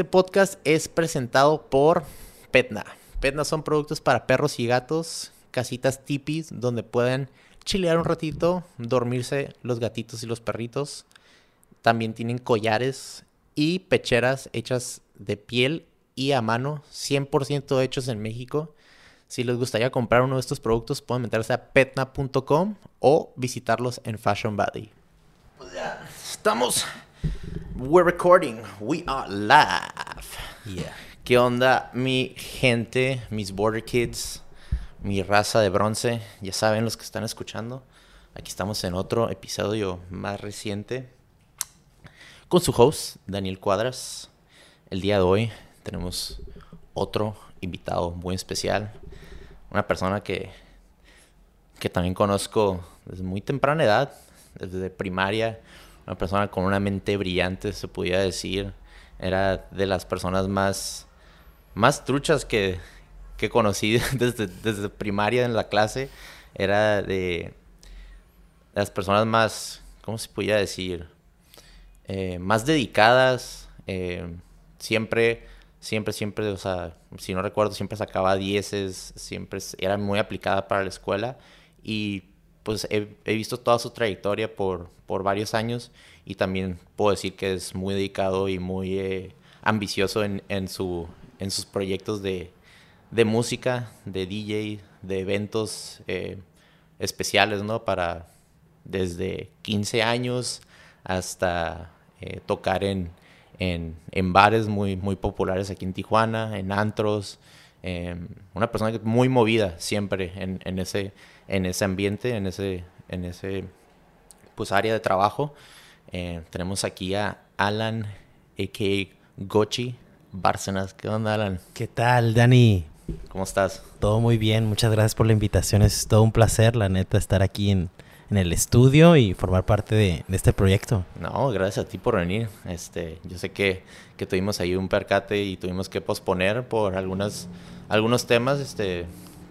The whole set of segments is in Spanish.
Este podcast es presentado por Petna. Petna son productos para perros y gatos, casitas tipis donde pueden chilear un ratito, dormirse los gatitos y los perritos. También tienen collares y pecheras hechas de piel y a mano, 100% hechos en México. Si les gustaría comprar uno de estos productos, pueden meterse a petna.com o visitarlos en Fashion Valley. Pues ya, estamos. We're recording. We are live. Yeah. ¿Qué onda, mi gente, mis Border Kids, mi raza de bronce? Ya saben los que están escuchando. Aquí estamos en otro episodio más reciente con su host, Daniel Cuadras. El día de hoy tenemos otro invitado muy especial. Una persona que, que también conozco desde muy temprana edad, desde primaria. Una persona con una mente brillante, se podía decir. Era de las personas más, más truchas que, que conocí desde, desde primaria en la clase. Era de las personas más, ¿cómo se podía decir? Eh, más dedicadas. Eh, siempre siempre, siempre, o sea, si no recuerdo, siempre sacaba dieces, siempre era muy aplicada para la escuela y pues he, visto toda su trayectoria por, por, varios años y también puedo decir que es muy dedicado y muy eh, ambicioso en, en, su, en sus proyectos de, de música, de DJ, de eventos eh, especiales, ¿no? Para desde 15 años hasta eh, tocar en, en, en, bares muy, muy populares aquí en Tijuana, en antros. Em, una persona muy movida siempre en, en, ese, en ese ambiente, en ese, en ese pues, área de trabajo. Eh, tenemos aquí a Alan, a.k.a. Gochi Bárcenas. ¿Qué onda, Alan? ¿Qué tal, Dani? ¿Cómo estás? Todo muy bien, muchas gracias por la invitación. Es todo un placer, la neta, estar aquí en, en el estudio y formar parte de, de, este proyecto. No, gracias a ti por venir. Este, yo sé que, que, tuvimos ahí un percate y tuvimos que posponer por algunas, algunos temas este,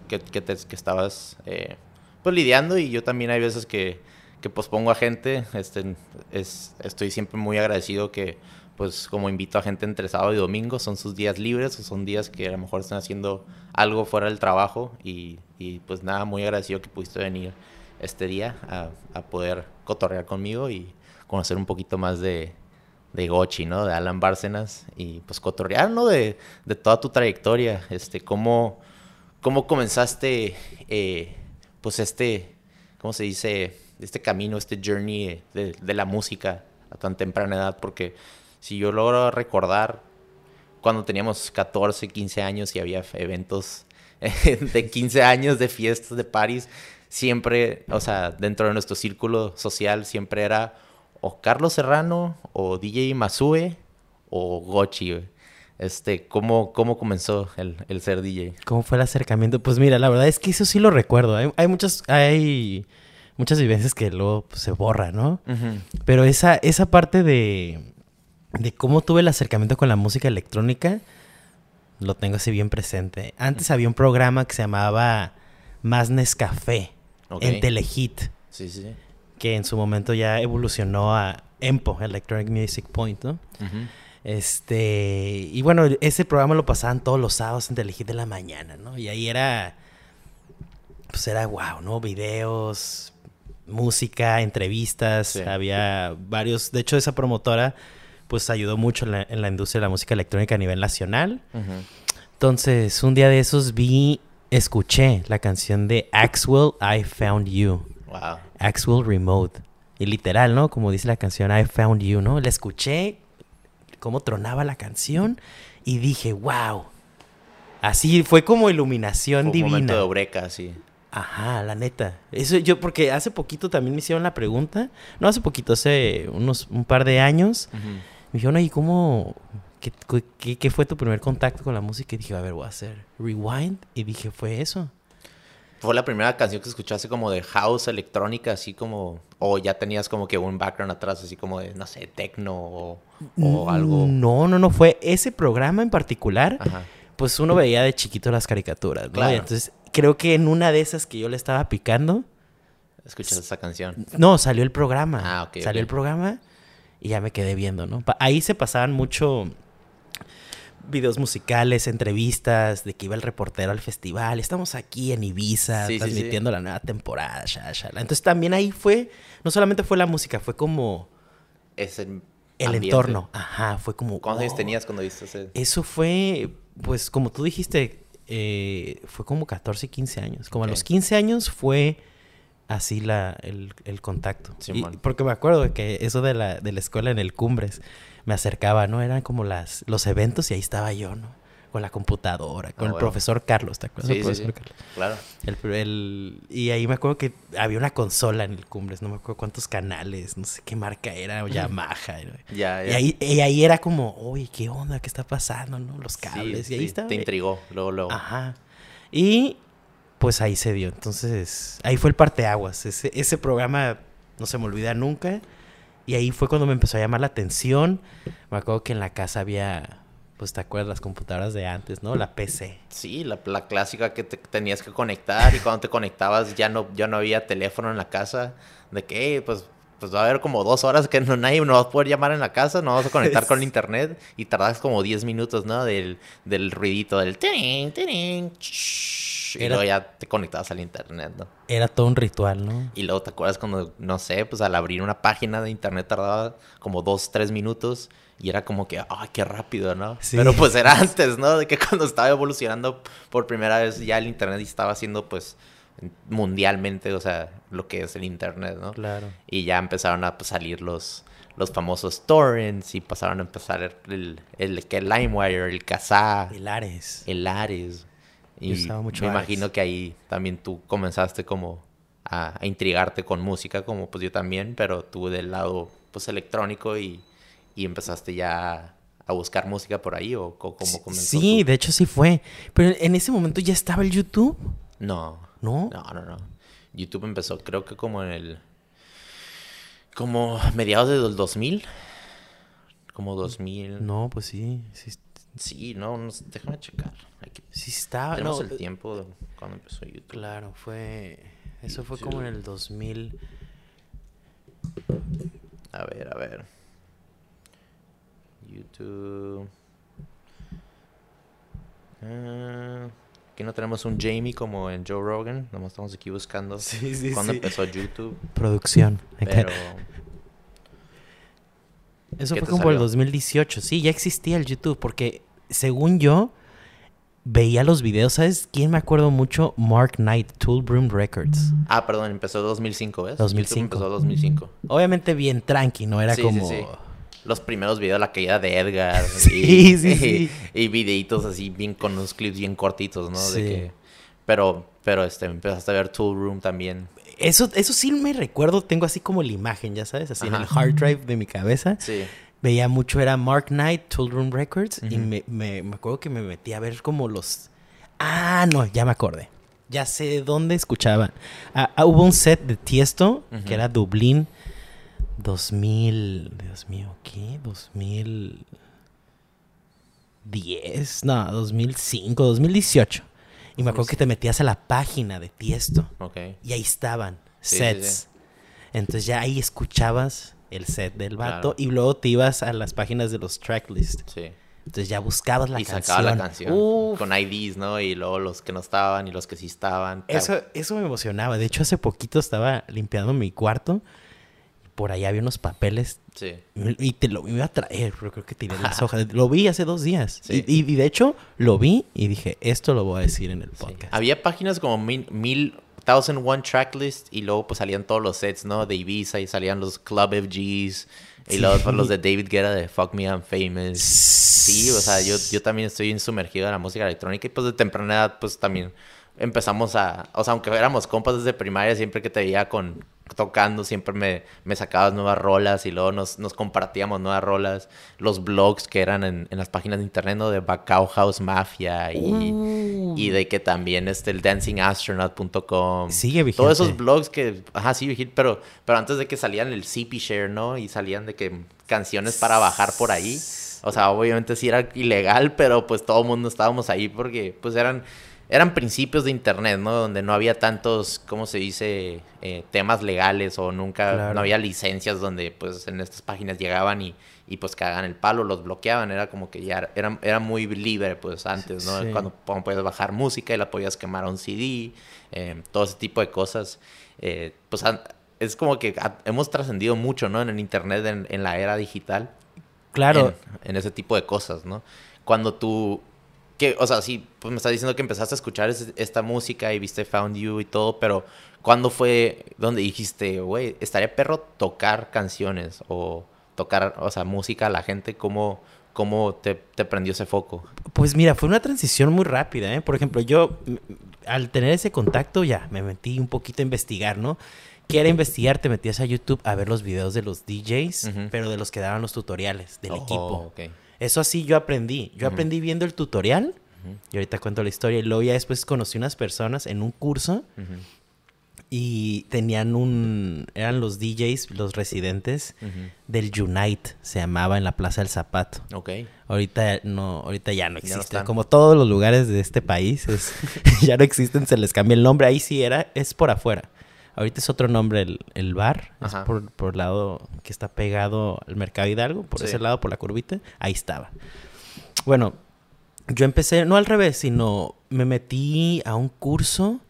que, que, te, que estabas eh, pues, lidiando y yo también hay veces que, que pospongo a gente. Este, es, estoy siempre muy agradecido que pues como invito a gente entre sábado y domingo, son sus días libres o son días que a lo mejor están haciendo algo fuera del trabajo y, y pues nada, muy agradecido que pudiste venir este día a, a, poder cotorrear conmigo y conocer un poquito más de, de Gochi, ¿no? De Alan Bárcenas y pues cotorrear, ¿no? De, de toda tu trayectoria, este, cómo, cómo comenzaste, eh, pues este, ¿cómo se dice? Este camino, este journey de, la música a tan temprana edad, porque si yo logro recordar cuando teníamos 14, 15 años y había eventos de 15 años de fiestas de París, siempre, o sea, dentro de nuestro círculo social siempre era o Carlos Serrano o DJ Masue o Gochi. Este, ¿cómo, cómo comenzó el, el, ser DJ? ¿Cómo fue el acercamiento? Pues mira, la verdad es que eso sí lo recuerdo. Hay, hay muchas, hay muchas vivencias que luego pues, se borra, ¿no? Uh -huh. Pero esa, esa parte de, de cómo tuve el acercamiento con la música electrónica, lo tengo así bien presente. Antes había un programa que se llamaba Más Nescafé okay. en Telehit. Sí, sí. Que en su momento ya evolucionó a EMPO, Electronic Music Point, ¿no? Uh -huh. Este, y bueno, ese programa lo pasaban todos los sábados en Telehit de la mañana, ¿no? Y ahí era, pues era wow, ¿no? Videos, música, entrevistas, sí. había varios, de hecho esa promotora pues ayudó mucho en la, en la, industria de la música electrónica a nivel nacional. Uh -huh. Entonces, un día de esos vi escuché la canción de Axwell, I Found You. Wow. Axwell Remote. Y literal, ¿no? Como dice la canción, I Found You, ¿no? La escuché, cómo tronaba la canción y dije, wow. Así fue como iluminación fue un divina. momento de eureka, sí. Ajá, la neta. Eso yo, porque hace poquito también me hicieron la pregunta. No hace poquito, hace unos un par de años. Uh -huh. Me dijeron, ¿y cómo, ¿Qué, qué, qué, fue tu primer contacto con la música? Y dije, a ver, voy a hacer rewind. Y dije, fue eso. ¿Fue la primera canción que escuchaste como de house electrónica, así como... O ya tenías como que un background atrás, así como de, no sé, techno o, o algo? No, no, no. Fue ese programa en particular. Ajá. Pues uno veía de chiquito las caricaturas, ¿no? Claro. Entonces, creo que en una de esas que yo le estaba picando... ¿Escuchaste esa canción? No, salió el programa. Ah, ok. Salió okay. el programa y ya me quedé viendo, ¿no? Ahí se pasaban mucho videos musicales, entrevistas, de que iba el reportero al festival. Estamos aquí en Ibiza, Sí, sí, transmitiendo la nueva temporada. Entonces también ahí fue, no solamente fue la música, fue como Ese el ambiente. entorno. Ajá, fue como... ¿Cuántos años oh. tenías cuando viste ese? Eso fue, pues como tú dijiste, eh, fue como 14, 15 años. Como a los 15 años fue así la, el, el contacto. Y- Simón. porque me acuerdo de que eso de la, de la escuela en el Cumbres me acercaba, ¿no? Eran como las, los eventos y ahí estaba yo, ¿no? Con la computadora, con Ah, el bueno. profesor Carlos, ¿te acuerdas? Sí, del sí, sí. profesor Carlos? Claro. El- el- y ahí me acuerdo que había una consola en el Cumbres, no me acuerdo cuántos canales, no sé qué marca era, o Yamaha. ¿no? Ya, Y ya. ahí, y ahí era como, oye, ¿qué onda? ¿Qué está pasando? ¿No? Los cables. y ahí estaba. Te intrigó, luego, luego. Ajá. Y pues ahí se dio. Entonces, ahí fue el parteaguas. Ese, ese programa no se me olvida nunca. Y ahí fue cuando me empezó a llamar la atención. Me acuerdo que en la casa había, pues te acuerdas, las computadoras de antes, ¿no? La PC. Sí, la, la clásica que te tenías que conectar y cuando te conectabas ya no, ya no había teléfono en la casa. De que, "Eh, pues, pues va a haber como dos horas que no, nadie no va a poder llamar en la casa, no vas a conectar con internet y tardas como 10 minutos, ¿no? Del, del ruidito, del tiring, shhh, y Era- luego ya te conectabas al internet, ¿no? Era todo un ritual, ¿no? Y luego te acuerdas cuando, no sé, pues al abrir una página de internet tardaba como dos, tres minutos y era como que, ay, qué rápido, ¿no? Sí. Pero pues era antes, ¿no? De que cuando estaba evolucionando por primera vez ya el internet estaba haciendo pues mundialmente, o sea, lo que es el internet, ¿no? Claro. Y ya empezaron a pues, salir los, los famosos torrents y pasaron a empezar el, el, el LimeWire, el Kazaa, El Ares. el Ares. Yo Y usaba mucho me Ares. imagino que ahí también tú comenzaste como a, a intrigarte con música, como pues yo también, pero tú del lado pues electrónico y, y empezaste ya a buscar música por ahí o cómo comenzó. Sí, de hecho sí fue. Pero en ese momento ya estaba el YouTube, No, ¿no? no, no, no. YouTube empezó creo que como en el... Como mediados del 2000. Como 2000. No, pues sí. Sí, Sí, no, no déjame checar. Sí estaba. tenemos no, el tiempo de cuando empezó YouTube. Claro, fue. Eso fue como en el 2000. A ver, a ver. YouTube. Ah, aquí no tenemos un Jamie como en Joe Rogan. Nomás estamos aquí buscando Sí, sí. empezó YouTube. Producción. Pero Eso ¿qué fue como el salió? 2018. Sí, ya existía el YouTube. Porque según yo, veía los videos. ¿Sabes quién me acuerdo mucho? Mark Knight, Tool Broom Records. Ah, perdón, empezó 2005, ¿ves? 2005. YouTube empezó 2005. Obviamente bien tranqui, ¿no? Era Sí, sí, como. Los primeros videos, la caída de Edgar. Sí, sí, sí. Y, videitos así, bien con unos clips bien cortitos, ¿no? Sí. De que, pero, pero este, empezaste a ver Tool Room también. Eso, eso sí me recuerdo. Tengo así como la imagen, ya sabes, así en el hard drive de mi cabeza. Sí. Veía mucho, era Mark Knight, Tool Room Records. Y me, me, me acuerdo que me metí a ver como los. Ah, no, ya me acordé. Ya sé dónde escuchaba. Ah, ah, hubo un set de Tiesto, que era Dublín 2000. Dios mío, ¿qué? 2010. No, 2005, 2018. Y me acuerdo que te metías a la página de Tiesto. Ok. Y ahí estaban Sí, sí, sets. sí. Entonces ya ahí escuchabas el set del vato Claro. y luego te ibas a las páginas de los tracklists. Sí. Entonces ya buscabas la y canción. sacaba la canción Uf, con IDs, ¿no? Y luego los que no estaban y los que sí estaban. eso, eso me emocionaba. De hecho, hace poquito estaba limpiando mi cuarto. Por ahí había unos papeles Sí. y te lo iba a traer, pero creo que tiré las hojas. Lo vi hace dos días. Sí. Y, y de hecho, lo vi y dije, esto lo voy a decir en el sí. podcast. Había páginas como mil, mil, thousand one tracklist y luego pues salían todos los sets, ¿no? De Ibiza y salían los Club FGs y luego pues, los de David Guetta de Fuck Me I'm Famous. Sí, o sea, yo, yo también estoy sumergido en la música electrónica y pues de temprana edad pues también empezamos a, o sea, aunque éramos compas desde primaria, siempre que te veía con tocando, siempre me, me sacabas nuevas rolas y luego nos, nos compartíamos nuevas rolas, los blogs que eran en, en las páginas de internet, ¿no? De Bacau House Mafia y, Uh. y de que también este, el dancingastronaut.com. Sigue vigente. Todos esos blogs que, ajá, sí, vigil, pero, pero antes de que salían el CP Share, ¿no? Y salían de que canciones para bajar por ahí. O sea, obviamente sí era ilegal, pero pues todo el mundo estábamos ahí porque pues eran eran principios de internet, ¿no? Donde no había tantos, ¿cómo se dice? Eh, temas legales o nunca, no había licencias donde pues en estas páginas llegaban y, y pues cagaban el palo, los bloqueaban, era como que ya era, era muy libre pues antes, ¿no? Cuando, podías bajar música y la podías quemar a un CD, eh, todo ese tipo de cosas, eh, pues es como que hemos trascendido mucho, ¿no? En el internet, en, en la era digital. Claro. En, en ese tipo de cosas, ¿no? Cuando tú que, o sea, sí, pues me estás diciendo que empezaste a escuchar esta música y viste Found You y todo, pero ¿cuándo fue donde dijiste, güey, estaría perro tocar canciones o tocar, o sea, música a la gente? ¿Cómo, cómo te, te prendió ese foco? Pues mira, fue una transición muy rápida, ¿eh? Por ejemplo, yo al tener ese contacto ya me metí un poquito a investigar, ¿no? ¿Qué era investigar? Te metías a YouTube a ver los videos de los DJs, pero de los que daban los tutoriales del oh, equipo. Okay. Eso así yo aprendí. Yo aprendí viendo el tutorial. Y ahorita cuento la historia. Y luego ya después conocí unas personas en un curso. Y tenían un... Eran los DJs, los residentes del Unite. Se llamaba en la Plaza del Zapato. Ok. Ahorita no, ahorita ya no existe. Como todos los lugares de este país, ya no existen, se les cambia el nombre. Ahí sí era, es por afuera. Ahorita es otro nombre el, bar. Es por, por el lado que está pegado al Mercado Hidalgo. Por ese lado, por la curvita. Ahí estaba. Bueno, yo empecé, no al revés, sino me metí a un curso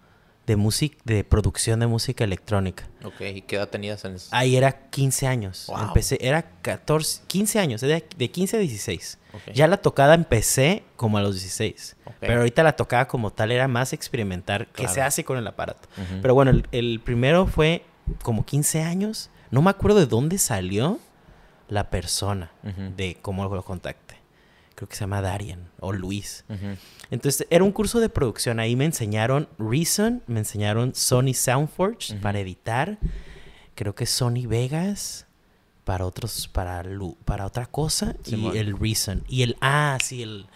de música, de producción de música electrónica. Ok, ¿y qué edad tenías en eso? Ahí era 15 años. Empecé, era 14, 15 años, de, de 15 a 16. Ya la tocada empecé como a los 16. Pero ahorita la tocada como tal era más experimentar qué se hace con el aparato. Pero bueno, el, primero fue como 15 años. No me acuerdo de dónde salió la persona, de cómo lo contacté. Creo que se llama Darian o Luis. Entonces, era un curso de producción. Ahí me enseñaron Reason, me enseñaron Sony Soundforge para editar. Creo que Sony Vegas para otros, para, para otra cosa. y el Reason. Y el, ah, sí, el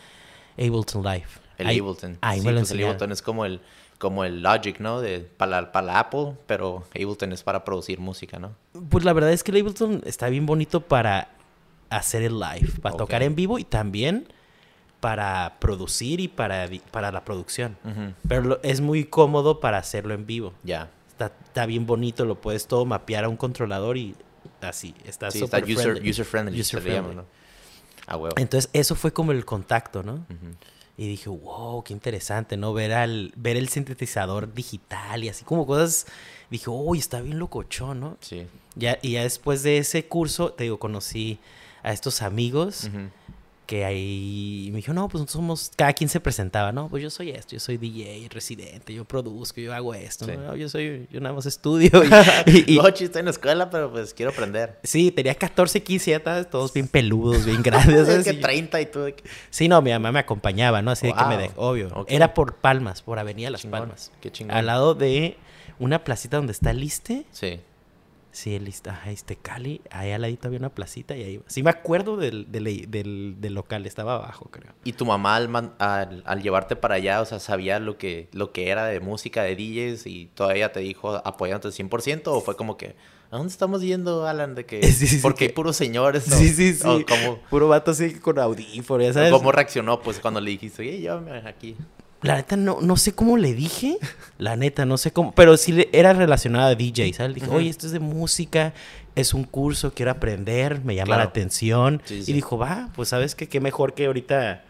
Ableton Live. El Ableton. sí, pues el Ableton es como el, como el Logic, ¿no? De, para, para Apple, pero Ableton es para producir música, ¿no? Pues la verdad es que el Ableton está bien bonito para hacer el live, para tocar en vivo y también para producir y para, para la producción. Pero es muy cómodo para hacerlo en vivo. Ya. Está, está, bien bonito, lo puedes todo mapear a un controlador y así. Está sí, está user, user friendly. User friendly. ¿no? Ah, Entonces, eso fue como el contacto, ¿no? Y dije, wow, qué interesante, ¿no? Ver, al, ver el sintetizador digital y así como cosas. Dije, uy, está bien locochón, ¿no? Sí. Ya, y ya después de ese curso, te digo, conocí a estos amigos que ahí me dijo, no, pues nosotros somos, cada quien se presentaba, no, pues yo soy esto, yo soy DJ, residente, yo produzco, yo hago esto, ¿no? yo soy, yo nada más estudio. Y, y, estoy en la escuela, pero pues quiero aprender. Sí, tenía 14, 15, ya estabas todos bien peludos, bien grandes. es que 30 y todo. Sí, no, mi mamá me acompañaba, ¿no? Así de que me dejó, obvio. Era por Palmas, por Avenida Las Palmas. Qué chingón. Al lado de una placita donde está Liste. Sí. Sí, el este Cali, ahí al ladito había una placita y ahí Sí me acuerdo del, del, del, local, estaba abajo, creo. ¿Y tu mamá al, al, llevarte para allá, o sea, sabía lo que, lo que era de música, de DJs y todavía te dijo apoyándote 100% o fue como que, ¿a dónde estamos yendo, Alan? De que, sí, sí, porque puros señores, Sí, sí, sí. como, Puro vato así con audífonos, ¿sabes? ¿Cómo reaccionó, pues, cuando le dijiste, oye, llévame aquí? La neta, no, no sé cómo le dije. La neta, no sé cómo. Pero sí era relacionada a DJ, ¿sabes? Dije, oye, esto es de música, es un curso, quiero aprender, me llama la atención. Y dijo, va, pues sabes que qué mejor que ahorita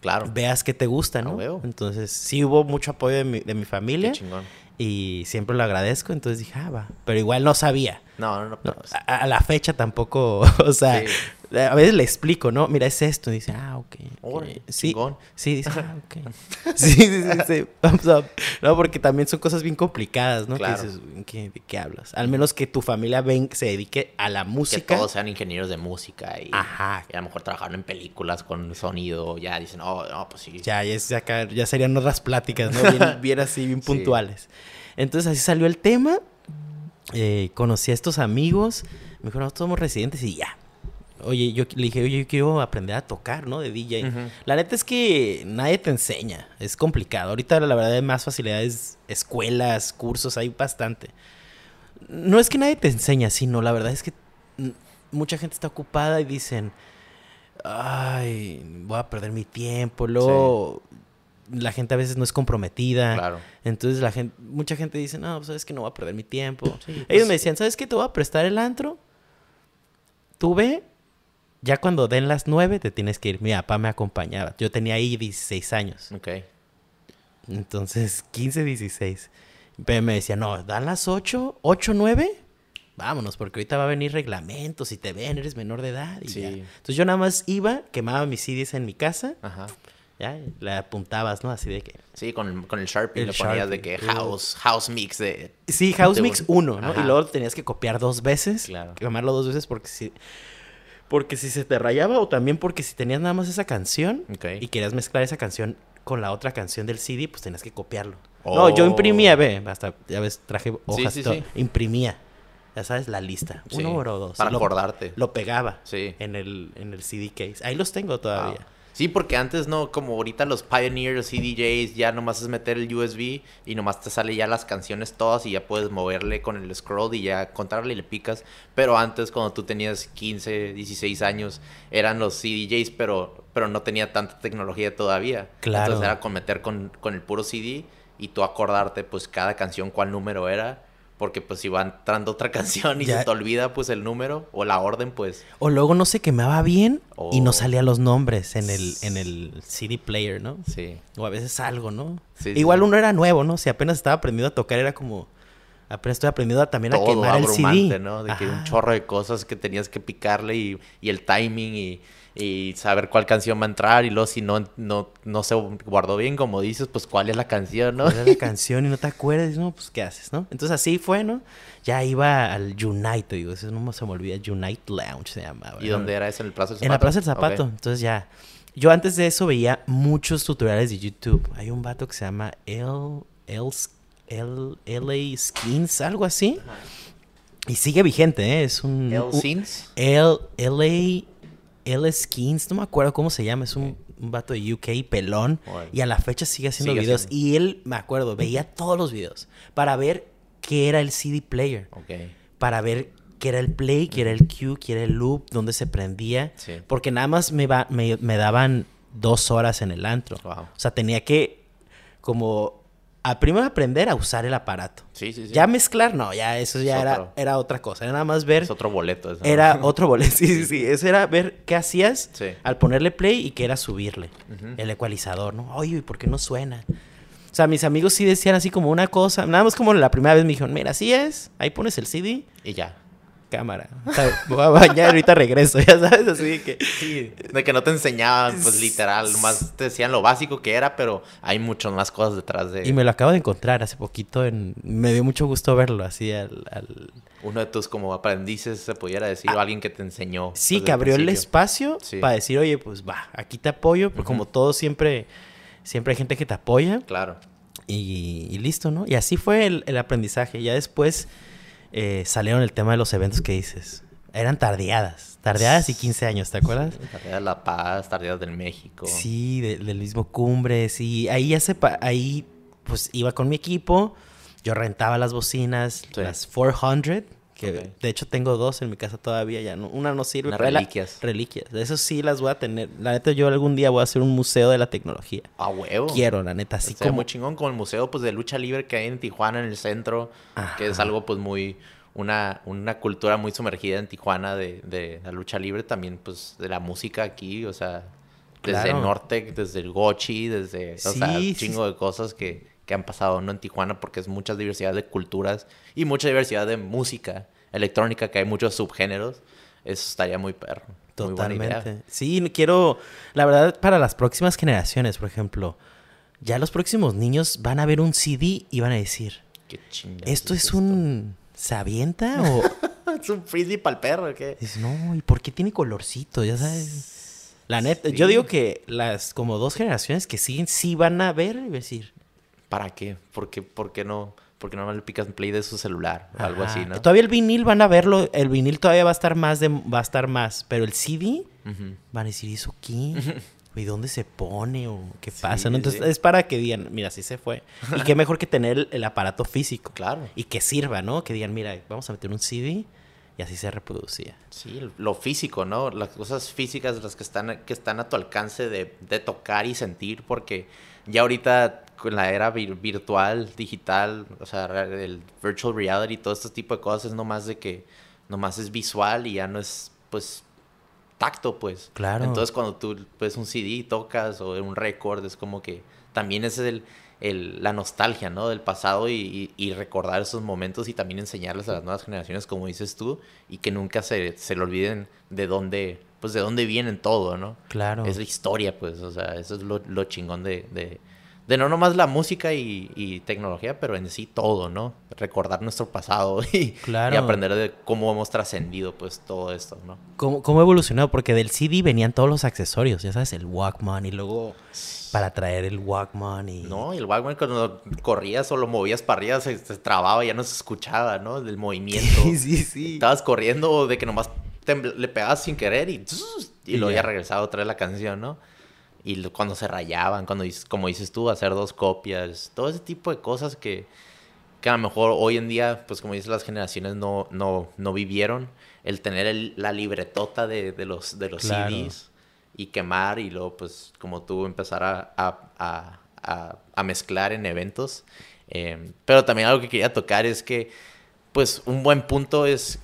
claro. veas que te gusta, ¿no? Entonces, sí hubo mucho apoyo de mi, de mi familia. Qué chingón. Y siempre lo agradezco, entonces dije, ah, va. Pero igual no sabía. No, no, no. Pues. a, la fecha tampoco, o sea, a veces le explico, ¿no? Mira, es esto. Y dice, ah, ok. sí, sí, dice, ah, ok. sí, sí, sí, sí, No, porque también son cosas bien complicadas, ¿no? Claro. ¿qué, ¿De qué hablas? Al menos que tu familia ven, se dedique a la música. Que todos sean ingenieros de música y, Ajá. y a lo mejor trabajaron en películas con sonido. Ya dicen, oh, no, pues sí. Ya, ya, ya serían otras pláticas, ¿no? Bien, bien así, bien puntuales. Entonces así salió el tema. Eh, conocí a estos amigos. Me dijeron, nosotros somos residentes y ya Oye, yo le dije, oye, yo quiero aprender a tocar, ¿no? De DJ. La neta es que nadie te enseña. Es complicado. Ahorita, la verdad, hay más facilidades, escuelas, cursos, hay bastante. No es que nadie te enseña, sino la verdad es que mucha gente está ocupada y dicen, ay, voy a perder mi tiempo. Luego, la gente a veces no es comprometida. Claro. Entonces la gente, mucha gente dice, no, pues sabes que no voy a perder mi tiempo. Sí, Ellos pues- me decían, ¿sabes qué? Te voy a prestar el antro. Tú ve, ya cuando den las nueve te tienes que ir. Mi papá me acompañaba. Yo tenía ahí 16 años. Ok. Entonces, 15, 16. Pero me decía, no, dan las 8, 8, 9. Vámonos, porque ahorita va a venir reglamentos y te ven, eres menor de edad. Y Sí. ya. Entonces yo nada más iba, quemaba mis CDs en mi casa, Ajá. ya, le apuntabas, ¿no? Así de que... Sí, con el, con el Sharpie le ponías de que house, house mix de... Sí, House De Mix un- 1, ¿no? Ajá. Y luego tenías que copiar dos veces. Claro. Quemarlo dos veces porque si... Porque si se te rayaba o también porque si tenías nada más esa canción y querías mezclar esa canción con la otra canción del CD, pues tenías que copiarlo. Oh. No, yo imprimía, ve, hasta, ya ves, traje hojas sí, y todo. sí. Imprimía, ya sabes, la lista. Uno o dos. Para lo, acordarte. Lo pegaba Sí. en, el, en el CD case. Ahí los tengo todavía. Wow. Sí, porque antes no, como ahorita los Pioneers, CDJs, ya nomás es meter el USB y nomás te sale ya las canciones todas y ya puedes moverle con el scroll y ya contarle y le picas. Pero antes, cuando tú tenías 15, 16 años, eran los CDJs, pero, pero no tenía tanta tecnología todavía. Claro. Entonces era con meter con, con el puro CD y tú acordarte pues cada canción cuál número era. Porque pues si va entrando otra canción y Ya. se te olvida pues el número o la orden, pues... O luego no se quemaba bien y no salían los nombres en el, en el CD player, ¿no? Sí. O a veces algo, ¿no? Sí, Igual sí. uno era nuevo, ¿no? Si apenas estaba aprendiendo a tocar, era como. Apenas estoy aprendiendo a- también a quemar el CD. ¿no? De que un chorro de cosas que tenías que picarle y, y el timing y, y saber cuál canción va a entrar y luego si no, no, no se guardó bien, como dices, pues cuál es la canción, ¿no? Era la canción y no te acuerdas, ¿no? Pues, ¿qué haces, no? Entonces así fue, ¿no? Ya iba al Unite, te digo, eso no se me olvida, Unite Lounge se llamaba. ¿Y ¿no? dónde era eso? ¿En el Plaza del Zapato? En la Plaza del Zapato. Entonces ya. Yo antes de eso veía muchos tutoriales de YouTube. Hay un vato que se llama L, L, L, LA Skins, algo así. Y sigue vigente, ¿eh? Es un. ¿El un- Scenes? L, LA, L Skins, no me acuerdo cómo se llama. Es un, un vato de UK pelón. Y a la fecha sigue haciendo Sigue videos. haciendo. Y él, me acuerdo, veía todos los videos para ver qué era el CD player para ver qué era el play, qué era el cue, qué era el loop, dónde se prendía. Sí. Porque nada más me, va, me, me daban dos horas en el antro. Wow. O sea, tenía que como a primero aprender a usar el aparato. Sí, sí, sí. Ya mezclar, no, ya eso ya Es era, otro. era otra cosa. Era nada más ver, Es otro boleto. eso, ¿no? era otro boleto. Sí, sí, sí. Eso era ver qué hacías Sí. al ponerle play y qué era subirle. El ecualizador, ¿no? Oye, ¿y por qué no suena? O sea, mis amigos sí decían así como una cosa. Nada más como la primera vez me dijeron, mira, así es. Ahí pones el CD Y ya. Cámara. O sea, me voy a bañar, ahorita regreso, ya sabes, así de que... Sí, de que no te enseñaban, pues literal, más te decían lo básico que era, pero hay muchas más cosas detrás de Y me lo acabo de encontrar hace poquito, en... me dio mucho gusto verlo, así al... al- uno de tus como aprendices, se pudiera decir, o alguien que te enseñó. Ah. Sí, que abrió el espacio Sí. para decir, oye, pues va, aquí te apoyo, porque como todo siempre, siempre hay gente que te apoya Claro. y, y listo, ¿no? Y así fue el, el aprendizaje. Ya después eh, salieron el tema de los eventos que dices. Eran tardeadas, tardeadas y 15 años, ¿te acuerdas? Tardeadas de La Paz, Tardeadas del México. Sí, de- del mismo Cumbres. Y ahí ya se... pa- Ahí pues iba con mi equipo. Yo rentaba las bocinas, Sí. las 400. Que de hecho tengo dos en mi casa todavía. ya no, Una no sirve. Unas pero la- reliquias. Reliquias. De eso sí las voy a tener. La neta yo algún día voy a hacer un museo de la tecnología. A huevo. Quiero, la neta. Así Estaría como... muy chingón como el museo pues de lucha libre que hay en Tijuana en el centro, que es algo pues muy una, una cultura muy sumergida en Tijuana de, de la lucha libre, también pues de la música aquí, o sea, desde Claro. el norte, desde el gochi, desde, o sea, Sí, un sí, chingo de cosas que, que han pasado ¿no? en Tijuana porque es mucha diversidad de culturas y mucha diversidad de música electrónica, que hay muchos subgéneros, eso estaría muy perro. Totalmente. Sí, quiero, la verdad, para las próximas generaciones, por ejemplo, ya los próximos niños van a ver un CD y van a decir, Qué ¿esto es un... ¿Se avienta? O es un frisbee para el perro, ¿o ¿qué? no, ¿y por qué tiene colorcito? Ya sabes. La neta, Sí. yo digo que las como dos generaciones que siguen sí van a ver y decir. ¿Para qué? ¿Por qué, por qué no, por qué no le picas play de su celular? O algo así, ¿no? Todavía el vinil van a verlo, el vinil todavía va a estar más de, va a estar más, pero el CD van a decir, ¿eso qué? ¿Y dónde se pone? ¿O qué Sí, pasa? ¿no? Entonces sí. es para que digan, mira, sí se fue. Y qué mejor que tener el, el aparato físico. Claro. Y que sirva, ¿no? Que digan, mira, vamos a meter un CD. y así se reproducía. Sí, lo físico, ¿no? Las cosas físicas, las que están, que están a tu alcance de, de tocar y sentir, porque ya ahorita con la era virtual, digital, o sea, el virtual reality, todo este tipo de cosas es nomás de que nomás es visual y ya no es, pues, tacto, pues. Claro. Entonces cuando tú, pues, un CD tocas o un récord, es como que también es el, el, la nostalgia, ¿no? Del pasado y, y, recordar esos momentos y también enseñarles a las nuevas generaciones, como dices tú, y que nunca se, se le olviden de dónde, pues, de dónde vienen todo, ¿no? Claro. Es la historia, pues, o sea, eso es lo, lo chingón de, de de no nomás la música y, tecnología, pero en sí todo, ¿no? Recordar nuestro pasado y, aprender de cómo hemos trascendido pues todo esto, ¿no? ¿Cómo, ¿Cómo ha evolucionado? Porque del CD venían todos los accesorios, ya sabes, el Walkman y luego para traer el Walkman y... No, el Walkman cuando corrías o lo movías para arriba se, trababa, ya no se escuchaba, ¿no? Del movimiento. sí, sí, sí. Estabas corriendo de que nomás le pegabas sin querer y, y, lo había regresado otra vez la canción, ¿no? Y cuando se rayaban, cuando, como dices tú, hacer dos copias, todo ese tipo de cosas que, que a lo mejor hoy en día, pues como dices, las generaciones no, no, no vivieron, el tener la libretota de, de, los, de los CDs y quemar y luego, pues como tú, empezar a, a, a, a mezclar en eventos. Eh, pero también algo que quería tocar es que, pues un buen punto es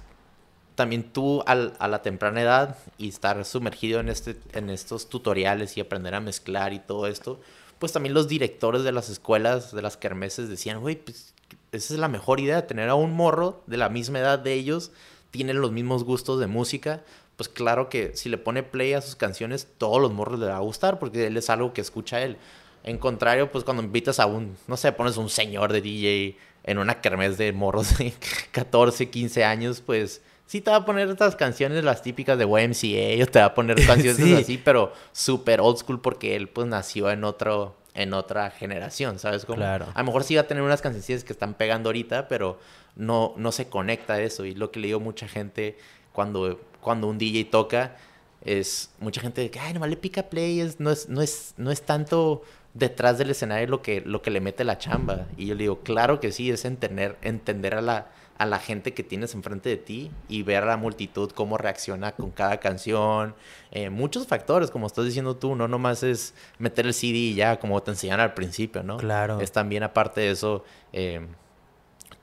también tú a la temprana edad y estar sumergido en, este, en estos tutoriales y aprender a mezclar y todo esto, pues también los directores de las escuelas, de las kermeses, decían, güey, pues esa es la mejor idea, tener a un morro de la misma edad de ellos, tienen los mismos gustos de música, pues claro que si le pone play a sus canciones, todos los morros le va a gustar porque él es algo que escucha él. En contrario, pues cuando invitas a un, no sé, pones un señor de DJ en una kermés de morros de 14, 15 años, pues sí te va a poner estas canciones, las típicas de YMCA, o te va a poner canciones así, pero súper old school porque él pues nació en otro en otra generación, ¿sabes cómo? Claro. A lo mejor sí va a tener unas canciones que están pegando ahorita, pero no, no se conecta a eso. Y lo que le digo mucha gente cuando, cuando un DJ toca es mucha gente que, ay, nomás le pica play, no, es, no, es, no es tanto detrás del escenario lo que, lo que le mete la chamba. Y yo le digo, claro que sí, es entender, entender a la a la gente que tienes enfrente de ti y ver a la multitud cómo reacciona con cada canción. Eh, muchos factores, como estás diciendo tú, no nomás es meter el CD y ya, como te enseñan al principio, ¿no? Claro. Es también, aparte de eso, eh,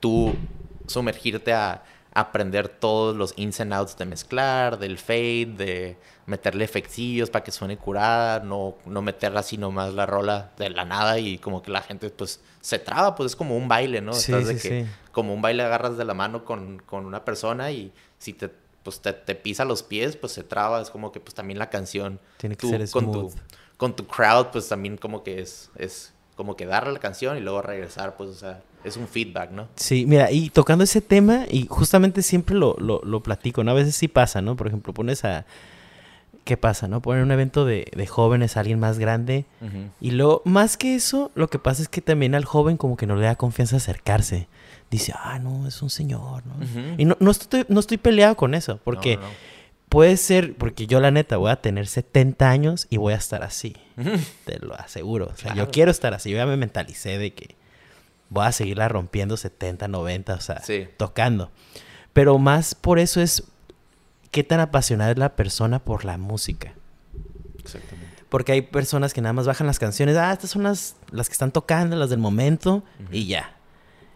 tú sumergirte a, aprender todos los ins and outs de mezclar, del fade, de meterle efectillos para que suene curada, no, no meterla así nomás la rola de la nada y como que la gente pues se traba, pues es como un baile, ¿no? Sí, Estás sí, de que sí. como un baile agarras de la mano con, con una persona y si te pues te, te, pisa los pies, pues se traba, es como que pues también la canción tiene que ser con tu con tu crowd pues también como que es es como que darle la canción y luego regresar, pues o sea, es un feedback, ¿no? Sí, mira, y tocando ese tema, y justamente siempre lo, lo, lo platico, ¿no? A veces sí pasa, ¿no? Por ejemplo, pones a... ¿Qué pasa, no? Poner un evento de, de jóvenes a alguien más grande. Uh -huh. Y luego, más que eso, lo que pasa es que también al joven como que no le da confianza acercarse. Dice, ah, no, es un señor, ¿no? Uh -huh. Y no, no, estoy, no estoy peleado con eso, porque... No, no, no. Puede ser, porque yo la neta voy a tener 70 años y voy a estar así. Te lo aseguro. O sea, Claro. yo quiero estar así. Yo ya me mentalicé de que voy a seguirla rompiendo 70, 90, o sea, Sí. tocando. Pero más por eso es qué tan apasionada es la persona por la música. Exactamente. Porque hay personas que nada más bajan las canciones, ah, estas son las, las que están tocando, las del momento, y ya.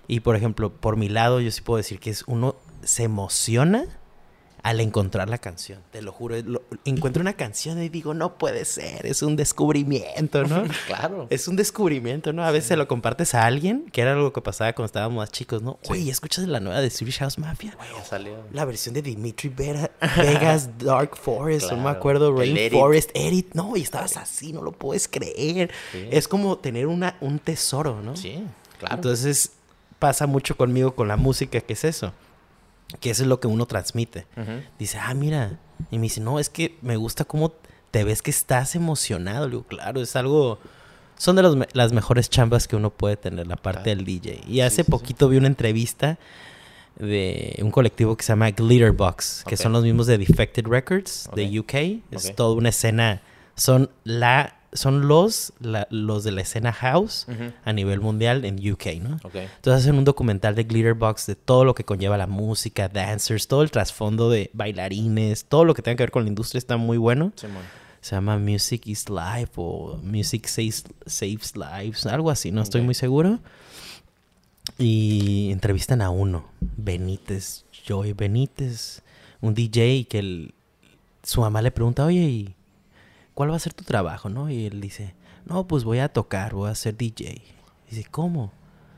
Y por ejemplo, por mi lado, yo sí puedo decir que es uno se emociona al encontrar la canción. Te lo juro. lo- encuentro una canción y digo, no puede ser, es un descubrimiento, ¿no? Claro. Es un descubrimiento, ¿no? A veces se lo compartes a alguien, que era algo que pasaba cuando estábamos más chicos, ¿no? Sí. Oye, ¿escuchas la nueva de Swedish House Mafia? Ya salió. La versión de Dimitri Vera- Vegas, Dark Forest, no me acuerdo. Rainforest, Edit. No, y estabas así, no lo puedes creer. Sí. Es como tener una, un tesoro, ¿no? Sí, claro. Entonces pasa mucho conmigo con la música, que es eso. Que eso es lo que uno transmite. Dice, ah, mira. Y me dice, no, es que me gusta cómo te ves que estás emocionado. Le digo, claro, es algo... Son de los las mejores chambas que uno puede tener, la parte del DJ. Y hace sí, sí. poquito vi una entrevista de un colectivo que se llama Glitterbox, que son los mismos de Defected Records de. UK. Es toda una escena, son la son los, los de la escena house a nivel mundial en UK, ¿no? Okay. Entonces hacen un documental de Glitterbox de todo lo que conlleva la música, dancers, todo el trasfondo de bailarines, todo lo que tenga que ver con la industria está muy bueno. Se llama Music is Life o Music Saves, Saves Lives, algo así, no estoy muy seguro. Y entrevistan a uno, Benítez, Joy Benítez, un DJ que su mamá le pregunta, oye, ¿y cuál va a ser tu trabajo? ¿no? Y él dice, no, pues voy a tocar, voy a ser DJ. dice, ¿cómo?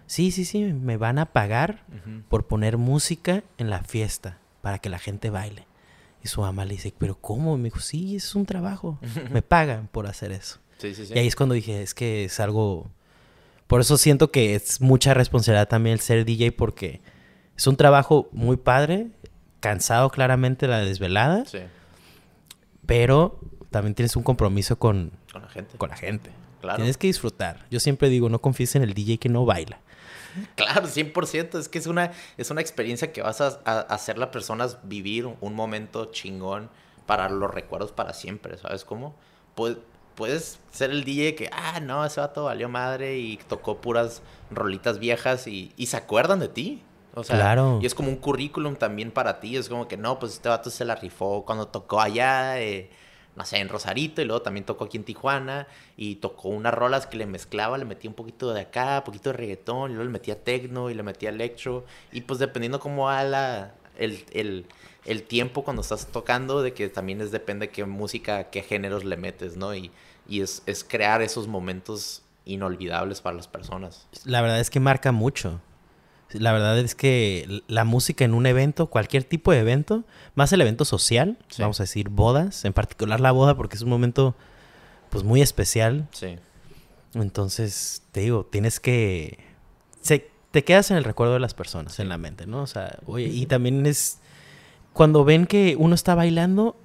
Sí, sí, sí, me van a pagar por poner música en la fiesta para que la gente baile. Y su mamá le dice, ¿pero cómo? Y me dijo, sí, es un trabajo. me pagan por hacer eso. Sí, sí, sí. Y ahí es cuando dije, es que es algo... Por eso siento que es mucha responsabilidad también el ser DJ porque es un trabajo muy padre, cansado claramente la desvelada. Sí. Pero también tienes un compromiso con, con la gente. Con la gente. Claro. Tienes que disfrutar. Yo siempre digo, no confíes en el DJ que no baila. Claro, 100%. Es que es una, es una experiencia que vas a, hacer a las personas vivir un momento chingón para los recuerdos para siempre, ¿sabes cómo? Puedes, puedes ser el DJ que, ah, no, ese vato valió madre y tocó puras rolitas viejas y, y se acuerdan de ti. O sea, claro. y es como un currículum también para ti. Es como que, no, pues este vato se la rifó cuando tocó allá. Eh, no sé, en Rosarito y luego también tocó aquí en Tijuana y tocó unas rolas que le mezclaba, le metía un poquito de acá, un poquito de reggaetón, y luego le metía tecno y le metía electro y pues dependiendo cómo va la, el, el, el, tiempo cuando estás tocando, de que también es depende qué música, qué géneros le metes, ¿no? Y, y es, es crear esos momentos inolvidables para las personas. La verdad es que marca mucho. La verdad es que la música en un evento, cualquier tipo de evento, más el evento social, vamos a decir bodas, en particular la boda, porque es un momento pues muy especial. Sí. Entonces, te digo, tienes que... Se, te quedas en el recuerdo de las personas, en la mente, ¿no? O sea, oye, y también es... Cuando ven que uno está bailando,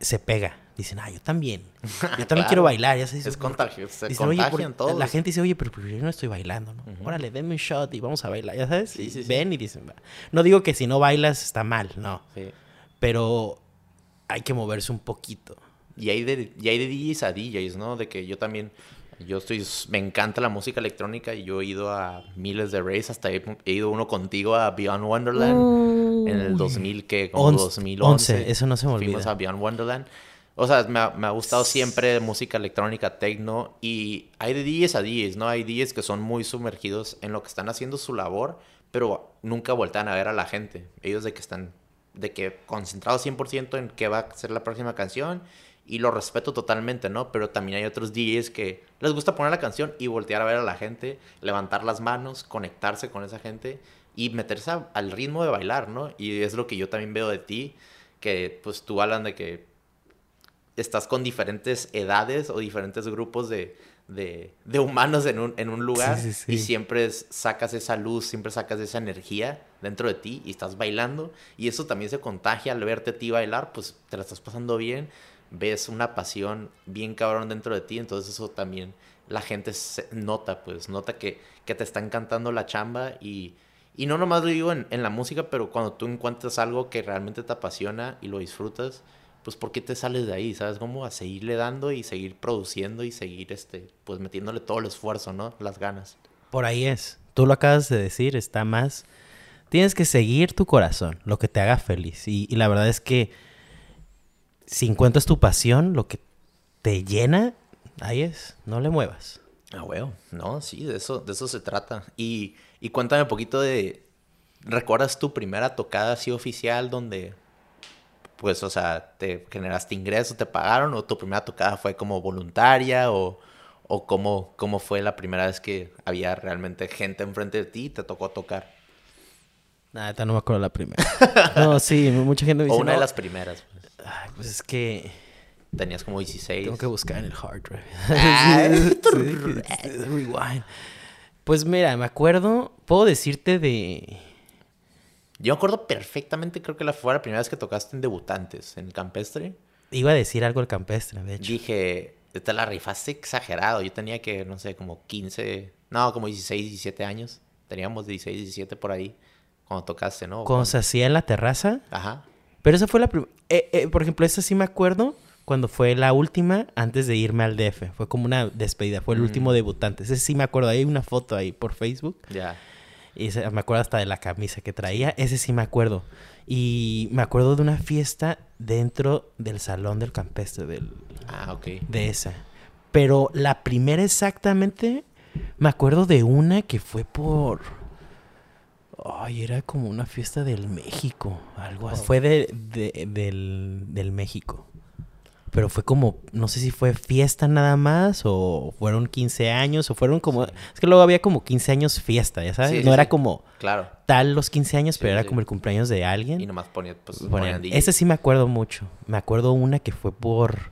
se pega dicen, ah, yo también. Yo también quiero bailar. Ya se dice, es contagio, se dicen, contagian todos. La gente dice, oye, pero, yo no estoy bailando, ¿no? Órale, denme un shot y vamos a bailar, ¿ya sabes? Sí, sí, Ven y dicen, no digo que si no bailas está mal, no. Pero hay que moverse un poquito. Y hay de, y hay de DJs a DJs, ¿no? De que yo también... Yo estoy, me encanta la música electrónica y yo he ido a miles de raves, hasta he, ido uno contigo a Beyond Wonderland en el 2000, que como 2011. eso no se me olvida. Fuimos a Beyond Wonderland o sea, me ha, me ha gustado siempre música electrónica, techno. Y hay de DJs a DJs, ¿no? Hay DJs que son muy sumergidos en lo que están haciendo su labor, pero nunca voltean a ver a la gente. Ellos de que están, de que concentrados 100% en qué va a ser la próxima canción. Y lo respeto totalmente, ¿no? Pero también hay otros DJs que les gusta poner la canción y voltear a ver a la gente, levantar las manos, conectarse con esa gente y meterse al ritmo de bailar, ¿no? Y es lo que yo también veo de ti, que pues tú hablan de que estás con diferentes edades o diferentes grupos de, humanos en un, en un lugar y siempre sacas esa luz, siempre sacas esa energía dentro de ti y estás bailando y eso también se contagia al verte a ti bailar, pues te la estás pasando bien, ves una pasión bien cabrón dentro de ti, entonces eso también la gente nota, pues nota que, que te está encantando la chamba y... Y no nomás lo digo en, en la música, pero cuando tú encuentras algo que realmente te apasiona y lo disfrutas, pues ¿por qué te sales de ahí? ¿Sabes cómo? A seguirle dando y seguir produciendo y seguir, este, pues metiéndole todo el esfuerzo, ¿no? Las ganas. Por ahí es. Tú lo acabas de decir, está más... Tienes que seguir tu corazón, lo que te haga feliz. Y, la verdad es que si encuentras tu pasión, lo que te llena, ahí es, no le muevas. Ah, bueno, no, sí, de eso, de eso se trata. Y, y cuéntame un poquito de, ¿recuerdas tu primera tocada así oficial donde pues, o sea, te generaste ingresos, te pagaron, o tu primera tocada fue como voluntaria, o, o cómo, cómo fue la primera vez que había realmente gente enfrente de ti y te tocó tocar. Nada, no me acuerdo la primera. no, sí, mucha gente me dice. O una de las primeras. Pues. pues es que. Tenías como 16. Tengo que buscar en el hard drive. Ah. Rewind. Pues mira, me acuerdo. Puedo decirte de yo me acuerdo perfectamente, creo que la fue la primera vez que tocaste en debutantes, en campestre. Iba a decir algo el campestre, de hecho. Dije, te la rifaste exagerado. Yo tenía que, no sé, como 15, no, como 16, 17 años. Teníamos 16, 17 por ahí cuando tocaste, ¿no? Cuando se hacía en la terraza. Ajá. Pero esa fue la primera. Eh, eh, por ejemplo, esa sí me acuerdo cuando fue la última antes de irme al DF. Fue como una despedida, fue el Mm. último debutante. Ese sí me acuerdo, hay una foto ahí por Facebook. Ya. Y se- me acuerdo hasta de la camisa que traía. Ese sí me acuerdo. Y me acuerdo de una fiesta dentro del salón del campestre, del, Ah, ok. de esa. Pero la primera exactamente, me acuerdo de una que fue por... Ay, era como una fiesta del México, algo así. Oh. Fue de, de- del, del México. Pero fue como, no sé si fue fiesta nada más, o fueron 15 años, o fueron como... Sí. Es que luego había como 15 años fiesta, ya sabes. Sí, sí, no era como Claro. tal los 15 años, pero era como el cumpleaños de alguien. Y nomás ponía, pues, ponían DJ. ese sí me acuerdo mucho. Me acuerdo una que fue por...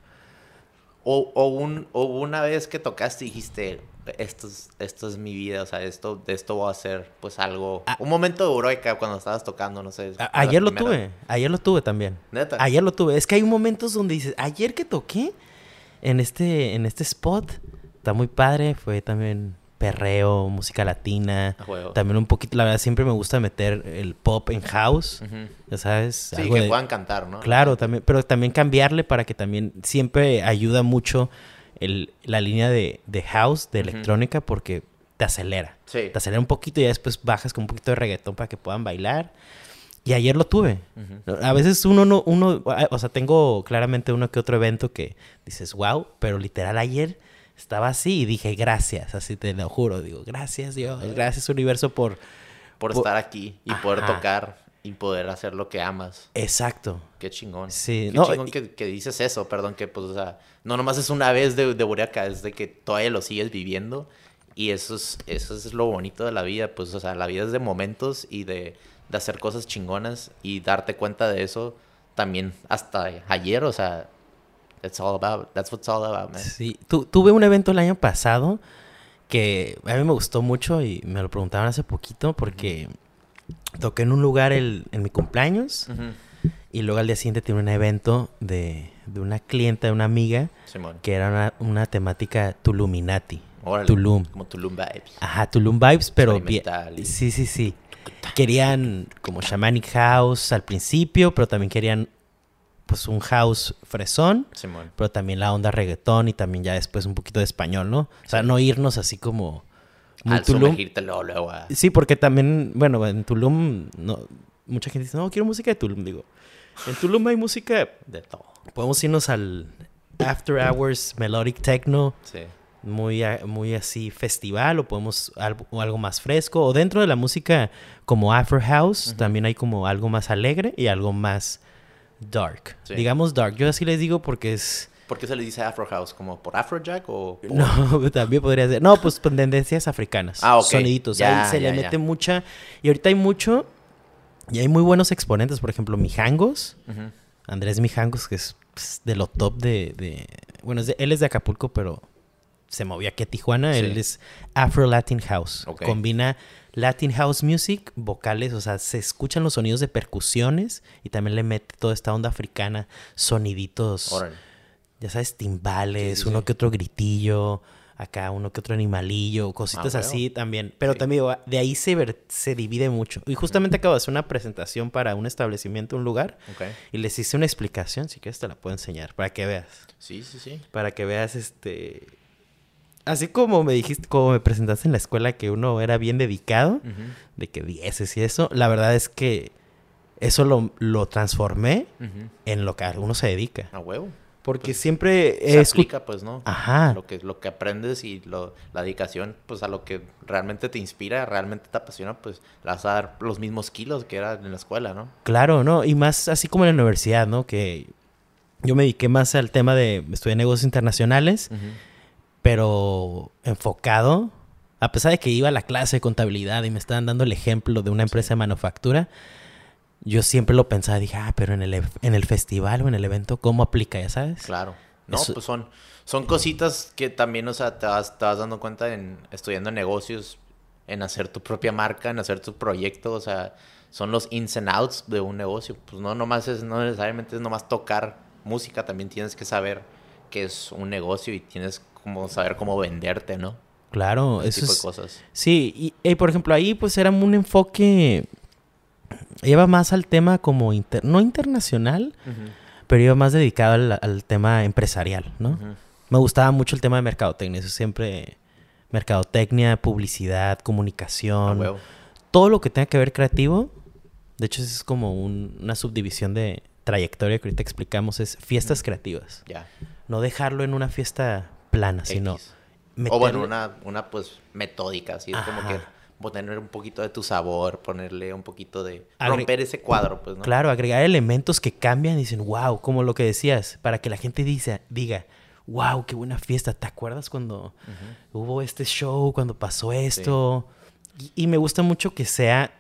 O, o, un, o una vez que tocaste y dijiste, esto es, esto es mi vida, o sea, esto, de esto voy a hacer, pues, algo... Ah. Un momento de heroica cuando estabas tocando, no sé. A- ayer lo tuve, ayer lo tuve también. ¿Neta? Ayer lo tuve. Es que hay momentos donde dices, ayer que toqué en este, en este spot, está muy padre, fue también perreo, música latina, juego. también un poquito, la verdad siempre me gusta meter el pop en house, ya sabes. Sí, algo que de- puedan cantar, ¿no? Claro, también, pero también cambiarle para que también siempre ayuda mucho el, la línea de, de house, de electrónica, porque te acelera. Sí. Te acelera un poquito y después bajas con un poquito de reggaetón para que puedan bailar. Y ayer lo tuve. A veces uno no, uno, o sea, tengo claramente uno que otro evento que dices, wow, pero literal ayer estaba así y dije, gracias, así te lo juro, digo, gracias Dios, gracias universo por... Por Po- estar aquí y poder tocar y poder hacer lo que amas. Exacto. Qué chingón. Sí, Qué no, chingón y- que, que dices eso, perdón, que pues, o sea, no nomás es una vez de, de Buriaca, es de que todavía lo sigues viviendo. Y eso es, eso es lo bonito de la vida, pues, o sea, la vida es de momentos y de, de hacer cosas chingonas y darte cuenta de eso también hasta ayer, o sea, that's all about, that's what it's all about, man. Sí, Tu- tuve un evento el año pasado que a mí me gustó mucho y me lo preguntaban hace poquito porque toqué en un lugar el- en mi cumpleaños y luego al día siguiente tuve un evento de, de una clienta, de una amiga, Simón. que era una, una temática Tuluminati. Órale, Tulum. Como Tulum Vibes. Ajá, Tulum Vibes, pero bien. Y- Sí, sí, sí. Querían como shamanic house al principio, pero también querían pues un house fresón, Simón. pero también la onda reggaetón y también ya después un poquito de español, ¿no? O sea, no irnos así como muy Al Tulum. sumergirte luego, luego a- Sí, porque también, bueno, en Tulum no mucha gente dice, "No, quiero música de Tulum", digo. En Tulum hay música, de todo. podemos irnos al After Hours Melodic Techno, Sí. muy, muy así festival o podemos algo, o algo más fresco o dentro de la música como Afro House también hay como algo más alegre y algo más dark. Sí. Digamos dark. Yo así les digo porque es ¿Por qué se le dice Afro House? ¿Como por Afrojack o por- no, también podría ser. No, pues con tendencias africanas. Ah, ok. Soniditos. Ya, Ahí se ya, le ya. mete mucha. Y ahorita hay mucho. Y hay muy buenos exponentes. Por ejemplo, Mijangos. Andrés Mijangos, que es pues, de lo top de. de- bueno, es de- él es de Acapulco, pero se movió aquí a Tijuana. Sí. Él es Afro Latin House. Ok. Combina Latin House Music, vocales, o sea, se escuchan los sonidos de percusiones y también le mete toda esta onda africana, soniditos, Órale. Ya sabes, timbales, Sí, sí, uno sí. que otro gritillo, acá uno que otro animalillo, cositas Ah, así huevo. también. Pero también de ahí se, ver- se divide mucho. Y justamente acabo de hacer una presentación para un establecimiento, un lugar, y les hice una explicación, si quieres te la puedo enseñar, para que veas. Sí, sí, sí. Para que veas este... Así como me dijiste, como me presentaste en la escuela que uno era bien dedicado, de que dieces y eso, la verdad es que eso lo, lo transformé en lo que uno se dedica. A huevo. Porque Pues, siempre Se aplica, pues, ¿no? Ajá. Lo que, lo que aprendes y lo, la dedicación, pues, a lo que realmente te inspira, realmente te apasiona, pues, le vas a dar los mismos kilos que era en la escuela, ¿no? Claro, ¿no? Y más así como en la universidad, ¿no? Que yo me dediqué más al tema de estudié negocios internacionales, pero enfocado, a pesar de que iba a la clase de contabilidad y me estaban dando el ejemplo de una empresa de manufactura, yo siempre lo pensaba, dije, ah, pero en el, en el festival o en el evento, ¿cómo aplica, ya sabes? Claro. No, Eso- pues son, son cositas que también, o sea, te vas, te vas dando cuenta en estudiando negocios, en hacer tu propia marca, en hacer tu proyecto, o sea, son los ins and outs de un negocio. Pues no nomás es, no necesariamente es nomás tocar música, también tienes que saber que es un negocio y tienes como saber cómo venderte, ¿no? Claro, Ese eso tipo es... de cosas. Sí, y eh, por ejemplo ahí pues era un enfoque, lleva más al tema como, inter- no internacional, pero iba más dedicado al, al tema empresarial, ¿no? Me gustaba mucho el tema de mercadotecnia, eso siempre... Mercadotecnia, publicidad, comunicación, todo lo que tenga que ver creativo, de hecho es como un- una subdivisión de trayectoria que ahorita explicamos, es fiestas creativas. Ya. No dejarlo en una fiesta plana, sino X. O bueno, meterle- una, una pues metódica, así es como que poner un poquito de tu sabor, ponerle un poquito de... Agre- romper ese cuadro, pues, ¿no? Claro, agregar elementos que cambian y dicen, wow, como lo que decías, para que la gente dice, diga, wow, qué buena fiesta. ¿Te acuerdas cuando hubo este show, cuando pasó esto? Y, y me gusta mucho que sea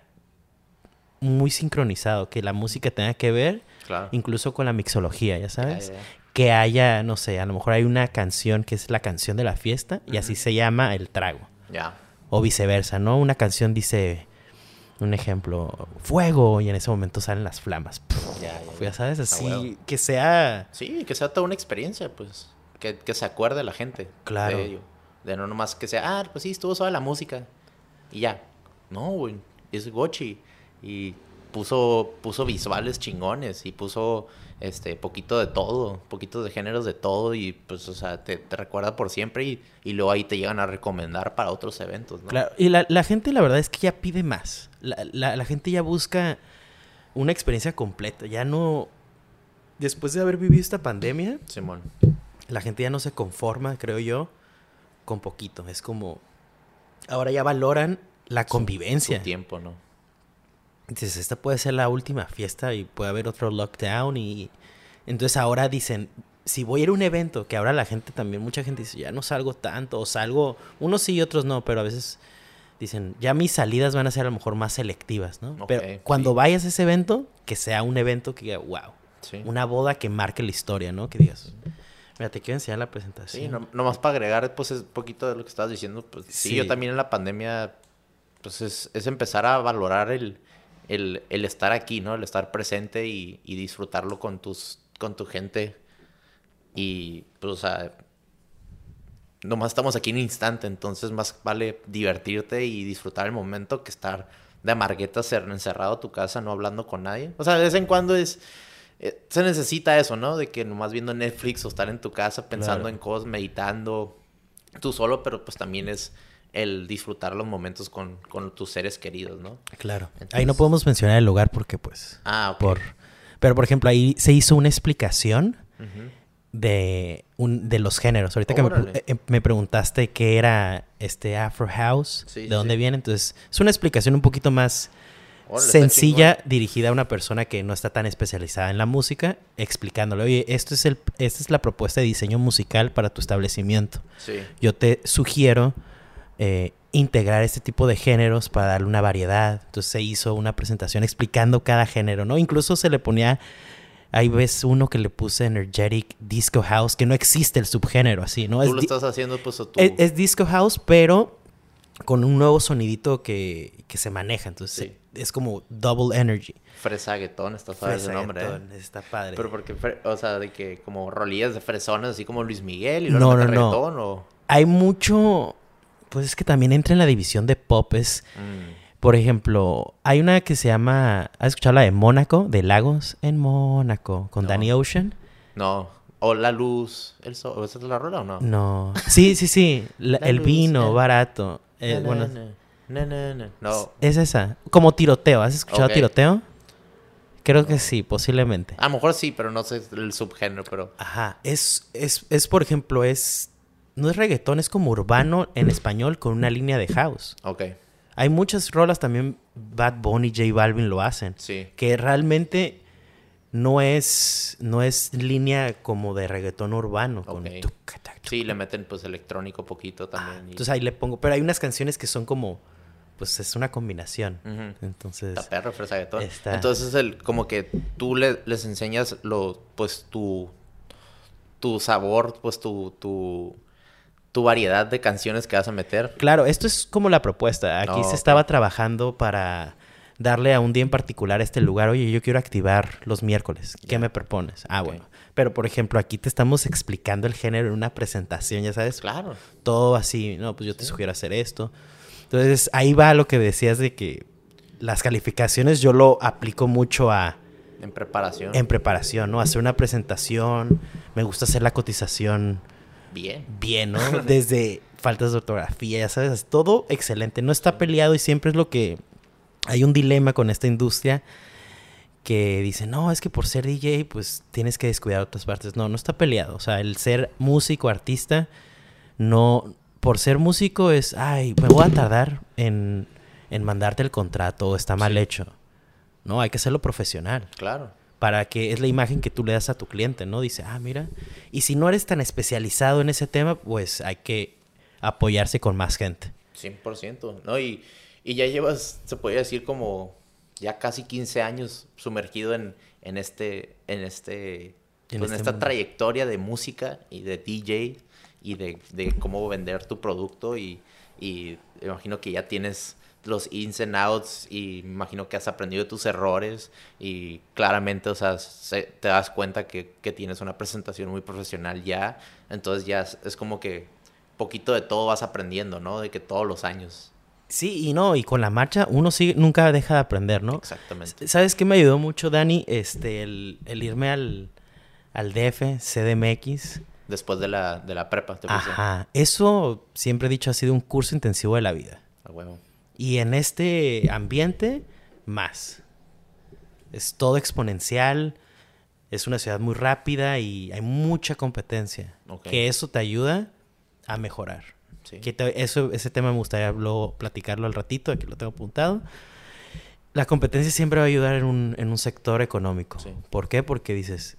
muy sincronizado, que la música tenga que ver Claro. incluso con la mixología, ya sabes. Que haya, no sé, a lo mejor hay una canción que es la canción de la fiesta y así se llama el trago. Ya. O viceversa, ¿no? Una canción dice, un ejemplo, fuego y en ese momento salen las flamas. Pff, Ya, ya, ya sabes, Ah, así que sea... Sí, que sea toda una experiencia, pues. Que, que se acuerde la gente. Claro. De ello. De no nomás que sea, ah, pues sí, estuvo suave la música. Y ya. No, güey. Es Gochi. Y puso, puso visuales chingones. Y puso este poquito de todo. Poquitos de géneros de todo. Y pues, o sea, te, te recuerda por siempre. Y, y luego ahí te llegan a recomendar para otros eventos, ¿no? Claro, y la, la gente la verdad es que ya pide más. La, la- la gente ya busca una experiencia completa. Ya no... Después de haber vivido esta pandemia, Simón. la gente ya no se conforma, creo yo, con poquito. Es como... Ahora ya valoran la convivencia. Su tiempo, ¿no? Dices, esta puede ser la última fiesta y puede haber otro lockdown y... Entonces ahora dicen, si voy a ir a un evento, que ahora la gente también, mucha gente dice, ya no salgo tanto, o salgo, unos sí y otros no, pero a veces dicen, ya mis salidas van a ser a lo mejor más selectivas, ¿no? Pero cuando sí. vayas a ese evento, que sea un evento que diga, wow, Sí. una boda que marque la historia, ¿no? Que digas, mira, te quiero enseñar la presentación. Sí, no- nomás para agregar pues un poquito de lo que estabas diciendo, pues sí, Sí. yo también en la pandemia, pues es, es empezar a valorar el, el, el estar aquí, ¿no? El estar presente y, y disfrutarlo con tus, con tu gente. Y pues, o sea, nomás estamos aquí en un instante, entonces más vale divertirte y disfrutar el momento que estar de amargueta ser encerrado a tu casa, no hablando con nadie. O sea, de vez en cuando es... eh, se necesita eso, ¿no? De que nomás viendo Netflix o estar en tu casa pensando Claro. en cosas, meditando tú solo, pero pues también es el disfrutar los momentos con, con tus seres queridos, ¿no? Claro. Ahí no podemos mencionar el lugar porque pues... Ah, ok. Por... Pero por ejemplo, ahí se hizo una explicación de, un, de los géneros. Ahorita que me, eh, me preguntaste qué era este Afro House, Sí, de sí, dónde sí. viene, entonces es una explicación un poquito más Órale, sencilla dirigida a una persona que no está tan especializada en la música, explicándole, oye, esto es el, esta es la propuesta de diseño musical para tu establecimiento. Sí. Yo te sugiero eh, integrar este tipo de géneros para darle una variedad. Entonces se hizo una presentación explicando cada género, ¿no? Incluso se le ponía, ahí ves uno que le puse Energetic Disco House, que no existe el subgénero así, ¿no? Tú Es, lo estás haciendo, pues, a tu... es- es Disco House, pero con un nuevo sonidito que, que se maneja. Entonces Sí. es como Double Energy. Fresaguetón, está suave ese nombre, ¿eh? Está padre. Pero porque, o sea, de que como rolillas de fresones, así como Luis Miguel y luego no, no. o... Hay mucho... Pues es que también entra en la división de pop. Es, Mm, Por ejemplo, hay una que se llama. ¿Has escuchado la de Mónaco? De Lagos en Mónaco. Con No. Danny Ocean. No. O La Luz, el sol, ¿o ¿esa es la rola o no? No. Sí, sí, sí. La- La el luz, vino eh. barato. Eh, Na, na, bueno, na. No. es esa. Como tiroteo. ¿Has escuchado tiroteo? Creo que sí, posiblemente. A lo mejor sí, pero no sé el subgénero, pero... Ajá. Es, es, es, por ejemplo, es. No es reggaetón, es como urbano en español con una línea de house. Ok, Hay muchas rolas también. Bad Bunny, J Balvin lo hacen. sí. que realmente no es no es línea como de reggaetón urbano con Ok. tuca, tac, tuca. Sí, le meten pues electrónico poquito Ah, también. y- entonces ahí le pongo pero hay unas canciones que son como pues es una combinación entonces Está perro, fresaguetón. Está. Entonces, el, como que tú le- les enseñas lo, pues, tu, tu sabor, pues, tu, tu, tu variedad de canciones que vas a meter. claro esto es como la propuesta. Aquí Oh, se estaba trabajando para darle a un día en particular a este lugar. Oye yo quiero activar los miércoles. Qué me propones ah bueno. Pero por ejemplo aquí te estamos explicando el género en una presentación ya sabes. Claro. todo así, no, pues yo te sugiero hacer esto. Entonces ahí va lo que decías de que las calificaciones yo lo aplico mucho a En preparación. En preparación, ¿no? Hacer una presentación, me gusta hacer la cotización bien. Bien, ¿no? Desde faltas de ortografía, ya sabes, todo excelente. No está peleado y siempre es lo que... Hay un dilema con esta industria que dice, no, es que por ser DJ, pues tienes que descuidar otras partes. No, no está peleado. O sea, el ser músico, artista, no... Por ser músico es, ay, me voy a tardar en, en mandarte el contrato, está mal hecho. No, hay que hacerlo profesional. Claro. Para que es la imagen que tú le das a tu cliente, ¿no? Dice, ah, mira. Y si no eres tan especializado en ese tema, pues hay que apoyarse con más gente. 100%, ¿no? Y, y ya llevas, se podría decir, como ya casi 15 años sumergido en, en este, en este, en, pues, esta trayectoria de música y de DJ y de, de cómo vender tu producto y, y imagino que ya tienes los ins and outs y imagino que has aprendido de tus errores y claramente, o sea, te das cuenta que, que, tienes una presentación muy profesional ya, entonces ya es, como que poquito de todo vas aprendiendo, ¿no? De que todos los años. Sí, y no, y con la marcha uno sí nunca deja de aprender, ¿no? Exactamente. ¿Sabes qué me ayudó mucho, Dani? Este, el, el irme al, al DF, CDMX. Después de la, de la prepa, te Ajá. Eso, siempre he dicho, ha sido un curso intensivo de la vida. A huevo. Y en este ambiente, más. Es todo exponencial, es una ciudad muy rápida y hay mucha competencia. Que eso te ayuda a mejorar. Que eso, ese tema me gustaría luego platicarlo al ratito, aquí lo tengo apuntado. La competencia siempre va a ayudar en un, en un sector económico. ¿Por qué? Porque dices...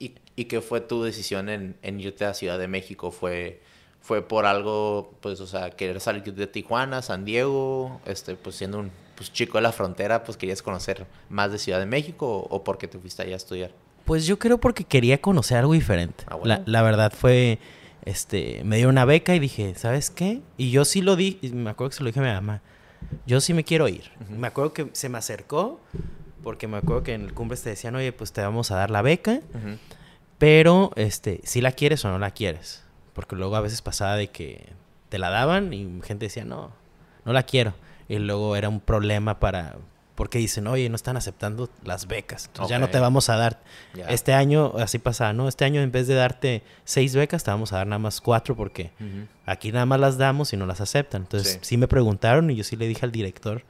¿Y, ¿Y, qué fue tu decisión en, en irte a Ciudad de México? ¿Fue fue por algo, pues, o sea, querer salir de Tijuana, San Diego, este, pues siendo un pues, chico de la frontera, pues querías conocer más de Ciudad de México o, porque te fuiste allá a estudiar? Pues yo creo porque quería conocer algo diferente. Ah, la, la, verdad fue, este, me dio una beca y dije, ¿sabes qué? Y yo sí lo di, me acuerdo que se lo dije a mi mamá, yo sí me quiero ir. Me acuerdo que se me acercó, porque me acuerdo que en el cumbre te decían, oye, pues te vamos a dar la beca, pero, este, si la quieres o no la quieres. Porque luego a veces pasaba de que te la daban y gente decía, no, no la quiero. Y luego era un problema para... Porque dicen, oye, no están aceptando las becas. Entonces ya no te vamos a dar. Este año, así pasaba, ¿no? Este año en vez de darte seis becas, te vamos a dar nada más cuatro porque aquí nada más las damos y no las aceptan. Entonces sí. me preguntaron y yo sí le dije al director,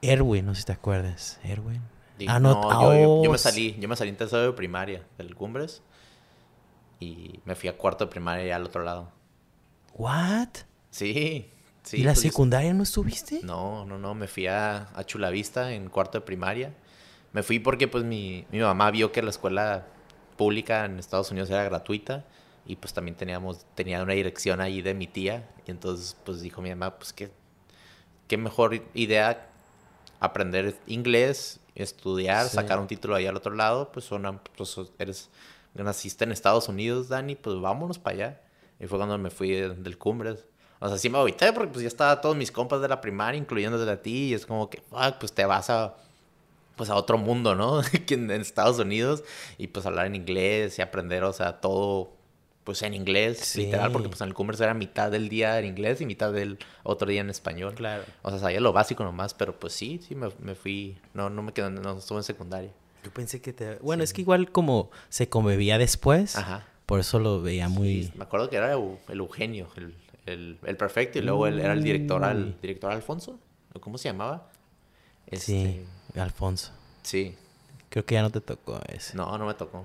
Erwin, no sé si te acuerdas. Erwin. Ah, no, yo, yo, me salí, yo me salí en tercero de primaria del Cumbres y me fui a cuarto de primaria al otro lado. ¿What? Sí, sí. ¿Y la pues, secundaria no estuviste? No, no, no, me fui a, a Chulavista en cuarto de primaria. Me fui porque pues mi, mi mamá vio que la escuela pública en Estados Unidos era gratuita y pues también teníamos tenía una dirección ahí de mi tía y entonces pues dijo mi mamá pues qué qué mejor idea aprender inglés estudiar sacar un título ahí al otro lado pues, una, pues eres naciste en Estados Unidos, Dani, pues vámonos para allá. Y fue cuando me fui del Cumbres. O sea, sí me agüité porque pues ya estaba todos mis compas de la primaria, incluyendo a ti, y es como que, fuck, pues te vas a, pues a otro mundo, ¿no? en Estados Unidos, y pues hablar en inglés y aprender, o sea, todo, pues en inglés, literal, porque pues en el Cumbres era mitad del día en inglés y mitad del otro día en español. Claro. O sea, sabía lo básico nomás, pero pues sí, sí me, me fui, no, no me quedé, no estuve en secundaria. Yo pensé que te... Bueno, es que igual como se convivía después, Ajá. por eso lo veía muy... me acuerdo que era el Eugenio, el, el, el perfecto, y luego él era el director, al, director Alfonso, ¿cómo se llamaba? Sí, este, Alfonso. Sí. Creo que ya no te tocó ese. No, no me tocó.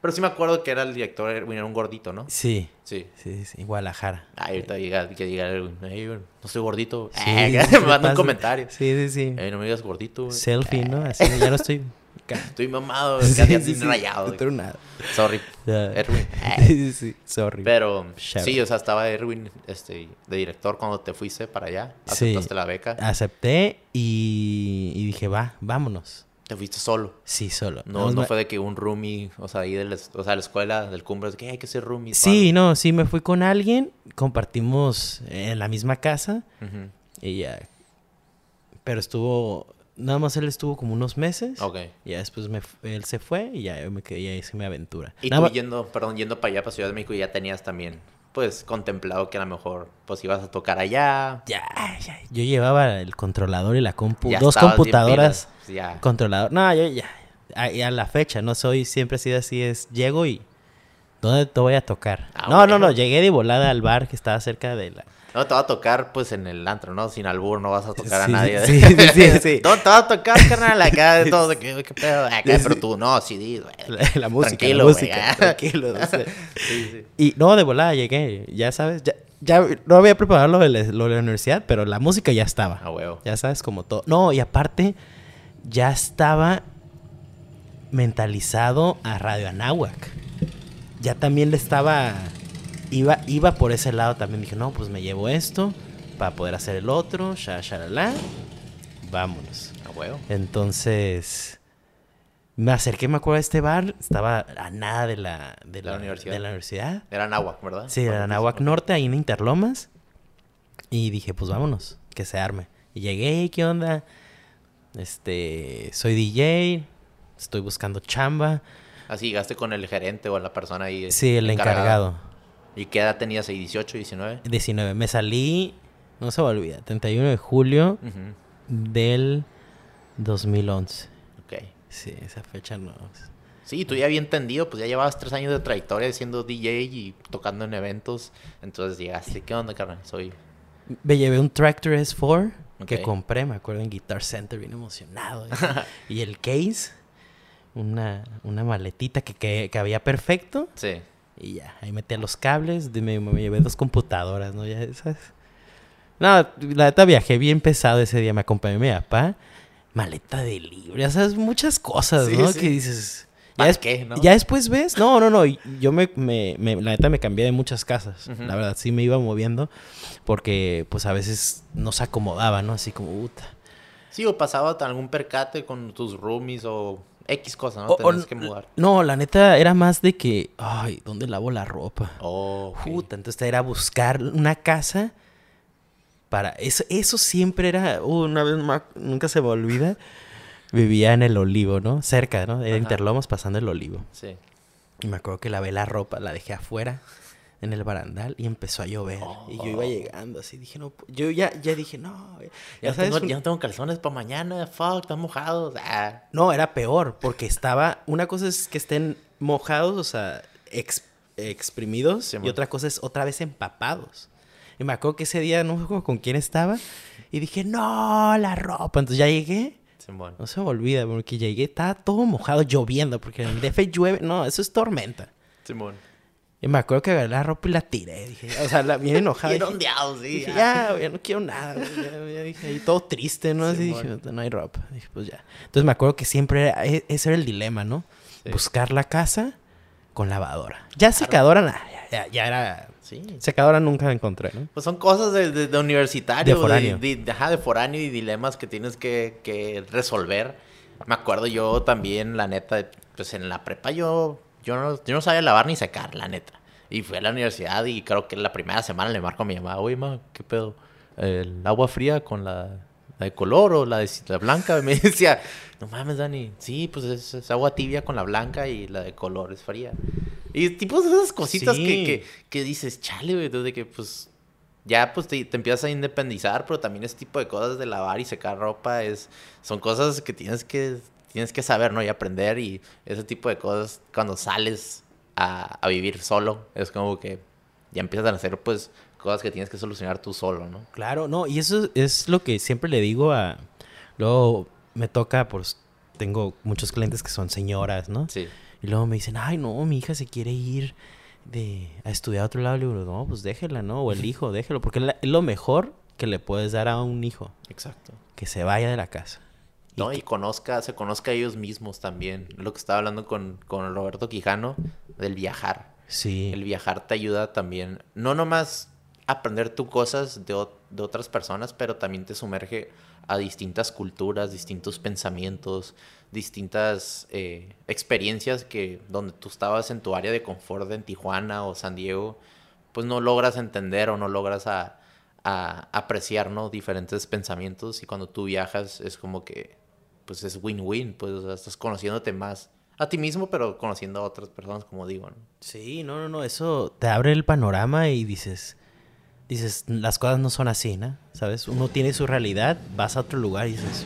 Pero sí me acuerdo que era el director, era un gordito, ¿no? Sí. Sí. Sí, sí. Guadalajara. Ay, ahorita llega, que diga, no soy gordito. Sí, me manda un comentario. Sí, sí, sí. no me digas gordito. Selfie, ¿no? Así, ya no estoy... Estoy mamado, casi sí, rayado. No nada. Sorry, Erwin. sí, sí, sorry. Pero sí, o sea, estaba Erwin este, de director cuando te fuiste para allá. Aceptaste la beca. Acepté y, y, dije, va, vámonos. ¿Te fuiste solo? Sí, solo. No, no, fue de que un roomie, o sea, ahí de la, o sea, la escuela del Cumbres, que hay que ser roomie. Sí, no, sí, me fui con alguien, compartimos en la misma casa y ya. Pero estuvo, Nada más él estuvo como unos meses. Ok. Y ya después me, él se fue y ya yo me quedé y hice mi aventura. Y tú yendo, perdón, yendo para allá, para Ciudad de México, ya tenías también, pues, contemplado que a lo mejor, pues, ibas a tocar allá. Ya, ya. Yo llevaba el controlador y la compu. dos computadoras. ya. Controlador. No, yo ya. a, la fecha, no soy, siempre he sido así, es, llego y, ¿dónde te voy a tocar? Ah, no, no, no, llegué de volada al bar que estaba cerca de la... No te va a tocar, pues, en el antro, ¿no? Sin albur, no vas a tocar Sí, a nadie. sí, sí, sí, sí. No, te va a tocar, carnal, acá de todo. de que, ¿Qué pedo? Acá, Sí, pero tú, no, sí, di, güey. La, la música, Tranquilo, la música, ah. tranquilo. o sea. Sí, sí. Y no, de volada llegué, ya sabes, ya, ya no había preparado lo de, la, lo de la universidad, pero la música ya estaba. A huevo. Ya sabes, como todo. No, y aparte, ya estaba mentalizado a Radio Anáhuac. Ya también le estaba. Iba, iba por ese lado también. Dije, no, pues me llevo esto para poder hacer el otro. Sha, shalala. Vámonos. A huevo. Entonces. Me acerqué, me acuerdo de este bar. Estaba a nada de la, de La la, universidad. De la universidad. Era Nahuac, ¿verdad? Sí, de la Nahuac Norte, ahí en Interlomas. Y dije, pues vámonos, que se arme. Y llegué, ¿qué onda? Este, soy DJ, estoy buscando chamba. Así llegaste con el gerente o la persona ahí. Sí, el encargada. encargado. ¿Y qué edad tenías ahí? ¿18, 19? 19. Me salí, no se me olvida, 31 de julio Ujú. del 2011. Ok. Sí, esa fecha no. Sí, tú ya había entendido, pues ya llevabas tres años de trayectoria siendo DJ y tocando en eventos. Entonces llegaste, ¿qué onda, carnal? Soy... Me llevé un Tractor S4 que Ok. compré, me acuerdo, en Guitar Center, bien emocionado. y el case, una, una maletita que, que, que había perfecto. Sí. Y ya, ahí metí los cables, de- me, me llevé dos computadoras, ¿no? Ya, ¿sabes? No, la neta viajé bien pesado ese día, me acompañó mi papá. Maleta de libre, ya sabes, muchas cosas, Sí, ¿no? sí. Que dices... Ya, ¿Para des- qué, no? ya después ves, no, no, no, yo me, me, me- la neta me cambié de muchas casas, la verdad, sí me iba moviendo, porque pues a veces no se acomodaba, ¿no? Así como, puta. Sí, o pasaba algún percate con tus roomies o X cosa, ¿no? O- o Tenías que mudar. No, la neta era más de que, ay, ¿dónde lavo la ropa? Oh. Puta, entonces era buscar una casa para... Eso, eso siempre era... uh, una vez más, nunca se me olvida. Vivía en el olivo, ¿no? Cerca, ¿no? De Ajá. Interlomas pasando el olivo. Sí. Y me acuerdo que lavé la ropa, la dejé afuera en el barandal y empezó a llover. Y yo iba Oh. llegando así, dije, no, yo ya, ya dije, no. Ya, Ya, sabes, tengo, un- ya no tengo calzones para mañana, fuck, están mojados. Ah. No, era peor, porque estaba. Una cosa es que estén mojados, o sea, ex- exprimidos, Sí, y otra cosa es otra vez empapados. Y me acuerdo que ese día no acuerdo con quién estaba, y dije, no, la ropa. Entonces ya llegué, Simón. no se me olvida, porque llegué, estaba todo mojado, lloviendo, porque en el DF llueve, no, eso es tormenta. Simón. Y me acuerdo que agarré la ropa y la tiré, dije, o sea, la, bien enojada. Bien ondeado, sí. Dije, ya, ya no quiero nada. Ya, ya dije, y todo triste, ¿no? Así dije, no hay ropa. Dije, pues ya. Entonces me acuerdo que siempre era, e- ese era el dilema, ¿no? Sí. Buscar la casa con lavadora. Ya secadora, nada, ya, ya, era... Sí. Secadora nunca la encontré, ¿no? Pues son cosas de, de- de universitario. De foráneo. De- ajá, de foráneo y dilemas que tienes que, que resolver. Me acuerdo yo también, la neta, pues en la prepa yo, yo, no, yo no sabía lavar ni secar, la neta. Y fui a la universidad y creo que la primera semana le marco a mi mamá, oye, ma, ¿qué pedo? ¿El agua fría con la, la de color o la de la blanca? Y me decía, no mames, Dani, sí, pues es, es agua tibia con la blanca y la de color es fría. Y tipo esas cositas que, que, que dices, chale, güey, desde que pues ya pues te, te empiezas a independizar, pero también ese tipo de cosas de lavar y secar ropa es son cosas que tienes que tienes que saber, ¿no? Y aprender y ese tipo de cosas cuando sales a, a vivir solo es como que ya empiezas a hacer pues cosas que tienes que solucionar tú solo, ¿no? Claro, no, y eso es lo que siempre le digo a... Luego me toca, pues, tengo muchos clientes que son señoras, ¿no? Sí. Y luego me dicen, ay, no, mi hija se quiere ir de, a estudiar a otro lado. Le digo, no, pues déjela, ¿no? O el hijo, déjelo. Porque es lo mejor que le puedes dar a un hijo. Exacto. Que se vaya de la casa. Y No, y conozca, se conozca a ellos mismos también. Lo que estaba hablando con, con Roberto Quijano del viajar. Sí. El viajar te ayuda también, no nomás aprender tú cosas de, de otras personas, pero también te sumerge a distintas culturas, distintos pensamientos, distintas eh, experiencias que donde tú estabas en tu área de confort en Tijuana o San Diego, pues no logras entender o no logras a, a apreciar, ¿no? Diferentes pensamientos y cuando tú viajas es como que, pues es win-win, pues o sea, estás conociéndote más a ti mismo, pero conociendo a otras personas, como digo, ¿no? Sí, no, no, no. Eso te abre el panorama y dices... Dices, las cosas no son así, ¿no? ¿Sabes? Uno tiene su realidad, vas a otro lugar y dices...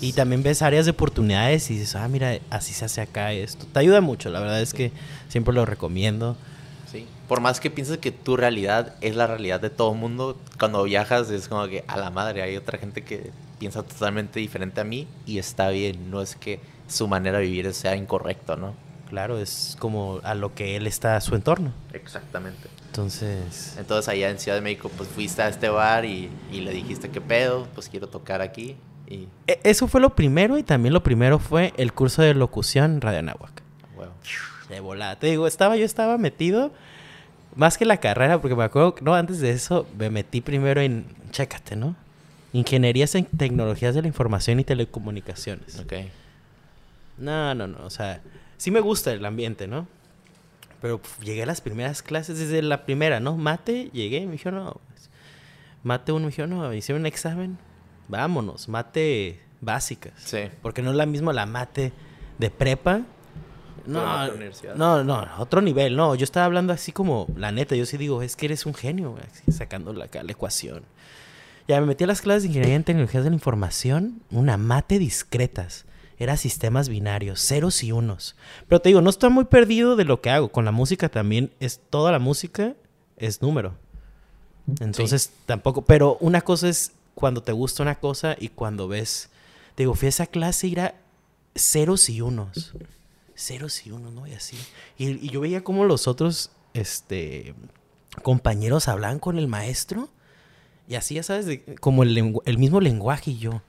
Y también ves áreas de oportunidades y dices, ah, mira, así se hace acá esto. Te ayuda mucho, la verdad es que siempre lo recomiendo. Sí. Por más que pienses que tu realidad es la realidad de todo el mundo, cuando viajas es como que a la madre hay otra gente que piensa totalmente diferente a mí y está bien, no es que su manera de vivir sea incorrecto, ¿no? Claro, es como a lo que él está a su entorno. Exactamente. Entonces... Entonces allá en Ciudad de México pues fuiste a este bar y, y le dijiste qué pedo, pues quiero tocar aquí y... E, eso fue lo primero y también lo primero fue el curso de locución Radio Anáhuac. Bueno. De volada. Te digo, estaba, yo estaba metido más que la carrera, porque me acuerdo, no, antes de eso me metí primero en, chécate, ¿no? Ingenierías en tecnologías de la información y telecomunicaciones. Ok. No, no, no, o sea, sí me gusta el ambiente, ¿no? Pero pf, llegué a las primeras clases desde la primera, ¿no? Mate, llegué y me dijeron, no, pues, mate uno, me dijeron, no, hicieron un examen, vámonos, mate básicas. Sí. Porque no es la misma la mate de prepa. No, no, no, otro nivel, no. Yo estaba hablando así como, la neta, yo sí digo, es que eres un genio, sacando la, la ecuación. Ya me metí a las clases de ingeniería en tecnologías de la información, una mate discretas. Era sistemas binarios, ceros y unos. Pero te digo, no estoy muy perdido de lo que hago. Con la música también es toda la música es número. Entonces tampoco, pero una cosa es cuando te gusta una cosa y cuando ves, te digo, fui a esa clase y era ceros y unos. Ceros y unos, ¿no? Y así. Y, y yo veía como los otros, este, compañeros hablaban con el maestro y así, ya sabes, de- como el, el mismo lenguaje y yo.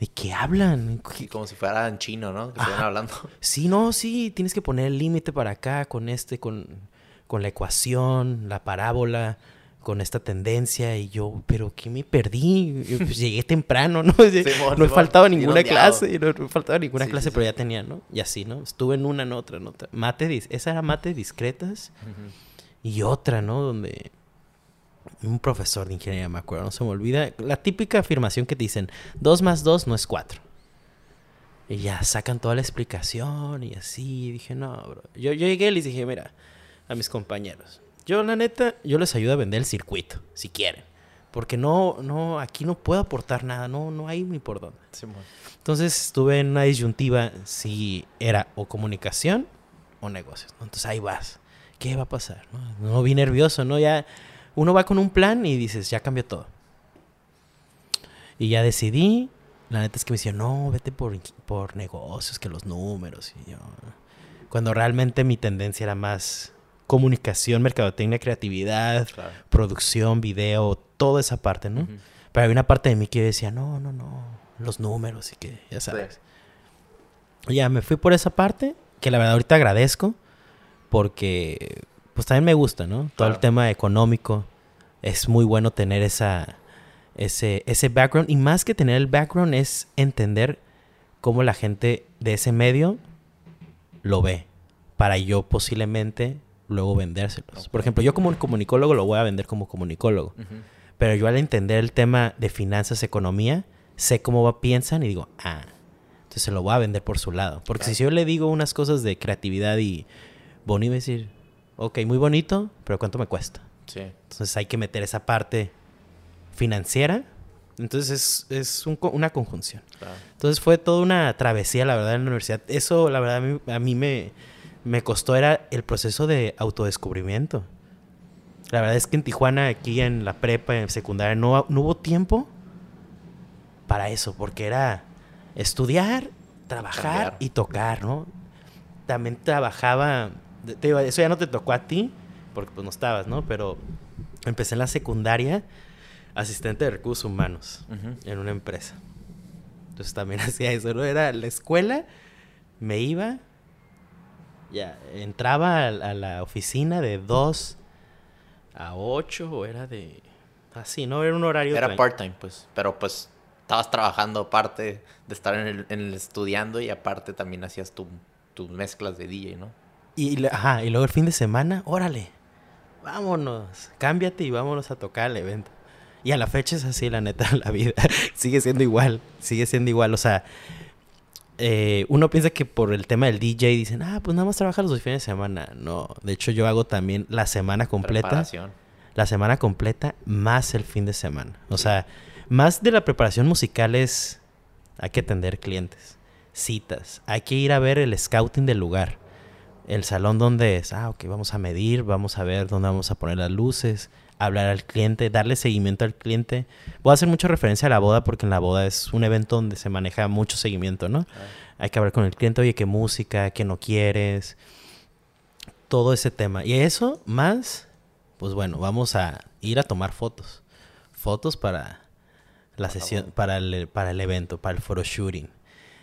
¿De qué hablan? Como si fuera en chino, ¿no? Que estuvieran hablando. Sí, no, sí, tienes que poner el límite para acá con este, con, con la ecuación, la parábola, con esta tendencia. Y yo, ¿pero qué me perdí? Yo, pues, llegué temprano, ¿no? no he faltado ninguna clase, no, he faltado ninguna Sí, clase, sí, pero ya tenía, ¿no? Y así, ¿no? Estuve en una, en otra, en otra. Mate, esa era mate discretas. Y otra, ¿no? Donde un profesor de ingeniería, me acuerdo, no se me olvida, la típica afirmación que te dicen, 2 más 2 no es 4. Y ya sacan toda la explicación y así. Y dije, no, bro. Yo, yo llegué y les dije, mira, a mis compañeros, yo la neta, yo les ayudo a vender el circuito, si quieren. Porque no, no, aquí no puedo aportar nada, no, no hay ni por dónde. Entonces estuve en una disyuntiva si era o comunicación o negocios. ¿no? Entonces ahí vas. ¿Qué va a pasar? No, no vi nervioso, ¿no? Ya uno va con un plan y dices, ya cambió todo. Y ya decidí. La neta es que me decían, no, vete por, por negocios, que los números. Y yo, cuando realmente mi tendencia era más comunicación, mercadotecnia, creatividad, Claro. producción, video, toda esa parte, ¿no? Pero había una parte de mí que decía, no, no, no, los números y que, ya sabes. Ya me fui por esa parte, que la verdad ahorita agradezco, porque pues también me gusta, ¿no? Todo el tema económico, es muy bueno tener esa, ese, ese background, y más que tener el background es entender cómo la gente de ese medio lo ve, para yo posiblemente luego vendérselos. Por ejemplo, yo como comunicólogo lo voy a vender como comunicólogo. Pero yo al entender el tema de finanzas, economía, sé cómo va, piensan y digo, ah, entonces se lo voy a vender por su lado. Porque si yo le digo unas cosas de creatividad y a decir, ok, muy bonito, pero ¿cuánto me cuesta? Sí. Entonces hay que meter esa parte financiera. Entonces es, es un una conjunción. Claro. Entonces fue toda una travesía, la verdad, en la universidad. Eso, la verdad, a mí, a mí me, me costó, era el proceso de autodescubrimiento. La verdad es que en Tijuana, aquí en la prepa, en secundaria, no, no hubo tiempo para eso, porque era estudiar, trabajar Cambiar. y tocar, ¿no? También trabajaba, te digo, eso ya no te tocó a ti, porque pues no estabas, ¿no? Pero empecé en la secundaria, asistente de recursos humanos en una empresa. Entonces también hacía eso, ¿no? Era la escuela, me iba, ya, entraba a, a la oficina de 2 a 8 o era de... Así, ¿no? Era un horario... Era part-time, pues. Pero pues estabas trabajando aparte de estar en el, en el estudiando y aparte también hacías tu, tus mezclas de DJ, ¿no? Y, ajá, y luego el fin de semana, órale, vámonos, cámbiate y vámonos a tocar el evento. Y a la fecha es así, la neta, la vida sigue siendo igual, sigue siendo igual. O sea, eh, uno piensa que por el tema del DJ dicen, ah, pues nada más trabaja los dos fines de semana. No, de hecho yo hago también la semana completa, la semana completa más el fin de semana. O sea, más de la preparación musical es hay que atender clientes, citas, hay que ir a ver el scouting del lugar, el salón donde es, ah, ok, vamos a medir, vamos a ver dónde vamos a poner las luces, hablar al cliente, darle seguimiento al cliente. Voy a hacer mucha referencia a la boda porque en la boda es un evento donde se maneja mucho seguimiento, ¿no? Hay que hablar con el cliente, oye, qué música, qué no quieres, todo ese tema. Y eso más, pues bueno, vamos a ir a tomar fotos. Fotos para la sesión, para el, para el evento, para el photoshooting.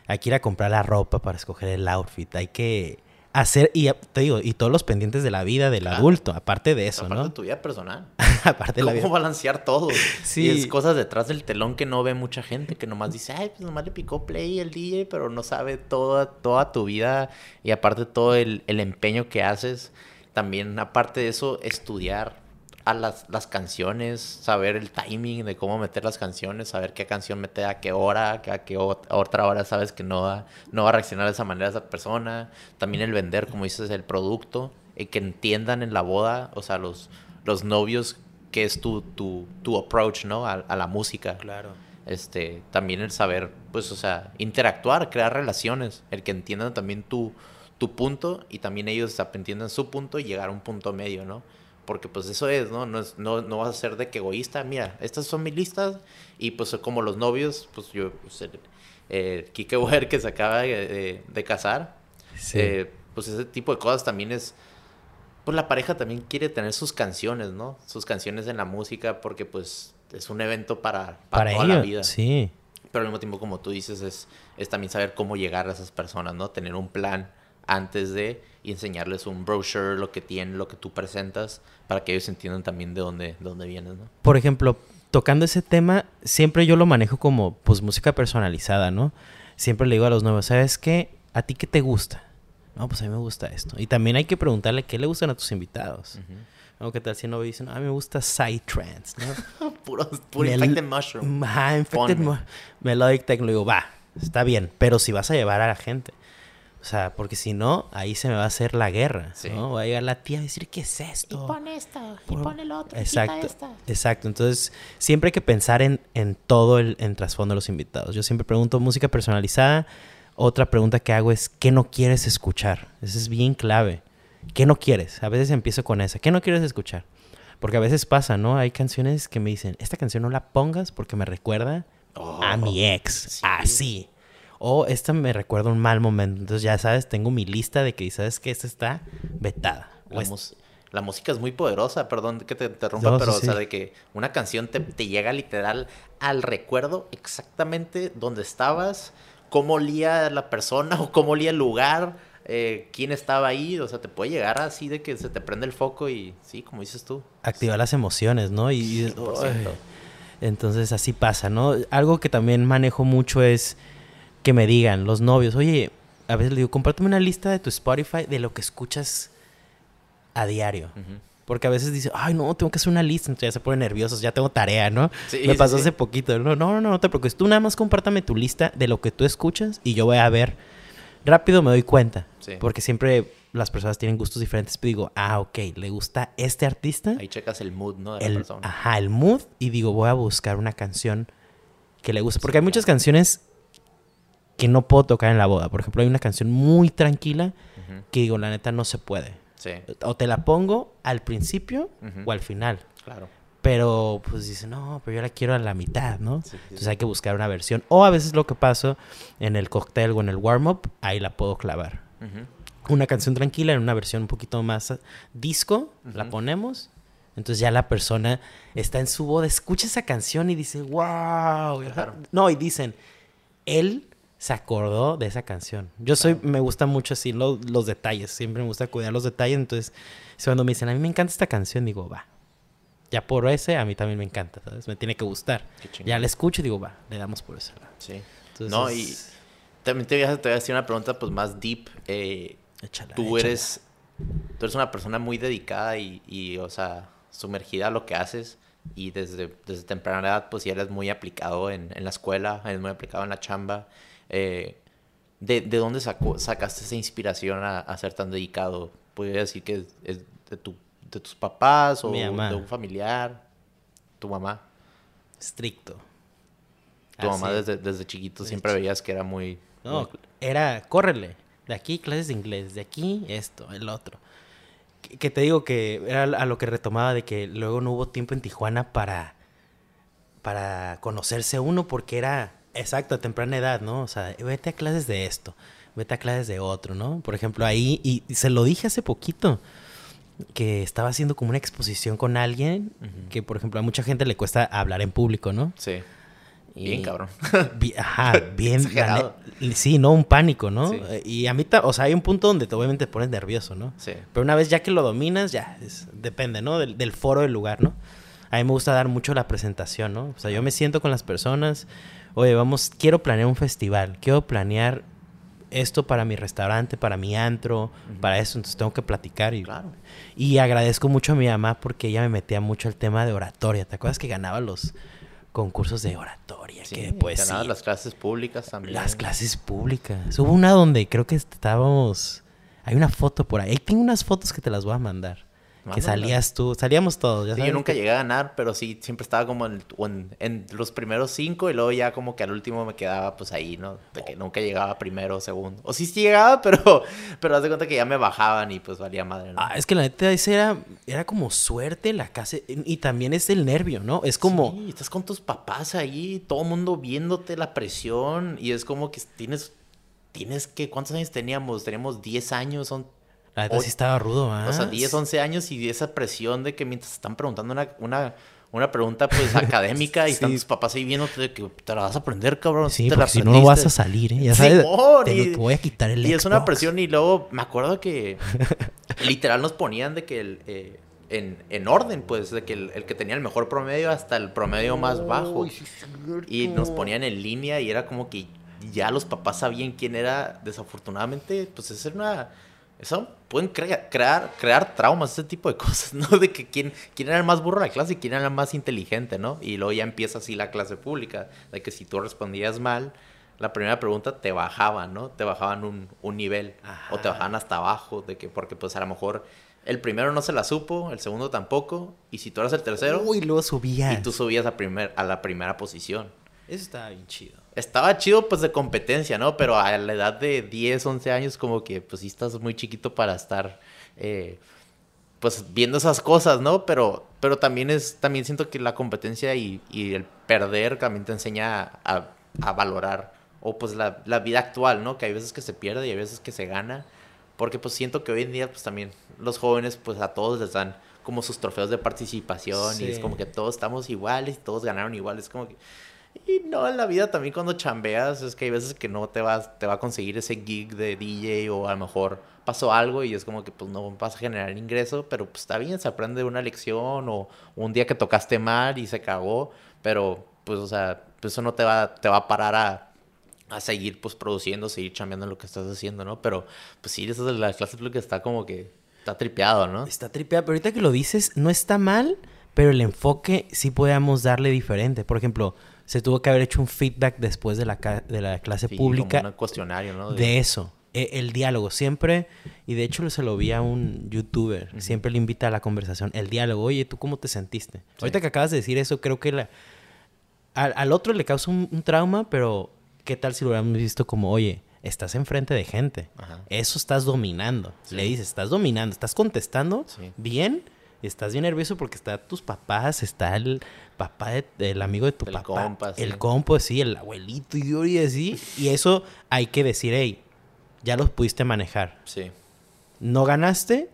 Hay que ir a comprar la ropa para escoger el outfit. Hay que hacer, y te digo, y todos los pendientes de la vida del adulto, aparte de eso, aparte ¿no? de tu vida personal. aparte de la vida. ¿Cómo balancear todo? Sí. Y es cosas detrás del telón que no ve mucha gente, que nomás dice, ay, pues nomás le picó play el DJ, pero no sabe toda, toda tu vida y aparte todo el, el empeño que haces. También, aparte de eso, estudiar a las, las canciones, saber el timing de cómo meter las canciones, saber qué canción meter a qué hora, que a qué otra hora sabes que no va, no va a reaccionar de esa manera esa persona. También el vender, como dices, el producto, y que entiendan en la boda, o sea, los, los novios, que es tu, tu, tu approach, ¿no? A, a la música. Claro. Este, también el saber, pues, o sea, interactuar, crear relaciones, el que entiendan también tu, tu punto y también ellos entiendan su punto y llegar a un punto medio, ¿no? Porque pues eso es, ¿no? No, es- no, no vas a ser de que egoísta, mira, estas son mis listas y pues como los novios, pues yo, pues, el, Kike que se acaba de, casar, Sí. eh, pues ese tipo de cosas también es, pues la pareja también quiere tener sus canciones, ¿no? Sus canciones en la música porque pues es un evento para, para, para toda la vida. sí. Pero al mismo tiempo, como tú dices, es, es también saber cómo llegar a esas personas, ¿no? Tener un plan antes de y enseñarles un brochure, lo que tienen, lo que tú presentas, para que ellos entiendan también de dónde, de dónde vienes, ¿no? Por ejemplo, tocando ese tema, siempre yo lo manejo como pues música personalizada, ¿no? Siempre le digo a los nuevos, ¿sabes qué? ¿A ti qué te gusta? No, pues a mí me gusta esto. Y también hay que preguntarle qué le gustan a tus invitados. ¿No? ¿Qué tal si no dicen, a mí me gusta Psytrance, ¿no? Puro, puro Mel- infected mushroom. Ajá, Infected Melodic Techno. Digo, va, está bien, pero si vas a llevar a la gente. O sea, porque si no, ahí se me va a hacer la guerra, Sí. ¿no? Va a llegar la tía a decir, ¿qué es esto? esto, y Por- pon el otro, Exacto, exacto. Entonces, siempre hay que pensar en, en todo el en trasfondo de los invitados. Yo siempre pregunto música personalizada. Otra pregunta que hago es, ¿qué no quieres escuchar? Eso es bien clave. ¿Qué no quieres? A veces empiezo con esa. ¿Qué no quieres escuchar? Porque a veces pasa, ¿no? Hay canciones que me dicen, esta canción no la pongas porque me recuerda a mi ex. sí. Así. O esta me recuerda un mal momento. Entonces, ya sabes, tengo mi lista de que, ¿sabes que Esta está vetada. O La, es- mus- la música es muy poderosa, perdón que te interrumpa, No, sí, pero o sea, de que una canción te, te llega literal al recuerdo exactamente donde estabas, cómo olía la persona o cómo olía el lugar, eh, quién estaba ahí, o sea, te puede llegar así de que se te prende el foco y sí, como dices tú. activar las emociones, ¿no? Y, y- 100%. ay, entonces así pasa, ¿no? Algo que también manejo mucho es que me digan los novios, oye, a veces le digo, compárteme una lista de tu Spotify de lo que escuchas a diario. Porque a veces dice, ay, no, tengo que hacer una lista. Entonces ya se ponen nerviosos, ya tengo tarea, ¿no? Sí, Me sí, pasó sí. hace poquito. No, no, no, no te preocupes. Tú nada más compártame tu lista de lo que tú escuchas y yo voy a ver. Rápido me doy cuenta. Sí. Porque siempre las personas tienen gustos diferentes. Pero digo, ah, ok, le gusta este artista Ahí checas el mood, ¿no? De la el, persona. ajá, el mood y digo, voy a buscar una canción que le guste. Porque hay muchas canciones que no puedo tocar en la boda. Por ejemplo, hay una canción muy tranquila Ujú. que digo, la neta no se puede. Sí, O te la pongo al principio Ujú. o al final. claro. Pero pues dice, no, pero yo la quiero a la mitad, ¿no? Sí, sí, Entonces hay que buscar una versión. O a veces lo que paso en el cóctel o en el warm-up, ahí la puedo clavar. Una canción tranquila en una versión un poquito más eh, disco, la ponemos. Entonces ya la persona está en su boda, escucha esa canción y dice, wow. Claro. No, y dicen, él se acordó de esa canción. Yo soy, me gusta mucho así lo- los detalles, siempre me gusta cuidar los detalles. Entonces, es cuando me dicen, a mí me encanta esta canción, digo, va. Ya por ese, a mí también me encanta, ¿sabes? Me tiene que gustar. Ya la escucho y digo, va, le damos por esa. Sí. Entonces, no, y también te voy, a, te voy a decir una pregunta pues más deep. Eh, échala, tú échala. eres tú eres una persona muy dedicada y, y, o sea sumergida a lo que haces y desde, desde temprana edad pues ya eres muy aplicado en, en la escuela eres muy aplicado en la chamba Eh, ¿de, de dónde sacó, sacaste esa inspiración a, a ser tan dedicado? ¿Podría decir que es, es de, tu, de tus papás o de un familiar? ¿Tu mamá? Estricto. Tu mamá desde, desde chiquito Desde siempre veías que era muy... No, muy- era, córrele. De aquí clases de inglés, de aquí esto, el otro. Que, que te digo que era a lo que retomaba de que luego no hubo tiempo en Tijuana para, para conocerse uno porque era, exacto, a temprana edad, ¿no? O sea, vete a clases de esto, vete a clases de otro, ¿no? Por ejemplo, ahí, y, y se lo dije hace poquito, que estaba haciendo como una exposición con alguien, que por ejemplo a mucha gente le cuesta hablar en público, ¿no? Sí. Bien, cabrón. Ajá, bien. sí, ¿no? Un pánico, ¿no? Sí. Eh, Y a mí, o sea, hay un punto donde te, obviamente te pones nervioso, ¿no? Sí. Pero una vez ya que lo dominas, ya, es- depende, ¿no? Del, del foro del lugar, ¿no? A mí me gusta dar mucho la presentación, ¿no? O sea, yo me siento con las personas, oye, vamos, quiero planear un festival, quiero planear esto para mi restaurante, para mi antro, para eso, entonces tengo que platicar y... Claro. Y agradezco mucho a mi mamá porque ella me metía mucho al tema de oratoria. ¿Te acuerdas que ganaba los concursos de oratoria? Sí, que poesía. ganabas las clases públicas también. Las clases públicas. Hubo una donde creo que estábamos. Hay una foto por. Ahí tengo unas fotos que te las voy a mandar. Que salías tú. Salíamos todos. Ya Sí, yo nunca que- llegué a ganar, pero sí, siempre estaba como en, o en, en los primeros cinco y luego ya como que al último me quedaba pues ahí, ¿no? De que nunca llegaba primero o segundo. O sí, sí llegaba, pero, pero haz de cuenta que ya me bajaban y pues valía madre, ¿no? Ah, es que la neta, ese era, era como suerte la casa. Y también es el nervio, ¿no? Es como. Sí, estás con tus papás ahí, todo el mundo viéndote la presión y es como que tienes, tienes que, ¿cuántos años teníamos? Teníamos 10 años, son, La neta sí estaba rudo, ¿ah? o sea, 10, 11 años y esa presión de que mientras están preguntando una, una, una pregunta pues académica y están tus papás ahí viéndote de que te la vas a aprender, cabrón. Sí, te la si no, no vas a aprendiste". salir, ¿eh? Ya sabes, Simón, te, lo- y- te voy a quitar el Y es una presión y luego me acuerdo que literal nos ponían de que el, eh, en, en orden, pues, de que el, el que tenía el mejor promedio hasta el promedio más bajo. Y nos ponían en línea y era como que ya los papás sabían quién era. Desafortunadamente, pues es una... Eso pueden crea- crear, crear traumas, ese tipo de cosas, ¿no? De que quién, quién era el más burro de la clase y quién era el más inteligente, ¿no? Y luego ya empieza así la clase pública, de que si tú respondías mal, la primera pregunta te bajaban, ¿no? Te bajaban un, un nivel o te bajaban hasta abajo, de que porque pues a lo mejor el primero no se la supo, el segundo tampoco, y si tú eras el tercero, Uy, luego subía. y tú subías a, primer, a la primera posición. Eso estaba bien chido. Estaba chido pues de competencia, ¿no? Pero a la edad de 10, 11 años como que pues sí estás muy chiquito para estar eh, pues viendo esas cosas, ¿no? Pero, pero también es, también siento que la competencia y, y el perder también te enseña a, a valorar o pues la, la vida actual, ¿no? Que hay veces que se pierde y hay veces que se gana. Porque pues siento que hoy en día pues también los jóvenes pues a todos les dan como sus trofeos de participación y es como que todos estamos iguales y todos ganaron igual. Es como que... Y no, en la vida también cuando chambeas es que hay veces que no te vas, te va a conseguir ese gig de DJ o a lo mejor pasó algo y es como que pues no vas a generar ingreso, pero pues está bien, se aprende de una lección o un día que tocaste mal y se cagó, pero pues o sea, pues, eso no te va, te va a parar a, a seguir pues produciendo, seguir chambeando en lo que estás haciendo, ¿no? Pero pues sí, eso de la clase pública está como que está tripeado, ¿no? Está tripeado, pero ahorita que lo dices, no está mal, pero el enfoque sí podemos darle diferente. Por ejemplo, se tuvo que haber hecho un feedback después de la, de la clase Sí, pública como un cuestionario, ¿no? de eso. e- El diálogo, siempre, y de hecho se lo vi a un youtuber, siempre le invita a la conversación, el diálogo, oye, ¿tú cómo te sentiste? Ahorita que acabas de decir eso, creo que la, al, al otro le causa un, un trauma, pero ¿qué tal si lo hubiéramos visto como, oye, estás enfrente de gente? Ajá. Eso estás dominando. Sí. Le dices, estás dominando, estás contestando Sí. bien, estás bien nervioso porque está tus papás, está el papá, de- el amigo de tu El papá, compa, sí. el compa, sí, el abuelito y y así. Y eso hay que decir, hey, ya los pudiste manejar. Sí, No ganaste,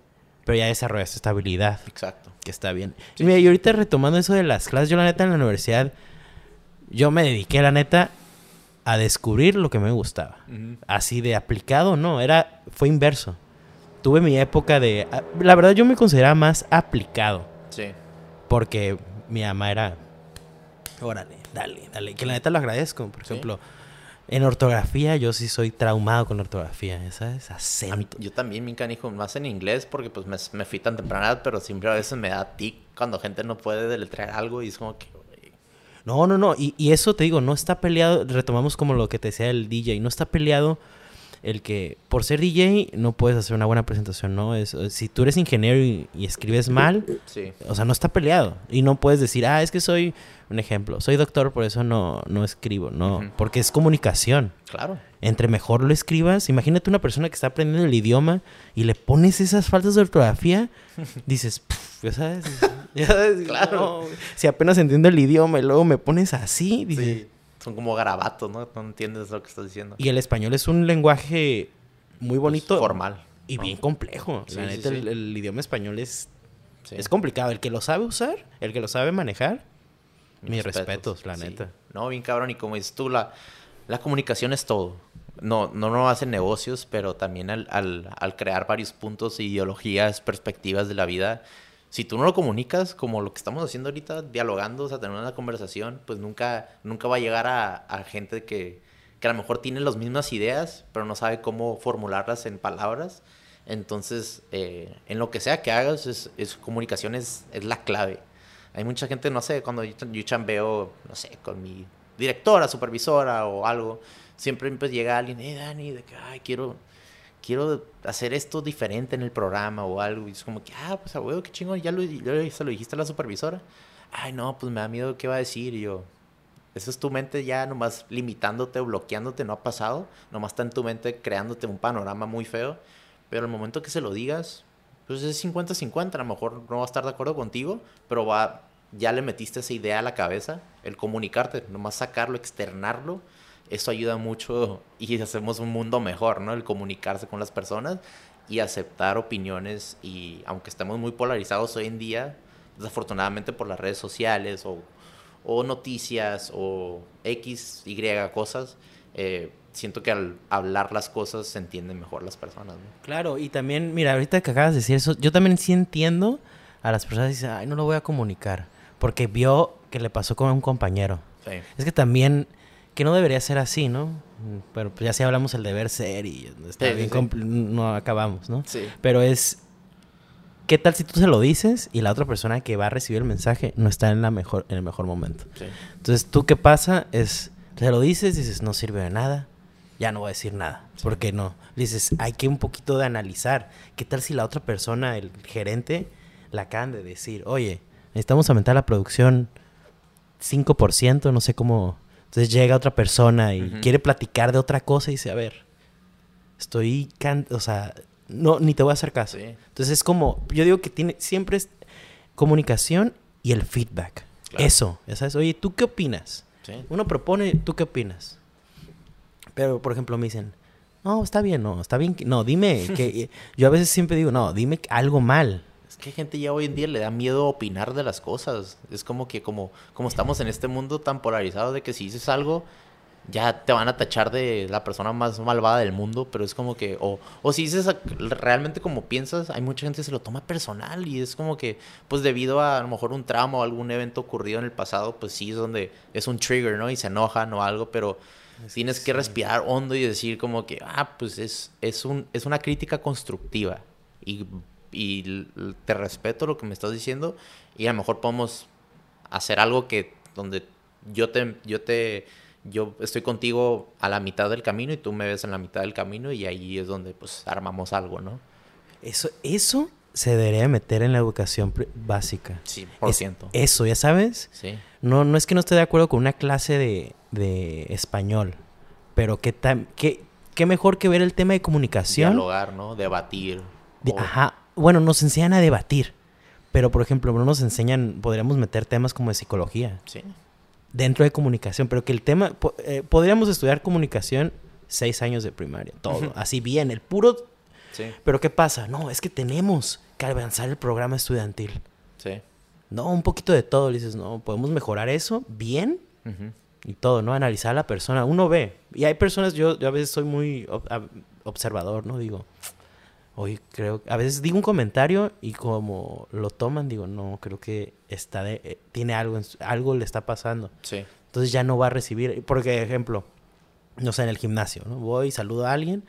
pero ya desarrollaste esta habilidad, exacto. que está bien. Y mira, y ahorita retomando eso de las clases, yo la neta en la universidad, yo me dediqué la neta a descubrir lo que me gustaba. Así de aplicado, no, era, fue inverso. Tuve mi época de, a- la verdad yo me consideraba más aplicado, Sí. porque mi mamá era, órale, dale, dale, que la neta lo agradezco. Por Sí. ejemplo, en ortografía yo sí soy traumado con la ortografía, ¿sabes? A mí- Acento. yo también, mi canijo, más en inglés, porque pues me, me fui tan temprana, pero siempre a veces me da tic cuando gente no puede deletrear algo y es como que... No, no, no. Y, y eso te digo, no está peleado. Retomamos como lo que te decía el DJ. No está peleado el que por ser DJ no puedes hacer una buena presentación, ¿no? Es, eh, si tú eres ingeniero y, y escribes mal, Sí. o sea, no está peleado. Y no puedes decir, ah, es que soy, un ejemplo, soy doctor, por eso no, no escribo, no, porque es comunicación. Claro. Entre mejor lo escribas, imagínate una persona que está aprendiendo el idioma y le pones esas faltas de ortografía, dices, "Puf, ya sabes, ya sabes, Claro. no, si apenas entiendo el idioma y luego me pones así, dices, Sí. Son como garabatos, ¿no? No entiendes lo que estás diciendo. y el español es un lenguaje muy bonito Pues, formal. y ¿no? bien complejo. Sí, La sí, neta, sí. El, el idioma español es, Sí. es complicado. El que lo sabe usar, el que lo sabe manejar, mis respetos, la Sí. neta. No, bien cabrón. Y como dices tú, la, la comunicación es todo. No, no, no hacen negocios, pero también al, al, al crear varios puntos, ideologías, perspectivas de la vida. Si tú no lo comunicas, como lo que estamos haciendo ahorita, dialogando, o sea, tener una conversación, pues nunca, nunca va a llegar a, gente que, que a lo mejor tiene las mismas ideas, pero no sabe cómo formularlas en palabras. Entonces, eh, en lo que sea que hagas, es, es comunicación es, es la clave. Hay mucha gente, no sé, cuando yo, yo chambeo, no sé, con mi directora, supervisora o algo, siempre pues llega alguien, eh, Dani, de que, ay, quiero, quiero hacer esto diferente en el programa o algo. Y es como que, ah, pues a huevo, qué chingón, ya lo, ya se lo dijiste a la supervisora. Ay, no, pues me da miedo qué va a decir. Y yo, eso es tu mente ya nomás limitándote o bloqueándote, no ha pasado. Nomás está en tu mente creándote un panorama muy feo. Pero al momento que se lo digas, pues es 50-50. A lo mejor no va a estar de acuerdo contigo, pero va, ya le metiste esa idea a la cabeza. El comunicarte, nomás sacarlo, externarlo. Eso ayuda mucho y hacemos un mundo mejor, ¿no? El comunicarse con las personas y aceptar opiniones. Y aunque estemos muy polarizados hoy en día, desafortunadamente por las redes sociales o, o noticias o X, Y cosas, eh, siento que al hablar las cosas se entienden mejor las personas, ¿no? Claro, y también, mira, ahorita que acabas de decir eso, yo también sí entiendo a las personas que dicen, ay, no lo voy a comunicar, porque vio que le pasó con un compañero. Sí. Es que también, que no debería ser así, ¿no? Pero pues ya si hablamos el deber ser y está Sí, bien sí. no acabamos, ¿no? Sí. Pero es, ¿qué tal si tú se lo dices y la otra persona que va a recibir el mensaje no está en, la mejor, en el mejor momento? Sí. Entonces, ¿tú qué pasa? Es, se lo dices, dices, no sirve de nada, ya no voy a decir nada. ¿Por qué no? Dices, hay que un poquito de analizar. ¿Qué tal si la otra persona, el gerente, la acaban de decir, oye, necesitamos aumentar la producción 5%, no sé cómo. Entonces llega otra persona y quiere platicar de otra cosa y dice, a ver, estoy, can o sea, no, ni te voy a hacer caso. Sí. Entonces es como, yo digo que tiene, siempre es comunicación y el feedback. Claro. Eso, ya sabes, oye, ¿tú qué opinas? Sí. Uno propone, ¿tú qué opinas? Pero, por ejemplo, me dicen, no, está bien, no, está bien, que- no, dime, que yo a veces siempre digo, no, dime algo mal. Que gente ya hoy en día le da miedo opinar de las cosas. Es como que como, como estamos en este mundo tan polarizado de que si dices algo, ya te van a tachar de la persona más malvada del mundo, pero es como que, o, o si dices realmente como piensas, hay mucha gente que se lo toma personal y es como que, pues debido a a lo mejor un trauma o algún evento ocurrido en el pasado, pues sí es donde es un trigger, ¿no? Y se enojan o algo, pero tienes que respirar hondo y decir como que, ah, pues es, es, un, es una crítica constructiva y, y te respeto lo que me estás diciendo y a lo mejor podemos hacer algo que donde yo te, yo te, yo estoy contigo a la mitad del camino y tú me ves en la mitad del camino y ahí es donde pues armamos algo, ¿no? Eso, eso se debería meter en la educación básica. Sí, por Es- ciento. eso, ya sabes. Sí, No, no es que no esté de acuerdo con una clase de, de español, pero qué, tan, qué, qué mejor que ver el tema de comunicación. dialogar, ¿no? Debatir. De- o- ajá. Bueno, nos enseñan a debatir. Pero, por ejemplo, no nos enseñan, podríamos meter temas como de psicología Sí, dentro de comunicación, pero que el tema, eh, podríamos estudiar comunicación seis años de primaria, todo, así bien, el puro... sí, Pero ¿qué pasa? No, es que tenemos que avanzar el programa estudiantil. sí. No, un poquito de todo. Le dices, no, podemos mejorar eso bien y todo, ¿no? Analizar a la persona. Uno ve. Y hay personas, yo, yo a veces soy muy ob- observador, ¿no? Digo, hoy creo, a veces digo un comentario y como lo toman, digo, no, creo que está de, eh, tiene algo, algo le está pasando. Sí, Entonces ya no va a recibir, porque ejemplo, no sé, en el gimnasio, ¿no? Voy saludo a alguien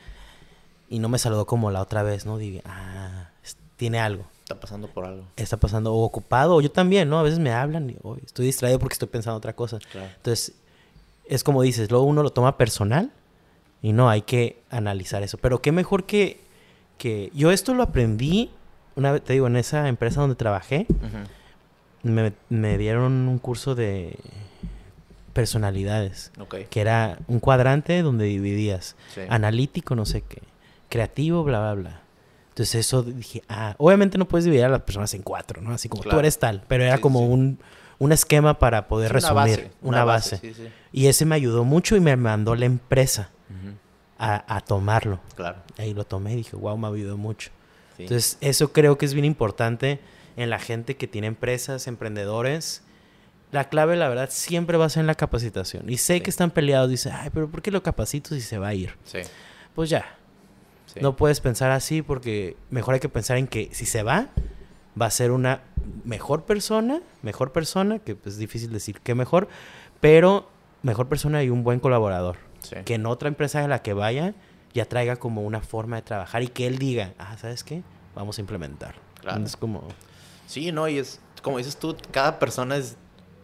y no me saludó como la otra vez, ¿no? Digo, ah, tiene algo está pasando por algo. está pasando o ocupado o yo también, ¿no? A veces me hablan y "Oye, estoy distraído porque estoy pensando otra cosa. Claro. Entonces, es como dices, luego uno lo toma personal Y no, hay que analizar eso. Pero qué mejor que, que... Yo esto lo aprendí, una vez, te digo, en esa empresa donde trabajé, me, me dieron un curso de personalidades. Que era un cuadrante donde dividías Sí. analítico, no sé qué, creativo, bla, bla, bla. Entonces eso dije, ah, obviamente no puedes dividir a las personas en cuatro, ¿no? Así como tú Claro. eres tal, pero era Sí, como sí. Un, un esquema para poder Sí, resumir, una base. sí, sí. Y ese me ayudó mucho y me mandó la empresa Ujú, a, a tomarlo. Claro. Ahí lo tomé y dije, wow, me ayudó mucho. sí. Entonces, eso creo que es bien importante en la gente que tiene empresas, emprendedores. La clave, la verdad, siempre va a ser en la capacitación. Y sé Sí. que están peleados, dice, ay, pero ¿por qué lo capacito si se va a ir? sí, Pues ya, sí. no puedes pensar así porque mejor hay que pensar en que si se va, va a ser una mejor persona, mejor persona, que pues, es difícil decir qué mejor, pero mejor persona y un buen colaborador. Sí. Que en otra empresa a la que vaya ya traiga como una forma de trabajar y que él diga, ah, ¿sabes qué? Vamos a implementar. Claro. Es como... Sí, no, y es, como dices tú, cada persona es,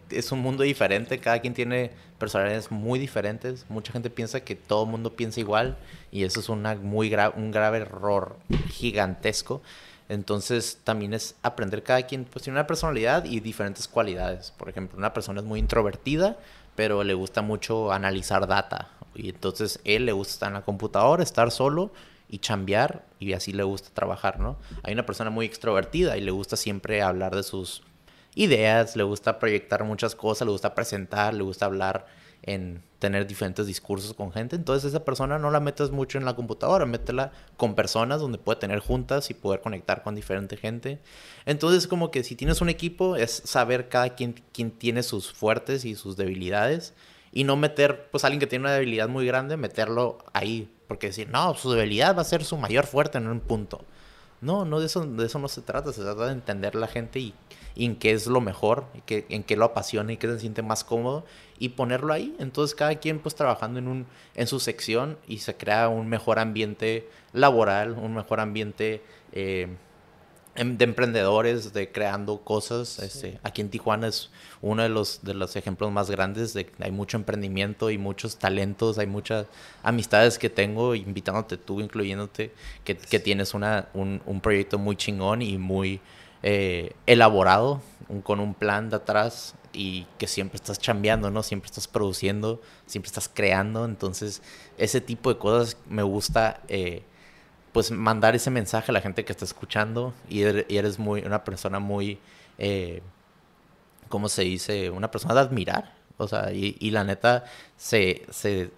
es un mundo diferente, cada quien tiene personalidades muy diferentes. Mucha gente piensa que todo el mundo piensa igual y eso es una muy gra- un grave error gigantesco. Entonces también es aprender cada quien, pues tiene una personalidad y diferentes cualidades. Por ejemplo, una persona es muy introvertida, pero le gusta mucho analizar data. Y entonces él le gusta estar en la computadora, estar solo y chambear y así le gusta trabajar, ¿no? Hay una persona muy extrovertida y le gusta siempre hablar de sus ideas, le gusta proyectar muchas cosas, le gusta presentar, le gusta hablar en tener diferentes discursos con gente. Entonces esa persona no la metas mucho en la computadora, métela con personas donde puede tener juntas y poder conectar con diferente gente. Entonces como que si tienes un equipo es saber cada quien, quien tiene sus fuertes y sus debilidades y no meter pues alguien que tiene una debilidad muy grande, meterlo ahí. Porque decir, no, su debilidad va a ser su mayor fuerte en un punto. No, no de eso, de eso no se trata, se trata de entender la gente y, en qué es lo mejor, en qué lo apasiona y qué se siente más cómodo y ponerlo ahí. Entonces cada quien pues trabajando en, un, en su sección y se crea un mejor ambiente laboral, un mejor ambiente eh, de emprendedores, de creando cosas. Este, aquí en Tijuana es uno de los, de los ejemplos más grandes de hay mucho emprendimiento y muchos talentos, hay muchas amistades que tengo, invitándote tú, incluyéndote, que, que tienes una, un, un proyecto muy chingón y muy eh, elaborado, un- con un plan de atrás y que siempre estás chambeando, ¿no? Siempre estás produciendo, siempre estás creando, entonces ese tipo de cosas me gusta eh, pues mandar ese mensaje a la gente que está escuchando y eres, y eres muy una persona muy eh, ¿cómo se dice? una persona de admirar o sea y, la neta se, se,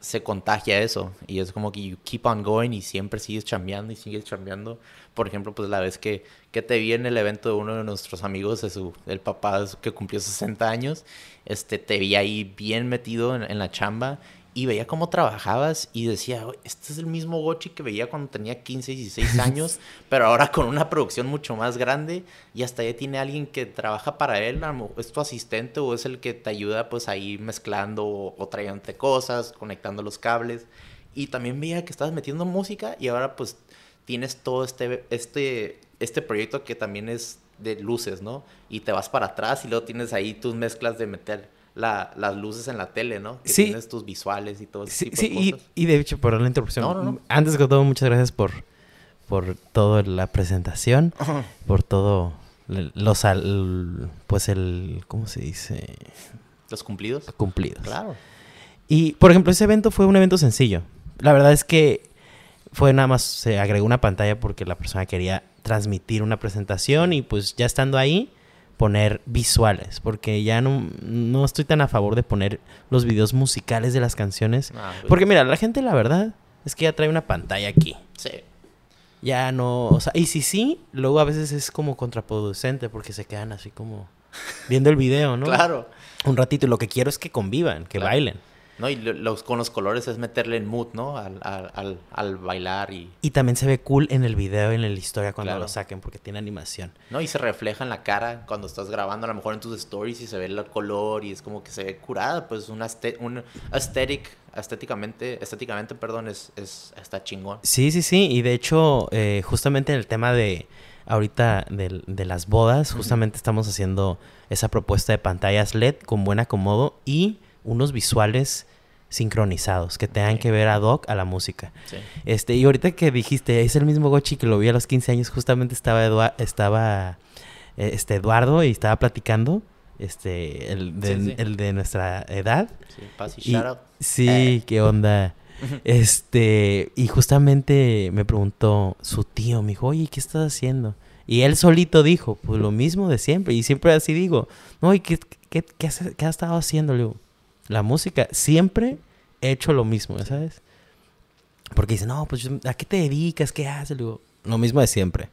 se contagia eso y es como que you keep on going y siempre sigues chambeando y sigues chambeando por ejemplo pues la vez que, que te vi en el evento de uno de nuestros amigos de su, el papá que cumplió 60 años este te vi ahí bien metido en la chamba y veía cómo trabajabas y decía, "Oye, este es el mismo Gochi que veía cuando tenía 15, 16 años, pero ahora con una producción mucho más grande y hasta ya tiene alguien que trabaja para él, es tu asistente o es el que te ayuda pues ahí mezclando o, o trayéndote cosas, conectando los cables. Y también veía que estabas metiendo música y ahora pues tienes todo este, este, este proyecto que también es de luces, ¿no? Y te vas para atrás y luego tienes ahí tus mezclas de meter la- las luces en la tele, ¿no? Que Sí. tienes tus visuales y todo ese Sí, tipo sí, de y, cosas. y de hecho, por la interrupción. No, no, no. Antes que todo, muchas gracias por, por toda la presentación, por todo los al- pues el ¿cómo se dice? Los cumplidos. cumplidos. Claro. Y por ejemplo, ese evento fue un evento sencillo. La verdad es que fue nada más se agregó una pantalla porque la persona quería transmitir una presentación y pues ya estando ahí poner visuales, porque ya no, no estoy tan a favor de poner los videos musicales de las canciones, Ah, pues, porque mira, la gente la verdad es que ya trae una pantalla aquí. Sí. Ya no, o sea, y si sí, luego a veces es como contraproducente porque se quedan así como viendo el video, ¿no? Claro. Un ratito y lo que quiero es que convivan, que Claro. bailen. No, y lo- los, con los colores es meterle en mood, ¿no? Al, al, al, bailar y... Y también se ve cool en el video y en la historia cuando Claro. lo saquen porque tiene animación. ¿no? Y se refleja en la cara cuando estás grabando, a lo mejor en tus stories y se ve el color y es como que se ve curada, pues este- un aesthetic, estéticamente, estéticamente, perdón, es, es, está chingón. Sí, sí, sí. Y de hecho, eh, justamente en el tema de ahorita de, de las bodas, justamente estamos haciendo esa propuesta de pantallas LED con buen acomodo y unos visuales sincronizados, que tengan que ver ad hoc a la música. Sí. Este, y ahorita que dijiste, es el mismo Gochi que lo vi a los 15 años, justamente estaba estaba eh, este Eduardo y estaba platicando, este, el de, Sí, el de nuestra edad. Sí, Paz y Y- shout out. Sí, Eh. qué onda. Este, y justamente me preguntó su tío, me dijo, oye, ¿qué estás haciendo? Y él solito dijo, pues lo mismo de siempre. Y siempre así digo, no, ¿y qué, qué, qué has, qué has estado haciendo? Le digo, la música, siempre he hecho lo mismo, ¿sabes? Porque dice, no, pues ¿a qué te dedicas? ¿Qué haces? Le digo, lo mismo de siempre.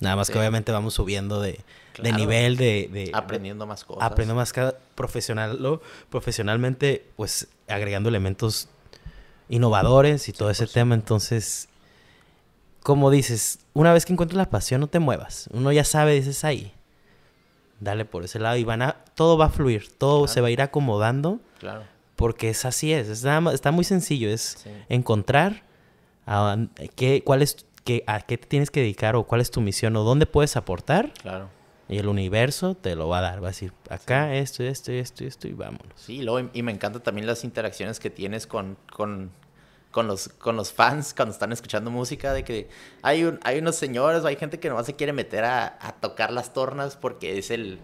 Nada más Sí. que obviamente vamos subiendo de, de nivel, de, de- Aprendiendo más cosas. Aprendo más cada profesional, lo- profesionalmente, pues agregando elementos innovadores y todo ese tema. Entonces, como dices, una vez que encuentras la pasión, no te muevas. Uno ya sabe, dices ahí. Dale por ese lado y van a, todo va a fluir, todo Claro. se va a ir acomodando Claro. porque es así es, es nada más- está muy sencillo, es Sí. encontrar a, qué, cuál es, qué, a qué te tienes que dedicar o cuál es tu misión o dónde puedes aportar Claro. y el universo te lo va a dar. Va a decir, acá esto, esto, esto, esto y vámonos. Sí, luego, y me encantan también las interacciones que tienes con, con, con, los, con los fans cuando están escuchando música, de que hay, un, hay unos señores o hay gente que nomás se quiere meter a, a tocar las tornas porque es el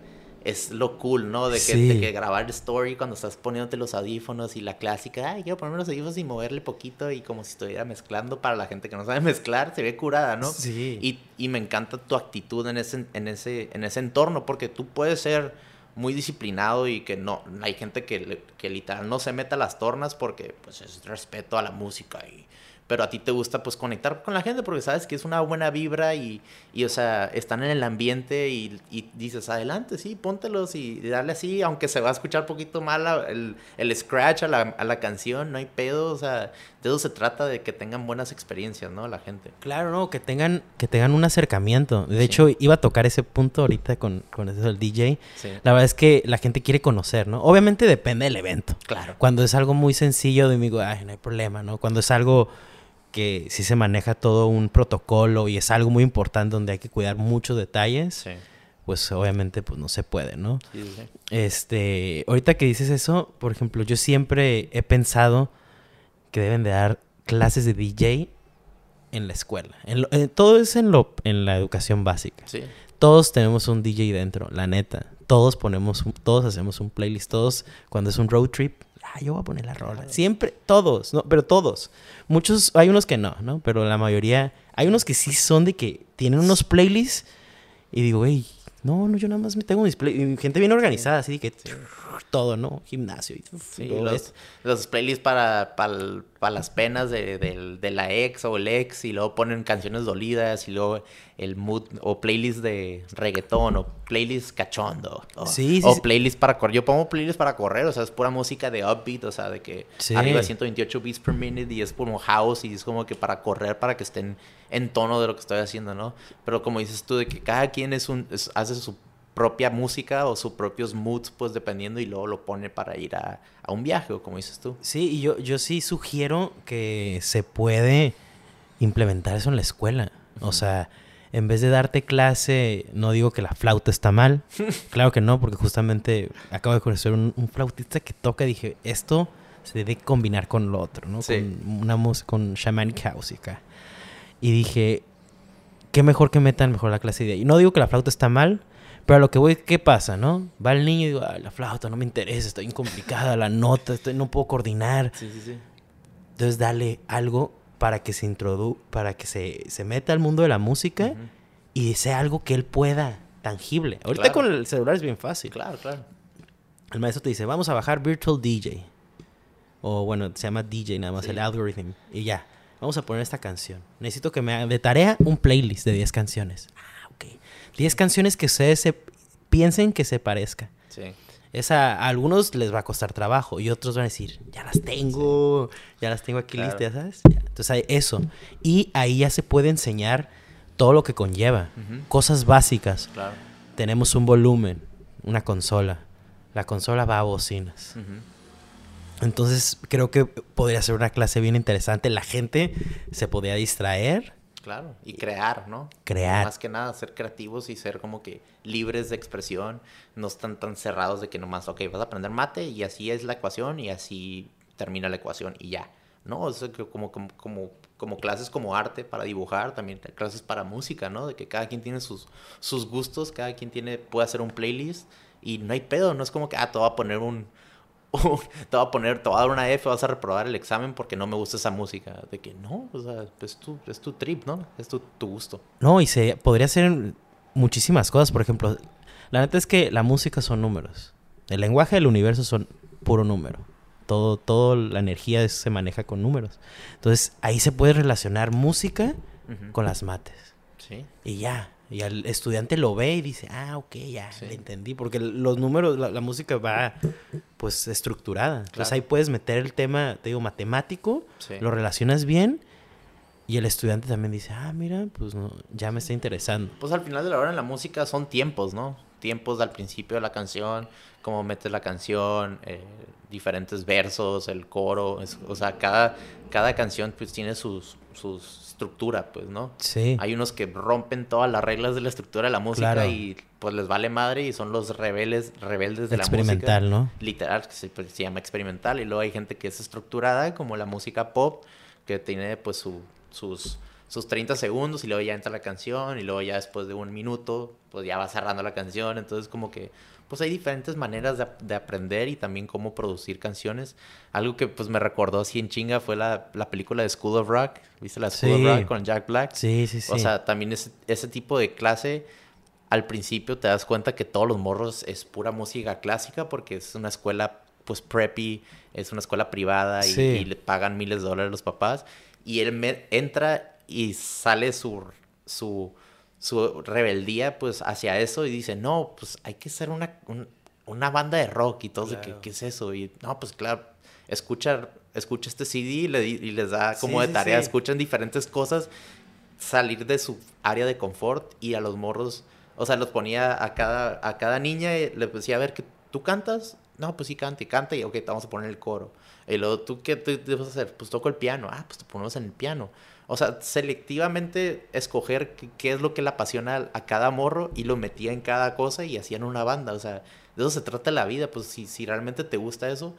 es lo cool, ¿no? De que, Sí. de que grabar story cuando estás poniéndote los audífonos y la clásica, ay, quiero ponerme los audífonos y moverle poquito y como si estuviera mezclando para la gente que no sabe mezclar, se ve curada, ¿no? Sí. Y, y me encanta tu actitud en ese, en ese, en ese entorno, porque tú puedes ser muy disciplinado y que no, hay gente que, que literal no se mete a las tornas porque pues es respeto a la música y pero a ti te gusta pues conectar con la gente porque sabes que es una buena vibra y, y o sea, están en el ambiente y, y dices, adelante, sí, póntelos y darle así, aunque se va a escuchar un poquito mal el, el scratch a la, a la canción, no hay pedo, o sea, de eso se trata, de que tengan buenas experiencias, ¿no? La gente. Claro, no, que tengan, que tengan un acercamiento. De Sí. hecho, iba a tocar ese punto ahorita con, con eso del DJ. Sí. La verdad es que la gente quiere conocer, ¿no? Obviamente depende del evento. Claro. Cuando es algo muy sencillo, digo, ay, no hay problema, ¿no? Cuando es algo que sí se maneja todo un protocolo y es algo muy importante donde hay que cuidar muchos detalles, Sí. pues obviamente pues no se puede, ¿no? Sí, sí. Este, ahorita que dices eso, por ejemplo, yo siempre he pensado que deben de dar clases de DJ en la escuela. En lo- eh, todo es en, lo, en la educación básica. Todos tenemos un DJ dentro, la neta. Todos ponemos, un- todos hacemos un playlist. Todos, cuando es un road trip, ah, yo voy a poner la rola. Claro. Siempre, todos, no, pero todos. Muchos, hay unos que no, ¿no? Pero la mayoría, hay unos que sí son de que tienen unos playlists y digo, hey, no, no, yo nada más me tengo mis playlists. Gente bien organizada, así de que todo, ¿no? Gimnasio y Sí, todo los, los playlists para, para, para las penas de, del- de la ex o el ex y luego ponen canciones dolidas y luego el mood o playlist de reggaetón o playlist cachondo o, Sí, sí, o playlist para correr. Yo pongo playlist para correr, o sea, es pura música de upbeat, o sea, de que arriba de 128 beats per minute y es como house y es como que para correr, para que estén en tono de lo que estoy haciendo, ¿no? Pero como dices tú, de que cada quien es un, es- hace su propia música o sus propios moods, pues dependiendo, y luego lo pone para ir a, a un viaje, o como dices tú. Sí, y yo, yo sí sugiero que se puede implementar eso en la escuela. O sea, en vez de darte clase, no digo que la flauta está mal. claro que no, porque justamente acabo de conocer un, un flautista que toca y dije, esto se debe combinar con lo otro, ¿no? Sí. Con una música, con shamanic house. Y dije, qué mejor que metan mejor la clase de ahí. No digo que la flauta está mal, pero a lo que voy, ¿qué pasa, no? Va el niño y digo, "Ay, la flauta no me interesa, está bien complicada, la nota, estoy, no puedo coordinar. Sí, sí, sí. Entonces dale algo para que se introdu para que se, se meta al mundo de la música y sea algo que él pueda, tangible. Ahorita Claro. con el celular es bien fácil. Claro, claro. El maestro te dice, vamos a bajar Virtual DJ. O bueno, se llama DJ nada más, Sí. el algorithm. Y ya, vamos a poner esta canción. Necesito que me hagan de tarea un playlist de 10 canciones. Ah, ok. 10 canciones que ustedes se piensen que se parezca. Sí. Esa, a algunos les va a costar trabajo y otros van a decir, ya las tengo, ya las tengo aquí Claro. listas, ¿sabes? Ya. Entonces hay eso. Y ahí ya se puede enseñar todo lo que conlleva. Cosas básicas. Claro. Tenemos un volumen, una consola. La consola va a bocinas. Entonces creo que podría ser una clase bien interesante. La gente se podría distraer. Claro. Y crear, ¿no? Crear. Más que nada, ser creativos y ser como que libres de expresión. No están tan cerrados de que nomás, ok, vas a aprender mate y así es la ecuación y así termina la ecuación y ya. ¿no? O sea, como, como, como, como, clases como arte para dibujar, también clases para música, ¿no? De que cada quien tiene sus, sus gustos, cada quien tiene, puede hacer un playlist y no hay pedo, no es como que, ah, te voy a poner un, te voy a poner, te voy a dar una F, vas a reprobar el examen porque no me gusta esa música. De que no, o sea, es tu, es tu trip, ¿no? Es tu, tu gusto. No, y se podría hacer muchísimas cosas, por ejemplo, la neta es que la música son números. El lenguaje del universo son puro número. Todo, todo la energía se maneja con números. Entonces, ahí se puede relacionar música con las mates. Sí. Y ya. Y al estudiante lo ve y dice, ah, ok, ya, le entendí. Porque los números, la, música va, pues, estructurada. Entonces ahí puedes meter el tema, te digo, matemático, lo relacionas bien y el estudiante también dice, ah, mira, pues no, ya me está interesando. Pues al final de la hora en la música son tiempos, ¿no? Tiempos al principio de la canción, cómo metes la canción, eh, diferentes versos, el coro, o sea, cada, cada canción pues tiene sus, su estructura, pues, ¿no? Sí. Hay unos que rompen todas las reglas de la estructura de la música y pues les vale madre y son los rebeldes, rebeldes de la música. Experimental, ¿no? Literal, que se, pues, se, llama experimental. Y luego hay gente que es estructurada, como la música pop, que tiene pues su, sus, sus 30 segundos y luego ya entra la canción y luego ya después de un minuto pues ya va cerrando la canción. Entonces como que pues hay diferentes maneras de, aprender y también cómo producir canciones. Algo que pues me recordó así en chinga fue la, película de School of Rock. ¿Viste la School of Rock con Jack Black? Sí, sí, sí. O sea, también ese, ese tipo de clase, al principio te das cuenta que todos los morros es pura música clásica porque es una escuela pues preppy, es una escuela privada y, le pagan miles de dólares a los papás. Y él entra y sale su... su su rebeldía pues hacia eso y dice, no, pues hay que ser una, una banda de rock y todo, ¿qué, es eso? Y no, pues claro, escucha, escucha este CD y, les da como de tarea, escuchan diferentes cosas, salir de su área de confort y a los morros, o sea, los ponía a cada, a cada niña y le decía, a ver, que ¿tú cantas? No, pues sí, canta y canta y ok, te vamos a poner el coro. Y luego, ¿tú qué te, vas a hacer? Pues toco el piano. Ah, pues te ponemos en el piano. O sea, selectivamente escoger qué, es lo que le apasiona a, cada morro y lo metía en cada cosa y hacían una banda. O sea, de eso se trata la vida. Pues si, si realmente te gusta eso,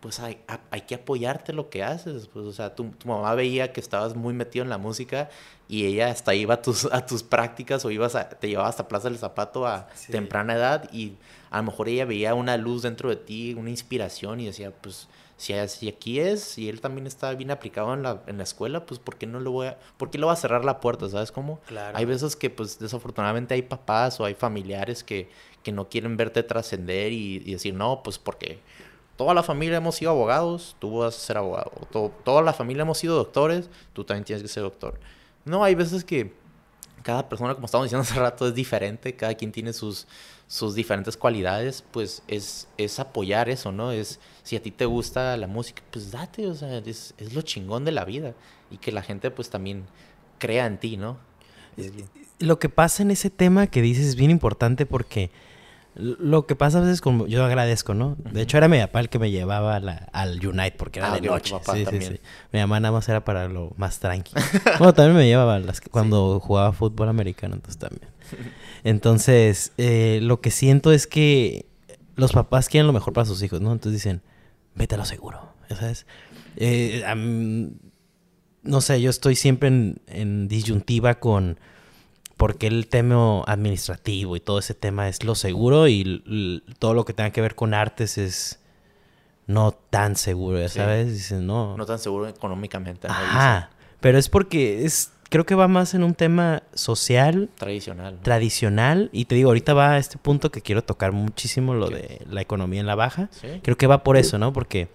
pues hay, hay que apoyarte lo que haces. Pues, o sea, tu, tu, mamá veía que estabas muy metido en la música y ella hasta iba a tus, a tus prácticas o ibas a, te llevaba hasta Plaza del Zapato a temprana edad y a lo mejor ella veía una luz dentro de ti, una inspiración y decía, pues si, aquí es, y él también está bien aplicado en la, en la escuela, pues ¿por qué no lo voy a, por qué lo va a cerrar la puerta? ¿Sabes cómo? Claro. Hay veces que pues desafortunadamente hay papás o hay familiares que, que no quieren verte trascender y, decir, no, pues porque toda la familia hemos sido abogados, tú vas a ser abogado. toda la familia hemos sido doctores, tú también tienes que ser doctor. No, hay veces que cada persona, como estábamos diciendo hace rato, es diferente, cada quien tiene sus, sus diferentes cualidades, pues es, es apoyar eso, ¿no? Es, si a ti te gusta la música, pues date, o sea, es, es lo chingón de la vida. Y que la gente pues también crea en ti, ¿no? Lo que pasa en ese tema que dices es bien importante porque lo que pasa a veces como yo agradezco, ¿no? De hecho era mi papá el que me llevaba al Unite porque era ah, de noche. Sí, sí, sí. Mi mamá nada más era para lo más tranquilo. bueno, también me llevaba las, cuando jugaba fútbol americano, entonces también. Entonces, eh, lo que siento es que los papás quieren lo mejor para sus hijos, ¿no? Entonces dicen, vete a lo seguro, ¿sabes? Eh, no sé, yo estoy siempre en, disyuntiva con por qué el tema administrativo y todo ese tema es lo seguro y todo lo que tenga que ver con artes es no tan seguro, ya sabes, dicen, no. No tan seguro económicamente. Ajá, pero es porque es creo que va más en un tema social. Tradicional. Tradicional. Y te digo, ahorita va a este punto que quiero tocar muchísimo, lo de la economía en la baja. Creo que va por eso, ¿no? Porque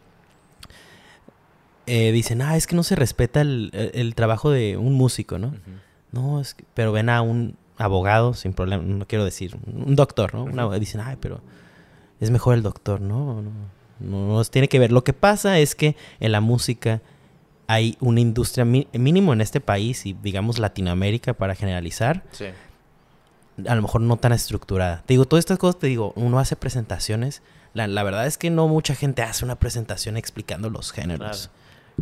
eh, dicen, ah, es que no se respeta el, trabajo de un músico, ¿no? No, es que, pero ven a un abogado, sin problema, no quiero decir, un doctor, ¿no? dicen, ay, pero es mejor el doctor, ¿no? No, no, no, tiene que ver. Lo que pasa es que en la música hay una industria mínimo en este país y digamos Latinoamérica para generalizar. Sí. A lo mejor no tan estructurada. Te digo, todas estas cosas, te digo, uno hace presentaciones. La, verdad es que no mucha gente hace una presentación explicando los géneros.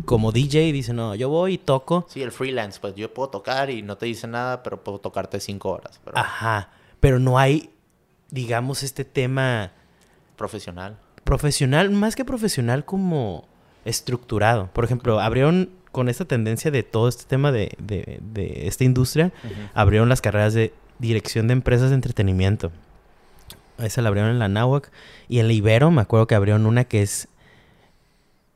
Como DJ dice, no, yo voy y toco. Sí, el freelance, pues yo puedo tocar y no te dice nada, pero puedo tocarte cinco horas. Ajá, pero no hay, digamos, este tema... Profesional. Profesional, más que profesional como estructurado. Por ejemplo, abrieron con esta tendencia de todo este tema de, de, de esta industria, abrieron las carreras de dirección de empresas de entretenimiento. Esa la abrieron en la Nahuac. Y en la Ibero me acuerdo que abrieron una que es,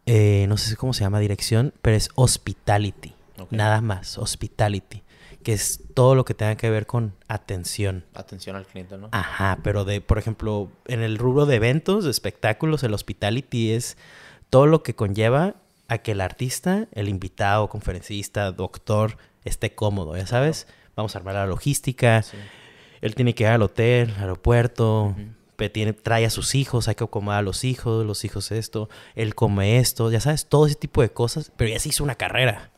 eh, no sé cómo se llama dirección, pero es hospitality. Nada más, hospitality. Que es todo lo que tenga que ver con atención. Atención al cliente, ¿no? Ajá, pero de, por ejemplo, en el rubro de eventos, de espectáculos, el hospitality es todo lo que conlleva a que el artista, el invitado, conferencista, doctor, esté cómodo, ya sabes. Vamos a armar la logística. Él tiene que ir al hotel, al aeropuerto, tiene, trae a sus hijos, hay que acomodar a los hijos, los hijos esto, él come esto, ya sabes, todo ese tipo de cosas, pero ya se hizo una carrera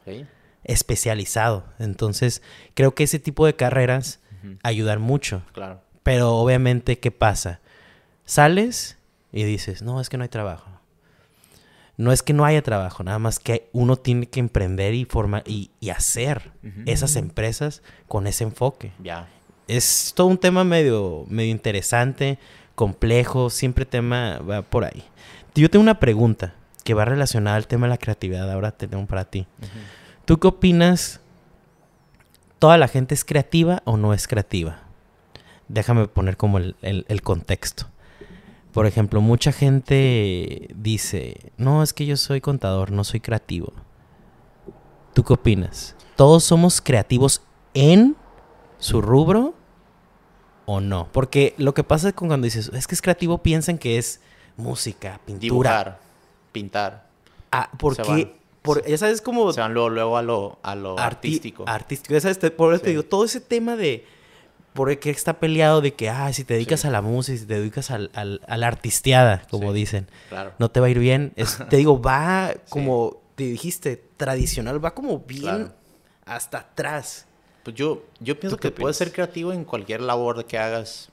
especializado. Entonces, creo que ese tipo de carreras ayudan mucho. Claro. Pero obviamente, ¿qué pasa? Sales y dices, no, es que no hay trabajo no es que no haya trabajo, nada más que uno tiene que emprender y formar y, hacer esas empresas con ese enfoque. Ya. Es todo un tema medio, medio interesante, complejo, siempre tema va por ahí. Yo tengo una pregunta que va relacionada al tema de la creatividad. Ahora tenemos para ti. ¿Tú qué opinas? ¿Toda la gente es creativa o no es creativa? Déjame poner como el contexto. Por ejemplo, mucha gente dice, no, es que yo soy contador, no soy creativo. ¿Tú qué opinas? ¿Todos somos creativos en su rubro o no? Porque lo que pasa con cuando dices, es que es creativo, piensan que es música, pintura. Dibujar, pintar. Ah, porque... Por, ya sabes cómo... Se van luego, a lo, a lo artístico. Artístico. Ya sabes, por eso te digo, todo ese tema de porque está peleado de que, ah, si te dedicas a la música, si te dedicas al, al, a la artisteada, como dicen, no te va a ir bien. te digo, va como te dijiste, tradicional, va como bien hasta atrás. Pues yo, yo pienso que puedes ser creativo en cualquier labor que hagas,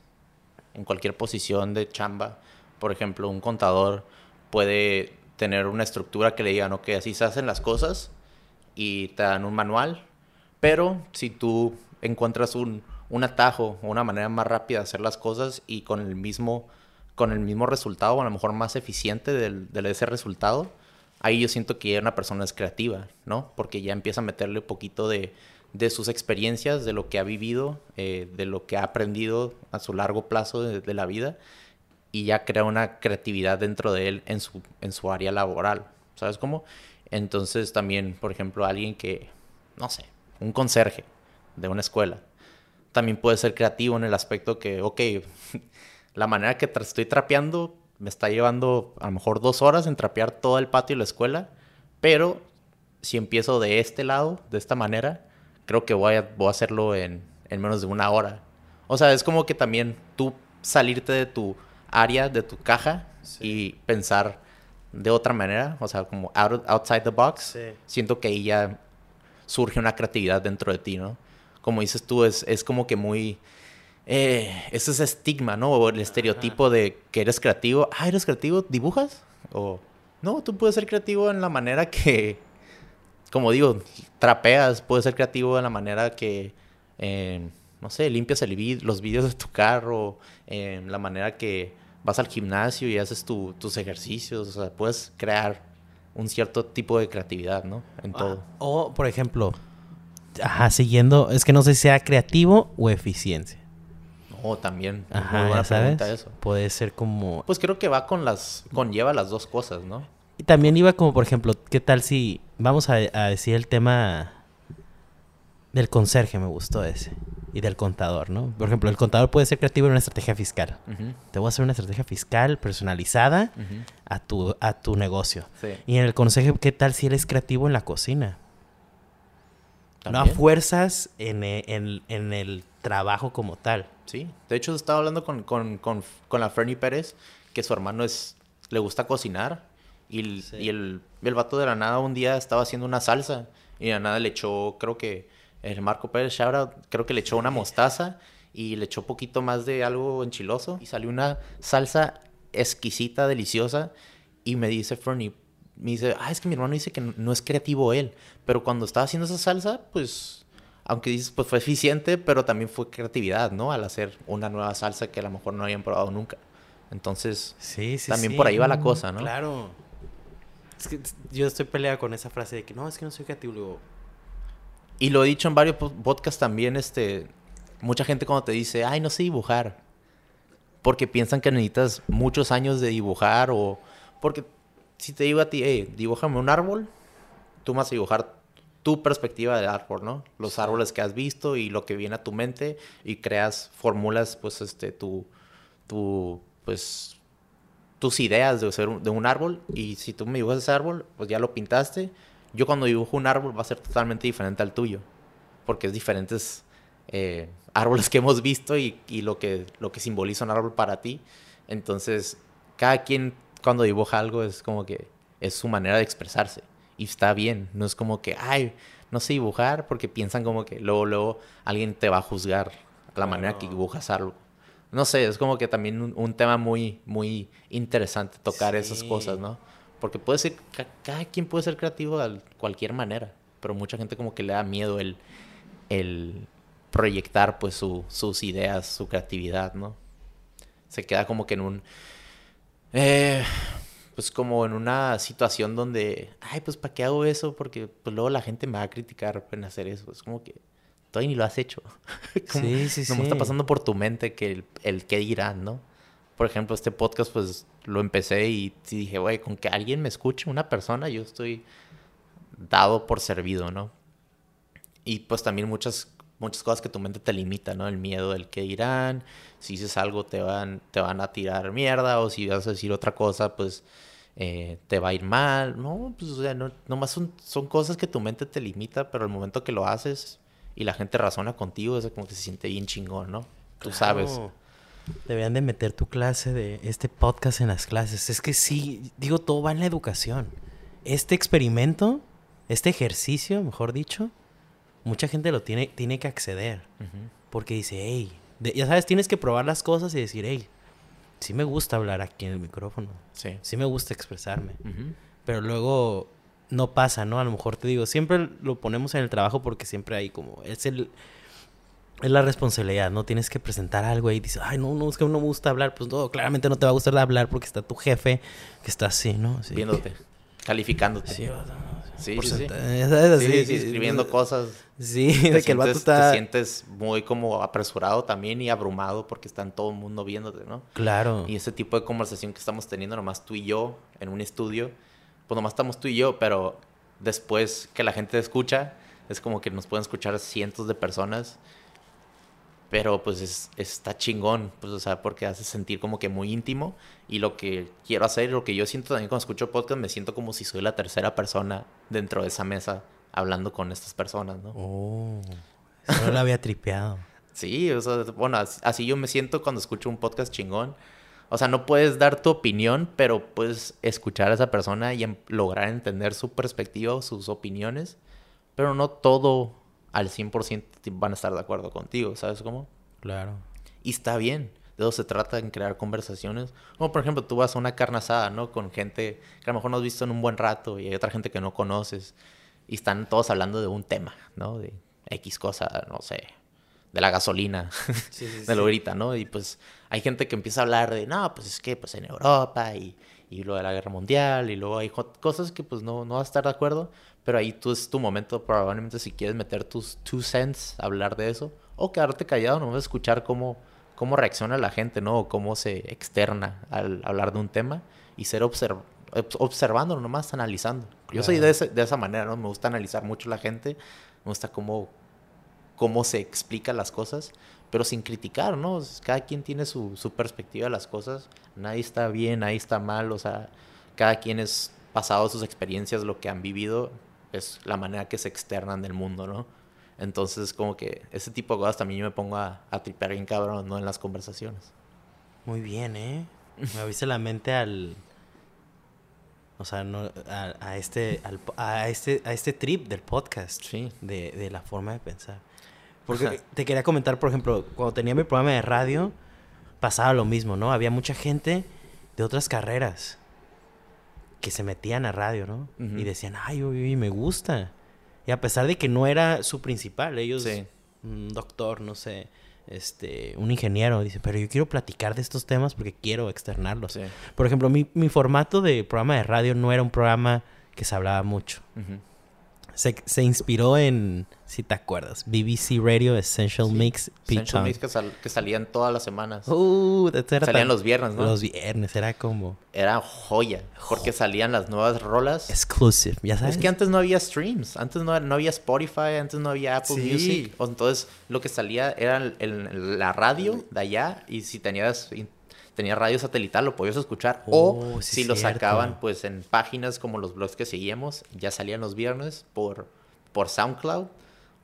en cualquier posición de chamba. Por ejemplo, un contador puede tener una estructura que le digan, ok, así se hacen las cosas y te dan un manual. Pero si tú encuentras un un atajo o una manera más rápida de hacer las cosas y con el mismo, con el mismo resultado, o a lo mejor más eficiente de ese resultado, ahí yo siento que ya una persona es creativa, ¿no? Porque ya empieza a meterle un poquito de, de sus experiencias, de lo que ha vivido, eh, de lo que ha aprendido a su largo plazo de, la vida y ya crea una creatividad dentro de él en su, en su área laboral, ¿sabes cómo? Entonces también, por ejemplo, alguien que, no sé, un conserje de una escuela, también puede ser creativo en el aspecto que, ok, la manera que estoy trapeando me está llevando a lo mejor dos horas en trapear todo el patio y la escuela, pero si empiezo de este lado, de esta manera, creo que voy a, voy a hacerlo en, menos de una hora. O sea, es como que también tú salirte de tu área, de tu caja y pensar de otra manera, o sea, como outside the box, siento que ahí ya surge una creatividad dentro de ti, ¿no? Como dices tú, es, es como que muy... Eh, ese es estigma, ¿no? O el estereotipo de que eres creativo. Ah, ¿eres creativo? ¿Dibujas? O... No, tú puedes ser creativo en la manera que... Como digo, trapeas. Puedes ser creativo en la manera que... Eh, no sé, limpias el los vídeos de tu carro. En la manera que vas al gimnasio y haces tus ejercicios. O sea, puedes crear un cierto tipo de creatividad, ¿no? En ah, todo. O, por ejemplo, ajá, siguiendo, es que no sé si sea creativo o eficiencia. No, también. Ajá, ¿sabes? Eso. Puede ser como... Pues creo que va con las, conlleva las dos cosas, ¿no? Y también iba como, por ejemplo, ¿qué tal si, vamos a, decir el tema del conserje, me gustó ese, y del contador, ¿no? Por ejemplo, el contador puede ser creativo en una estrategia fiscal. Te voy a hacer una estrategia fiscal personalizada a, tu, a tu negocio. Y en el conserje, ¿qué tal si eres creativo en la cocina? No a fuerzas en, e, en, en, el trabajo como tal. Sí, de hecho estaba hablando con, con, con, con la Fernie Pérez, que su hermano es, le gusta cocinar, y, y el, el vato de la nada un día estaba haciendo una salsa, y de la nada le echó, creo que, el Marco Pérez Shout creo que le echó una mostaza, y le echó poquito más de algo enchiloso, y salió una salsa exquisita, deliciosa, y me dice Fernie, me dice, ah, es que mi hermano dice que no es creativo él, pero cuando estaba haciendo esa salsa, pues, aunque dices, pues fue eficiente, pero también fue creatividad, ¿no? Al hacer una nueva salsa que a lo mejor no habían probado nunca. Entonces, sí, sí, también por ahí va la cosa, ¿no? Claro. Es que yo estoy peleado con esa frase de que no, es que no soy creativo. Y lo he dicho en varios podcasts también, este, mucha gente cuando te dice, ay, no sé dibujar, porque piensan que necesitas muchos años de dibujar o porque si te digo a ti, hey, dibújame un árbol, tú vas a dibujar tu perspectiva del árbol, ¿no? Los árboles que has visto y lo que viene a tu mente y creas, formulas, pues, este, tu, tu, pues, tus ideas de, ser, de un árbol y si tú me dibujas ese árbol, pues ya lo pintaste. Yo cuando dibujo un árbol va a ser totalmente diferente al tuyo, porque es diferentes eh, árboles que hemos visto y, y, lo, que, lo que simboliza un árbol para ti. Entonces, cada quien cuando dibuja algo es como que es su manera de expresarse y está bien, no es como que, ay, no sé dibujar porque piensan como que luego, luego alguien te va a juzgar la manera que dibujas algo. No sé, es como que también un, tema muy, muy interesante tocar esas cosas, ¿no? Porque puede ser, cada quien puede ser creativo de cualquier manera, pero mucha gente como que le da miedo el, el proyectar pues su, sus ideas, su creatividad, ¿no? Se queda como que en un... Eh, pues como en una situación donde, ay, pues ¿para qué hago eso? Porque pues luego la gente me va a criticar en hacer eso. Es como que todavía ni lo has hecho. sí, sí, sí. No me está pasando por tu mente que el, el qué dirán, ¿no? Por ejemplo, este podcast pues lo empecé y dije, güey, con que alguien me escuche, una persona, yo estoy dado por servido, ¿no? Y pues también muchas muchas cosas que tu mente te limita, ¿no? El miedo del que dirán, si dices algo te van, te van a tirar mierda, o si vas a decir otra cosa, pues eh, te va a ir mal. No, pues o sea, no, nomás son, son cosas que tu mente te limita, pero el momento que lo haces y la gente razona contigo, es como que se siente bien chingón, ¿no? Tú sabes. Deberían de meter tu clase de este podcast en las clases. Es que sí, digo, todo va en la educación. Este experimento, este ejercicio, mejor dicho, mucha gente lo tiene, tiene que acceder. Porque dice, hey, ya sabes, tienes que probar las cosas y decir, hey, sí me gusta hablar aquí en el micrófono. Sí. Sí me gusta expresarme. Pero luego no pasa, ¿no? A lo mejor te digo, siempre lo ponemos en el trabajo porque siempre hay como, es el... Es la responsabilidad, ¿no? Tienes que presentar algo y dices, ay, no, no, es que no me gusta hablar. Pues no, claramente no te va a gustar hablar porque está tu jefe que está así, ¿no? Viéndote, calificándote. Sí, Sí, sí, sí. sí, escribiendo cosas. Sí, de que el vato está... Te sientes muy como apresurado también y abrumado porque está en todo el mundo viéndote, ¿no? Claro. Y ese tipo de conversación que estamos teniendo nomás tú y yo en un estudio, pues nomás estamos tú y yo, pero después que la gente escucha, es como que nos pueden escuchar cientos de personas pero pues es, está chingón, pues o sea, porque hace sentir como que muy íntimo y lo que quiero hacer, lo que yo siento también cuando escucho podcast, me siento como si soy la tercera persona dentro de esa mesa hablando con estas personas, ¿no? Oh, no lo había tripeado. sí, o sea, bueno, así, yo me siento cuando escucho un podcast chingón. O sea, no puedes dar tu opinión, pero puedes escuchar a esa persona y em, lograr entender su perspectiva o sus opiniones, pero no todo al 100% van a estar de acuerdo contigo, ¿sabes cómo? Claro. Y está bien. De eso se trata en crear conversaciones. Como por ejemplo, tú vas a una carne asada, ¿no? Con gente que a lo mejor no has visto en un buen rato y hay otra gente que no conoces. Y están todos hablando de un tema, ¿no? De X cosa, no sé, de la gasolina, de lo ahorita, ¿no? Y pues hay gente que empieza a hablar de, no, pues es que pues en Europa y, y lo de la guerra mundial y luego hay cosas que pues no, no vas a estar de acuerdo, pero ahí tú es tu momento probablemente si quieres meter tus two cents, hablar de eso, o quedarte callado, no escuchar cómo, cómo reacciona la gente, ¿no? O cómo se externa al hablar de un tema y ser observ observando, nomás analizando. Yo soy de, de, esa manera, ¿no? Me gusta analizar mucho la gente, me gusta cómo, cómo se explica las cosas, pero sin criticar, ¿no? Cada quien tiene su, su perspectiva de las cosas, nadie está bien, nadie está mal, o sea, cada quien es pasado sus experiencias, lo que han vivido, es la manera que se externan del mundo, ¿no? Entonces, como que ese tipo de cosas también yo me pongo a, a tripear bien cabrón, ¿no? En las conversaciones. Muy bien, ¿eh? Me avise la mente al... O sea, no, a, este, a, este, a este trip del podcast. Sí. De, de la forma de pensar. Porque te quería comentar, por ejemplo, cuando tenía mi programa de radio, pasaba lo mismo, ¿no? Había mucha gente de otras carreras que se metían a radio, ¿no? Y decían, ay, uy, me gusta. Y a pesar de que no era su principal, ellos, un doctor, no sé, este, un ingeniero, dice, pero yo quiero platicar de estos temas porque quiero externarlos. Sí. Por ejemplo, mi, mi formato de programa de radio no era un programa que se hablaba mucho. Ujú. Se, se inspiró en, si te acuerdas, BBC Radio Essential Sí. Mix Essential. Mix que, sal- que salían todas las semanas. Uh, era Salían tan- los viernes, ¿no? Los viernes, era como Era joya, porque salían las nuevas rolas. exclusive, ya sabes. Es que antes no había streams, antes no, no había Spotify, antes no había Apple Sí. Music. O Entonces lo que salía era el- el- la radio de allá y si tenías, tenías radio satelital lo podías escuchar. Oh, o sí, si lo sacaban pues en páginas como los blogs que seguíamos, ya salían los viernes por, por SoundCloud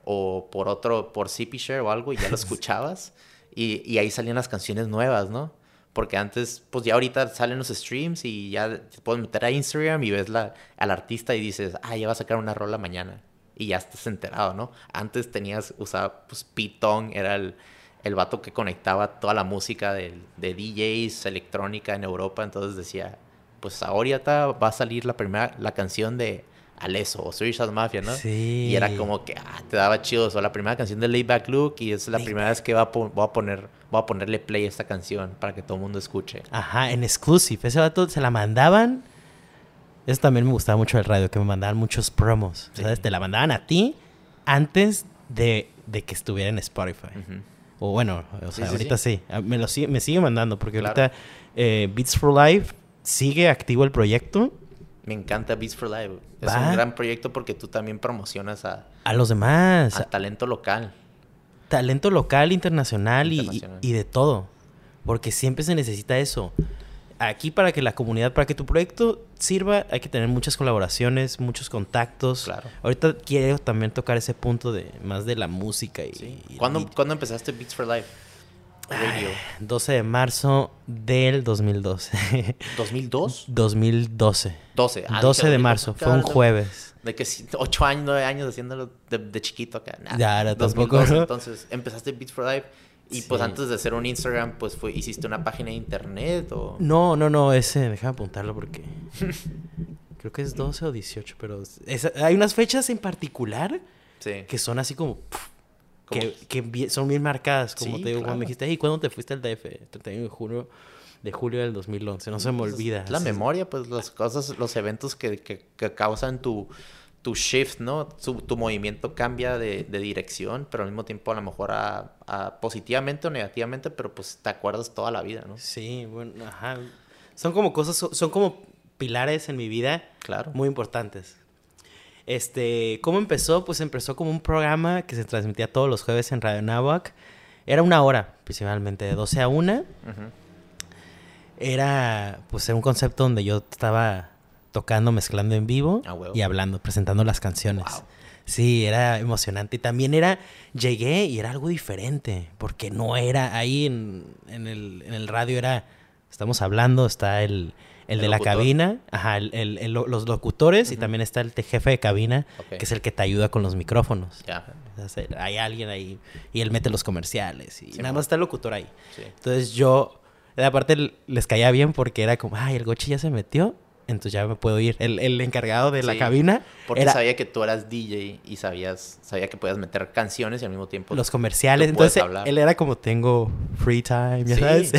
o por otro, por CP o algo y ya lo escuchabas. y, y ahí salían las canciones nuevas, ¿no? Porque antes, pues ya ahorita salen los streams y ya te puedes meter a Instagram y ves la, al artista y dices, ah, ya va a sacar una rola mañana. Y ya estás enterado, ¿no? Antes tenías, usaba, pues Pitón, era el, el vato que conectaba toda la música de, de DJs, electrónica en Europa. Entonces decía, pues ahorita va a salir la primera, la canción de Aleso o Swedish Mafia, ¿no? Sí. Y era como que, ah, te daba chido. O sea, la primera canción de Layback Luke y es la primera vez que va a po- voy a poner, a ponerle play a esta canción para que todo el mundo escuche. Ajá, en exclusive. Ese vato se la mandaban. Eso también me gustaba mucho del radio, que me mandaban muchos promos. Sí. ¿Sabes? Te la mandaban a ti antes de, de que estuviera en Spotify. O bueno, o sea, sí, ahorita sí. Ah, Me, lo sigue, me sigue mandando porque Claro. ahorita eh, Beats for Life sigue activo el proyecto. Me encanta Beats for Live. Es un gran proyecto porque tú también promocionas a, A los demás. a talento local. talento local, internacional, Internacional. Y, y de todo. Porque siempre se necesita eso. Aquí para que la comunidad, para que tu proyecto sirva, hay que tener muchas colaboraciones, muchos contactos. Claro. Ahorita quiero también tocar ese punto de más de la música y, Sí. y- ¿Cuándo, y- ¿Cuándo empezaste Beats for Life? Radio. 12 de marzo del 2012. ¿2002? 2012. 12. Ah, 12 dije de 2002, marzo, fue un jueves. De que si- ocho años, nueve años haciéndolo de, de chiquito acá. Nah, Ya, no, 2012, tampoco, ¿no? Entonces empezaste Beats for Life y pues antes de hacer un Instagram, pues fue, hiciste una página de internet o... No, no, no, ese, déjame apuntarlo porque creo que es 12 o 18, pero es- hay unas fechas en particular Sí. que son así como que, son bien marcadas, como Sí, te digo, claro. cuando me dijiste, ¿y cuándo te fuiste al DF? 31 de julio de julio del 2011, no se me olvida. La memoria, pues las cosas, los eventos que, que- que causan tu, tu shift, ¿no? Su- tu movimiento cambia de, de dirección, pero al mismo tiempo a lo mejor a, a positivamente o negativamente, pero pues te acuerdas toda la vida, ¿no? Sí, bueno, ajá. Son como cosas, son, como pilares en mi vida Claro. muy importantes. Este, ¿cómo empezó? Pues empezó como un programa que se transmitía todos los jueves en Radio Nahuac. Era una hora, principalmente, de 12 a 1. Ujú. Era, pues, era un concepto donde yo estaba tocando, mezclando en vivo Ah, y hablando, presentando las canciones. Wow. Sí, era emocionante. Y también era, llegué y era algo diferente, porque no era ahí en, en el, en el radio, era, estamos hablando, está el, el, El de la cabina, ajá, el- los locutores y también está el jefe de cabina, que es el que te ayuda con los micrófonos. Sea, hay alguien ahí y él mete los comerciales y Sí, nada más está el locutor ahí. Sí. Entonces yo, aparte les caía bien porque era como, ay, el goche ya se metió, entonces ya me puedo ir. El, el encargado de la Sí, cabina Porque era sabía que tú eras DJ y sabías, sabía que podías meter canciones y al mismo tiempo los comerciales. Entonces hablar. él era como, tengo free time, ya Sí, sabes. sí.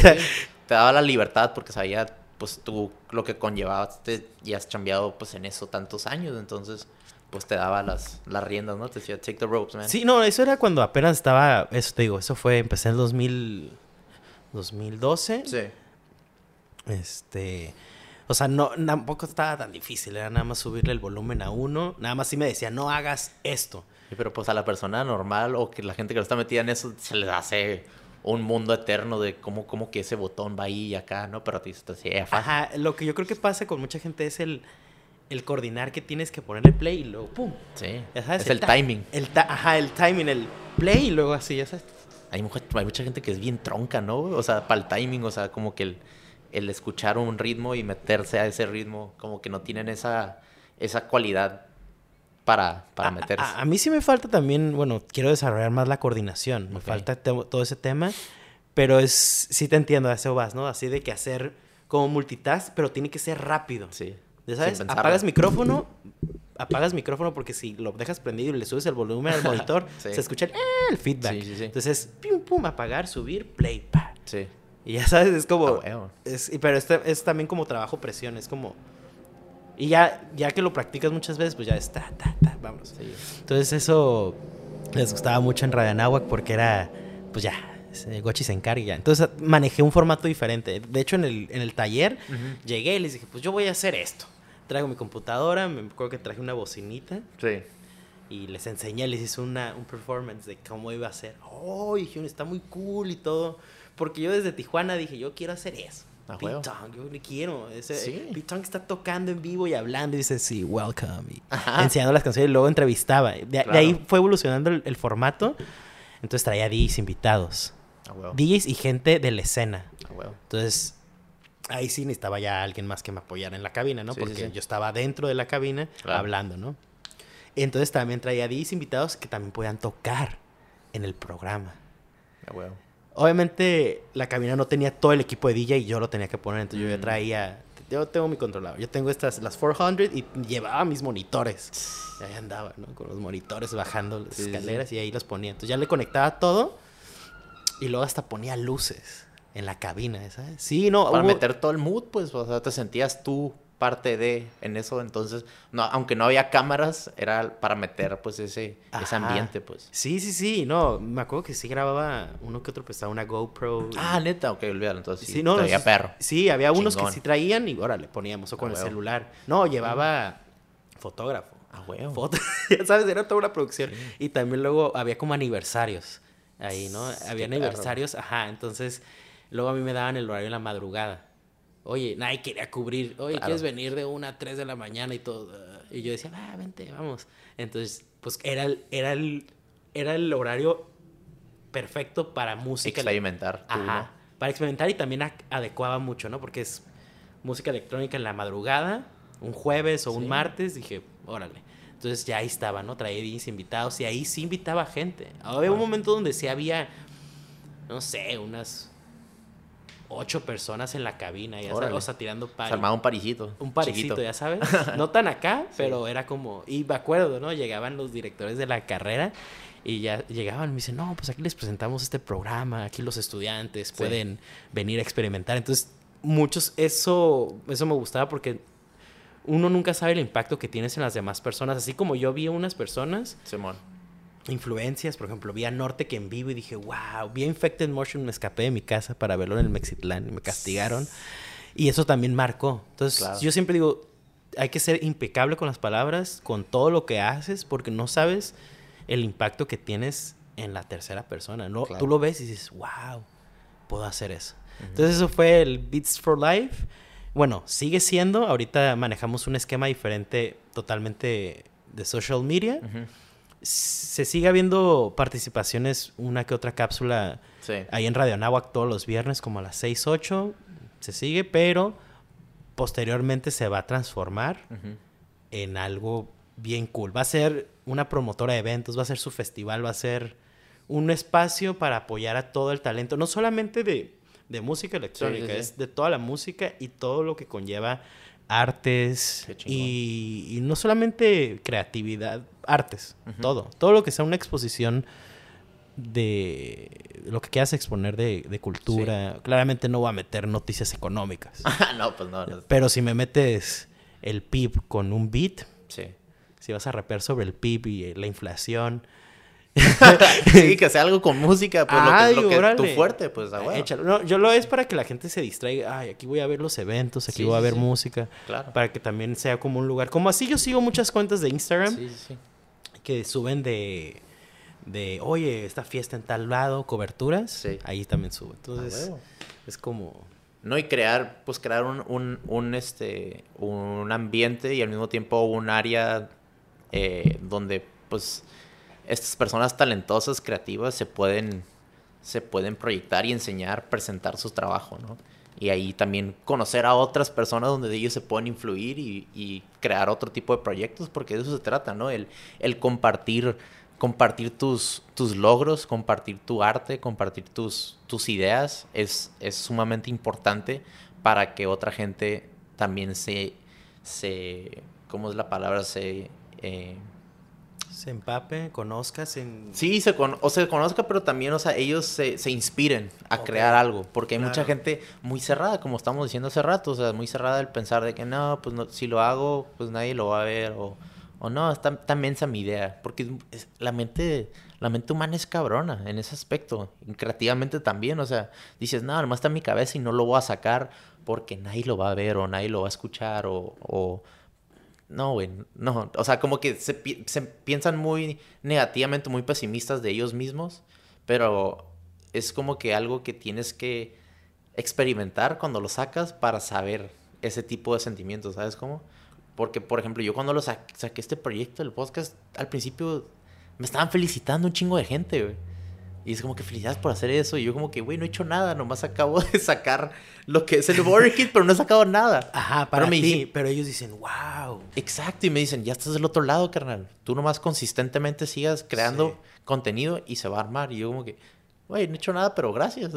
Te daba la libertad porque sabía, pues tú lo que conllevaba te- y has cambiado pues en eso tantos años, entonces pues te daba las, las riendas, ¿no? Te decía, take the ropes, man. Sí, no, eso era cuando apenas estaba, eso te digo, eso fue, empecé en el 2000, 2012. Sí. Este, o sea, no, tampoco estaba tan difícil, era nada más subirle el volumen a uno, nada más sí me decía, no hagas esto. Sí, Pero pues a la persona normal o que la gente que no está metida en eso se les hace un mundo eterno de cómo, cómo que ese botón va ahí y acá, ¿no? Pero a ti se te fácil. Ajá, lo que yo creo que pasa con mucha gente es el, el coordinar que tienes que ponerle play y luego pum. Sí. Sabes, es el timing. El ta- ajá, el timing, el play y luego así, ya sabes. Hay, mucha- hay mucha gente que es bien tronca, ¿no? O sea, para el timing, o sea, como que el, el escuchar un ritmo y meterse a ese ritmo, como que no tienen esa, esa cualidad para, para A- meterse. A, a mí sí me falta también, bueno, quiero desarrollar más la coordinación. Me falta todo ese tema, pero es, sí te entiendo, a eso vas, ¿no? Así de que hacer como multitask, pero tiene que ser rápido. sí. Ya sabes, apagas micrófono, apagas micrófono porque si lo dejas prendido y le subes el volumen al monitor, Sí. se escucha el, eh, el feedback. Sí, sí, sí. Entonces, pum, pum, apagar, subir, play, pa. Sí. Y ya sabes, es como... Ah, es, pero este, es también como trabajo presión, es como... Y ya, ya que lo practicas muchas veces, pues ya está, ta, ta, vámonos. Sí. Entonces eso les gustaba mucho en Radio Anáhuac porque era, pues ya, Gochi se encarga. Entonces manejé un formato diferente. De hecho, en el, en el taller llegué y les dije, pues yo voy a hacer esto. Traigo mi computadora, me acuerdo que traje una bocinita Sí. y les enseñé, les hice una, un performance de cómo iba a ser. Oh, dijeron, está muy cool y todo. Porque yo desde Tijuana dije, yo quiero hacer eso. Huevo. Beatong, yo le quiero. Ese, Sí. Está tocando en vivo y hablando y dice, sí, welcome. Y enseñando las canciones y luego entrevistaba. De, ahí fue evolucionando el, el formato. Entonces traía DJs invitados. A huevo. DJs y gente de la escena. Entonces, ahí sí necesitaba ya alguien más que me apoyara en la cabina, ¿no? Sí, Porque sí. yo estaba dentro de la cabina Claro. hablando, ¿no? Entonces también traía DJs invitados que también podían tocar en el programa. A huevo. Obviamente la cabina no tenía todo el equipo de DJ y yo lo tenía que poner, entonces yo ya Mm. traía, yo tengo mi controlador, yo tengo estas, las 400 y llevaba mis monitores. Y ahí andaba, ¿no? Con los monitores bajando las Sí, sí, sí. escaleras y ahí los ponía. Entonces ya le conectaba todo y luego hasta ponía luces en la cabina, ¿sabes? Sí, no, Para hubo- meter todo el mood, pues, o sea, te sentías tú parte de en eso, entonces, no, aunque no había cámaras, era para meter, pues, ese, ese Ajá. ambiente, pues. Sí, sí, sí, no, me acuerdo que sí grababa uno que otro, pues estaba una GoPro. y- Ah, neta, ok, olvídalo, entonces sí, Sí, no, traía sí, perro. Sí, había unos Chingón. que sí traían y ahora le poníamos o con Ah, el huevo. celular. No, llevaba fotógrafo. Ah, huevo. Foto, ya sabes, era toda una producción. Y también luego había como aniversarios ahí, ¿no? Había aniversarios, ajá. Entonces, luego a mí me daban el horario en la madrugada. Oye, nadie quería cubrir. Oye, Claro. ¿quieres venir de una a 3 de la mañana y todo? Y yo decía, ah, vente, vamos. Entonces, pues era el, era el, era el horario perfecto para música. Experimentar. Ajá. Para experimentar y también adecuaba mucho, ¿no? Porque es música electrónica en la madrugada, un jueves o un Sí. martes, dije, órale. Entonces ya ahí estaba, ¿no? Traía DJs invitados y ahí sí invitaba gente. Había un momento donde sí había, no sé, unas ocho personas en la cabina, ya sabes, o sea, tirando ¿no? Se armaba un parisito. Un chiquito. ya sabes. No tan acá, pero era como. Y me acuerdo, ¿no? Llegaban los directores de la carrera y ya llegaban y me dicen, no, pues aquí les presentamos este programa, aquí los estudiantes Sí. pueden venir a experimentar. Entonces, muchos, eso, eso me gustaba porque uno nunca sabe el impacto que tienes en las demás personas. Así como yo vi a unas personas, Simón. Influencias, por ejemplo, vi a Norte que en vivo y dije, wow, vi a Infected Motion, me escapé de mi casa para verlo en el Mexitlán y me castigaron. Y eso también marcó. Entonces, Claro. yo siempre digo, hay que ser impecable con las palabras, con todo lo que haces, porque no sabes el impacto que tienes en la tercera persona. ¿no? Claro. Tú lo ves y dices, wow, puedo hacer eso. Entonces, eso fue el Beats for Life. Bueno, sigue siendo. Ahorita manejamos un esquema diferente totalmente de social media Ujú. Se sigue habiendo participaciones, una que otra cápsula Sí. ahí en Radio Anáhuac todos los viernes como a las 6, 8, se sigue, pero posteriormente se va a transformar en algo bien cool. Va a ser una promotora de eventos, va a ser su festival, va a ser un espacio para apoyar a todo el talento, no solamente de, de música electrónica, Sí, sí, sí. es de toda la música y todo lo que conlleva artes y no solamente creatividad, artes, todo, todo lo que sea una exposición de lo que quieras exponer de, de cultura. Claramente no va a meter noticias económicas. no, pues no. no. Pero si me metes el PIB con un beat, Sí. si vas a rapear sobre el PIB y eh, la inflación, sí, que sea algo con música, pues Ay, lo que, lo que órale. tu fuerte, pues, ah, bueno. échalo. No, yo lo es para que la gente se distraiga. Ay, aquí voy a ver los eventos, aquí Sí, voy a ver música. Claro. Para que también sea como un lugar. Como así yo sigo muchas cuentas de Instagram Sí, sí, sí. Que suben de, de, oye, esta fiesta en tal lado, coberturas. Sí. Ahí también subo. Ah, Entonces, huevo. es como... No, y crear, pues crear un, un, un, este, un ambiente y al mismo tiempo un área eh, donde, pues, estas personas talentosas, creativas, se pueden, se pueden proyectar y enseñar, presentar su trabajo, ¿no? Y ahí también conocer a otras personas donde ellos se pueden influir y, y crear otro tipo de proyectos, porque de eso se trata, ¿no? El, el compartir, compartir tus, tus logros, compartir tu arte, compartir tus, tus ideas es, es sumamente importante para que otra gente también se, se ¿cómo es la palabra? Se eh, se empape, conozca, se... Sí, se o se conozca, pero también, o sea, ellos se, se inspiren a crear algo, porque hay mucha gente muy cerrada, como estamos diciendo hace rato, o sea, muy cerrada el pensar de que no, pues no, si lo hago, pues nadie lo va a ver, o, o no, está tan mensa mi idea, porque la mente, la mente humana es cabrona en ese aspecto, y creativamente también, o sea, dices, no, nomás está en mi cabeza y no lo voy a sacar porque nadie lo va a ver, o nadie lo va a escuchar, o, o no, güey, no. O sea, como que se, piensan muy negativamente, muy pesimistas de ellos mismos, pero es como que algo que tienes que experimentar cuando lo sacas para saber ese tipo de sentimientos, ¿sabes cómo? Porque, por ejemplo, yo cuando lo saqué este proyecto, el podcast, al principio me estaban felicitando un chingo de gente, güey. Y es como que felicidades por hacer eso. Y yo como que, güey, no he hecho nada. Nomás acabo de sacar lo que es el Border Kit, pero no he sacado nada. Ajá, para pero mí. pero ellos dicen, wow. Exacto. Y me dicen, ya estás del otro lado, carnal. Tú nomás consistentemente sigas creando contenido y se va a armar. Y yo como que, güey, no he hecho nada, pero gracias.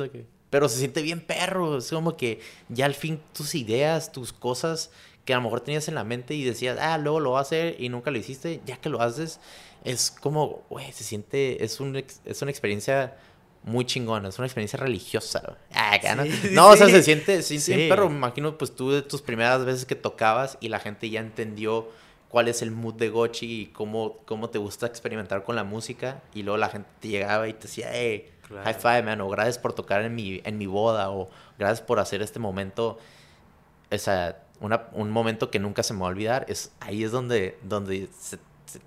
Pero se siente bien perro. Es como que ya al fin tus ideas, tus cosas que a lo mejor tenías en la mente y decías, ah, luego lo voy a hacer y nunca lo hiciste, ya que lo haces, es como, güey, se siente, es, un, es una experiencia muy chingona, es una experiencia religiosa. Ah, no, o sea, se siente, sí, sí, pero me imagino, pues tú de tus primeras veces que tocabas y la gente ya entendió cuál es el mood de Gochi y cómo, cómo te gusta experimentar con la música y luego la gente te llegaba y te decía, hey, high five, man, o gracias por tocar en mi, en mi boda, o gracias por hacer este momento, o sea, un momento que nunca se me va a olvidar, es ahí es donde, donde se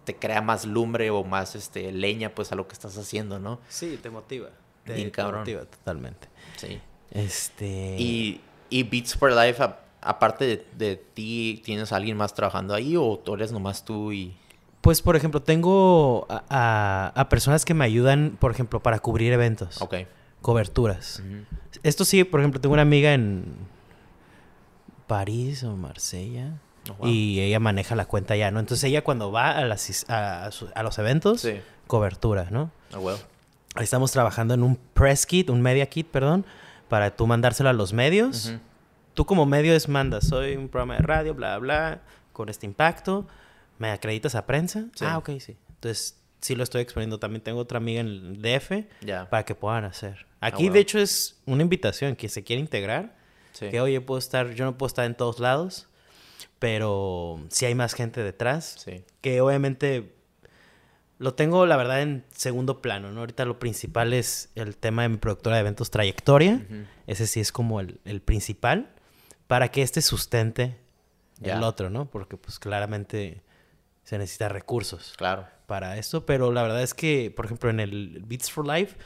te crea más lumbre o más este, leña pues a lo que estás haciendo, ¿no? Sí, te motiva. Te, motiva totalmente. Sí. Este... Y, y Beats for Life, aparte de, ti, ¿tienes a alguien más trabajando ahí o tú eres nomás tú y...? Pues, por ejemplo, tengo a, personas que me ayudan, por ejemplo, para cubrir eventos. Ok. Coberturas. Esto sí, por ejemplo, tengo una amiga en París o Marsella Oh, y ella maneja la cuenta ya, ¿no? Entonces ella cuando va a, las, a, los eventos, cobertura, ¿no? Oh, Ahí estamos trabajando en un press kit, un media kit, perdón, para tú mandárselo a los medios. Tú como medio es manda, soy un programa de radio, bla, bla, con este impacto. ¿Me acreditas a prensa? Ah, ok, sí. Entonces, sí lo estoy exponiendo. También tengo otra amiga en el DF para que puedan hacer. Aquí, ah, de hecho, es una invitación. que se quiere integrar, que, oye, puedo estar, yo no puedo estar en todos lados pero si hay más gente detrás. Sí. Que obviamente lo tengo, la verdad, en segundo plano, ¿no? Ahorita lo principal es el tema de mi productora de eventos Trayectoria. Ese sí es como el, principal. Para que este sustente el otro, ¿no? Porque pues claramente se necesita recursos. Claro. Para esto. Pero la verdad es que, por ejemplo, en el Beats for Life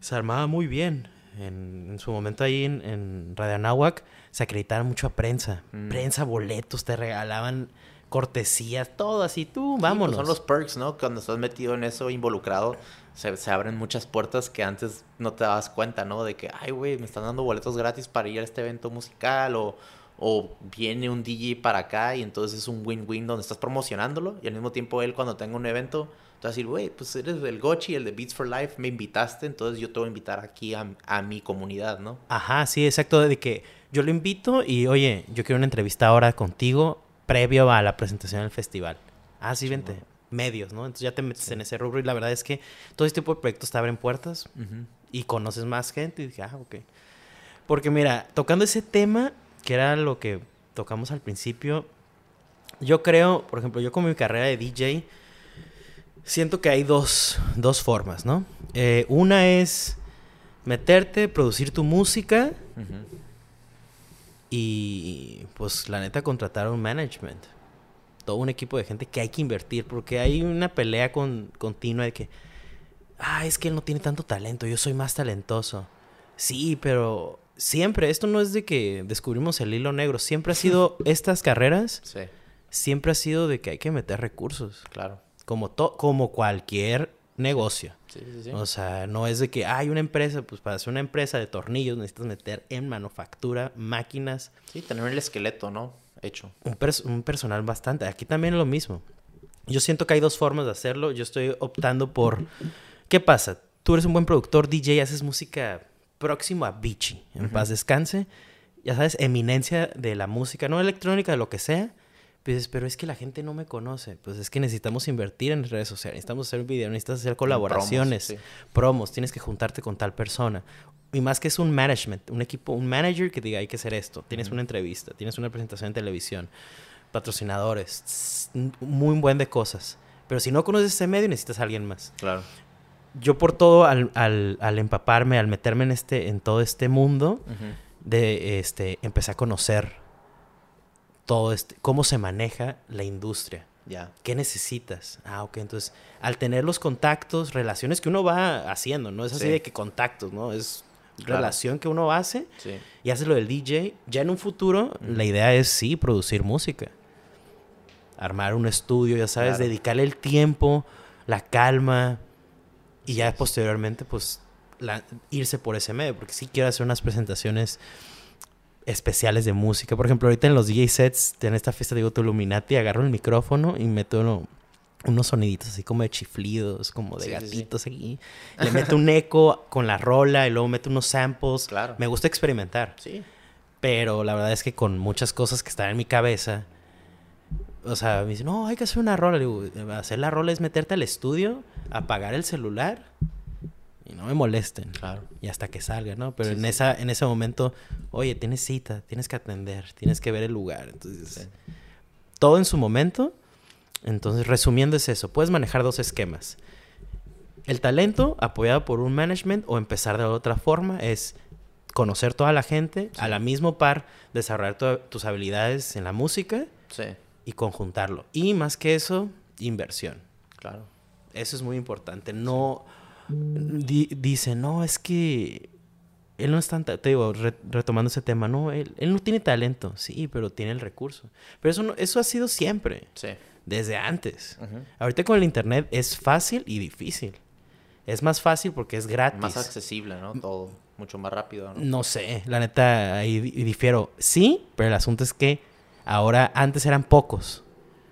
se armaba muy bien. En, su momento ahí en, en Radio Anáhuac se acreditaban mucho a prensa. Mm. Prensa, boletos, te regalaban cortesías, todo así, tú, pues, vámonos. son los perks, ¿no? Cuando estás metido en eso, involucrado, se, se, abren muchas puertas que antes no te dabas cuenta, ¿no? De que, ay, güey, me están dando boletos gratis para ir a este evento musical o, o viene un DJ para acá y entonces es un win-win donde estás promocionándolo y al mismo tiempo él cuando tenga un evento te va a decir, güey, pues eres el Gochi, el de Beats for Life, me invitaste, entonces yo te voy a invitar aquí a, a mi comunidad, ¿no? Ajá, sí, exacto, de que yo lo invito y, oye, yo quiero una entrevista ahora contigo previo a la presentación del festival. Ah, sí, vente. Medios, ¿no? Entonces ya te metes en ese rubro y la verdad es que todo este tipo de proyectos te abren puertas y conoces más gente y dije, ah, ok. Porque mira, tocando ese tema, que era lo que tocamos al principio, yo creo, por ejemplo, yo con mi carrera de DJ, siento que hay dos, dos formas, ¿no? Eh, una es meterte, producir tu música y pues la neta contratar un management. Todo un equipo de gente que hay que invertir porque hay una pelea con, continua de que, ah, es que él no tiene tanto talento, yo soy más talentoso. Sí, pero siempre, esto no es de que descubrimos el hilo negro, siempre ha sido estas carreras, siempre ha sido de que hay que meter recursos. Claro. Como, como cualquier negocio. O sea, no es de que hay una empresa, pues para hacer una empresa de tornillos necesitas meter en manufactura máquinas. Sí, tener el esqueleto, ¿no? Hecho. Un, personal bastante. Aquí también es lo mismo. Yo siento que hay dos formas de hacerlo. Yo estoy optando por... ¿Qué pasa? Tú eres un buen productor, DJ, haces música próximo a Vichy. En paz descanse. Ya sabes, eminencia de la música, no electrónica, de lo que sea dices, pero es que la gente no me conoce. Pues es que necesitamos invertir en redes sociales, necesitamos hacer video, necesitas hacer colaboraciones, promos, tienes que juntarte con tal persona. Y más que es un management, un equipo, un manager que diga hay que hacer esto. Tienes una entrevista, tienes una presentación en televisión, patrocinadores, muy buen de cosas. Pero si no conoces ese medio, necesitas a alguien más. Claro. Yo por todo, al, al, al empaparme, al meterme en, este, en todo este mundo, de este, empecé a conocer todo este, cómo se maneja la industria. Ya. ¿Qué necesitas? Ah, ok. Entonces, al tener los contactos, relaciones que uno va haciendo, no es así de que contactos, ¿no? Es relación que uno hace y hace lo del DJ. Ya en un futuro, la idea es sí, producir música. Armar un estudio, ya sabes, dedicarle el tiempo, la calma y ya posteriormente, pues, irse por ese medio. Porque sí quiero hacer unas presentaciones especiales de música. Por ejemplo, ahorita en los DJ sets, en esta fiesta digo tu Illuminati, agarro el micrófono y meto uno, unos soniditos así como de chiflidos, como de gatitos aquí. Le meto un eco con la rola y luego meto unos samples. Claro. Me gusta experimentar. Sí. Pero la verdad es que con muchas cosas que están en mi cabeza, o sea, me dicen, no, hay que hacer una rola. digo, hacer la rola es meterte al estudio, apagar el celular y no me molesten. Claro. Y hasta que salga, ¿no? Pero en, Esa, en ese momento, oye, tienes cita, tienes que atender, tienes que ver el lugar. Entonces, todo en su momento. Entonces, resumiendo es eso. Puedes manejar dos esquemas. El talento apoyado por un management o empezar de otra forma es conocer toda la gente, a la misma par desarrollar tus habilidades en la música y conjuntarlo. Y más que eso, inversión. Claro. Eso es muy importante. No dice, no, es que él no es tan, te digo, retomando ese tema, no, él, él, no tiene talento, sí, pero tiene el recurso. Pero eso, no, eso ha sido siempre, sí. desde antes. Ahorita con el Internet es fácil y difícil. Es más fácil porque es gratis. Más accesible, ¿no? Todo mucho más rápido, ¿no? No sé, la neta, ahí difiero. Sí, pero el asunto es que ahora, antes eran pocos.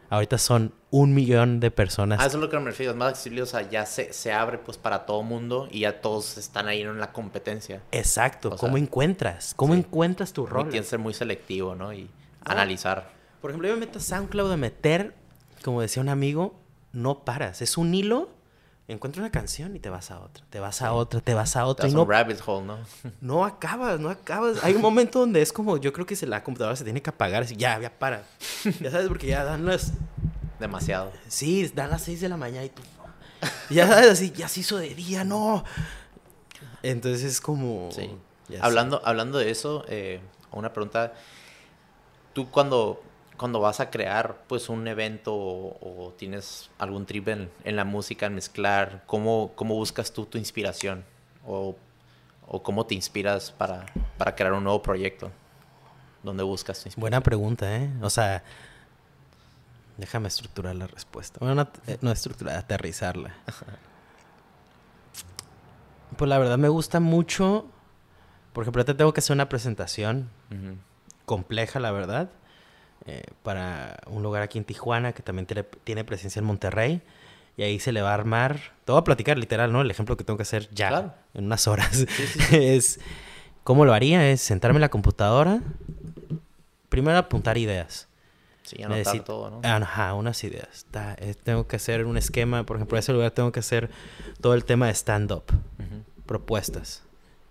Ahorita son un millón de personas. Ah, eso es lo que me refiero, es más accesible, o sea, ya se, se abre pues para todo mundo y ya todos están ahí en la competencia. Exacto, ¿cómo encuentras? ¿Cómo encuentras tu rol? Tienes que ser muy selectivo, ¿no? Y analizar. Por ejemplo, yo me meto a SoundCloud a meter, como decía un amigo, no paras, es un hilo, encuentras una canción y te vas a otra, te vas a otra, te vas a otra. Y no, rabbit hole, ¿no? no acabas, no acabas. Hay un momento donde es como, yo creo que la computadora se tiene que apagar, así, ya, ya para. ya sabes, porque ya dan las Demasiado. Sí, da las 6 de la mañana y tú. Ya sabes, así, ya se hizo de día, no. Entonces es como. Sí. Hablando, hablando de eso, eh, una pregunta. Tú cuando, cuando vas a crear pues un evento o, tienes algún trip en, la música, en mezclar, ¿cómo, ¿cómo buscas tú tu inspiración? O, o cómo te inspiras para, para crear un nuevo proyecto? ¿Dónde buscas tu inspiración? Buena pregunta, ¿eh? O sea, Déjame estructurar la respuesta. Bueno, no, eh, no estructurar, aterrizarla. Pues la verdad me gusta mucho. Por ejemplo, te tengo que hacer una presentación compleja, la verdad. Eh, para un lugar aquí en Tijuana que también tiene, presencia en Monterrey. Y ahí se le va a armar. Te voy a platicar literal, ¿no? El ejemplo que tengo que hacer ya. En unas horas. es. ¿Cómo lo haría? Es sentarme en la computadora. Primero apuntar ideas. Sí, anotar todo, ¿no? Ajá, unas ideas. Eh, tengo que hacer un esquema, por ejemplo, en ese lugar tengo que hacer todo el tema de stand-up, propuestas,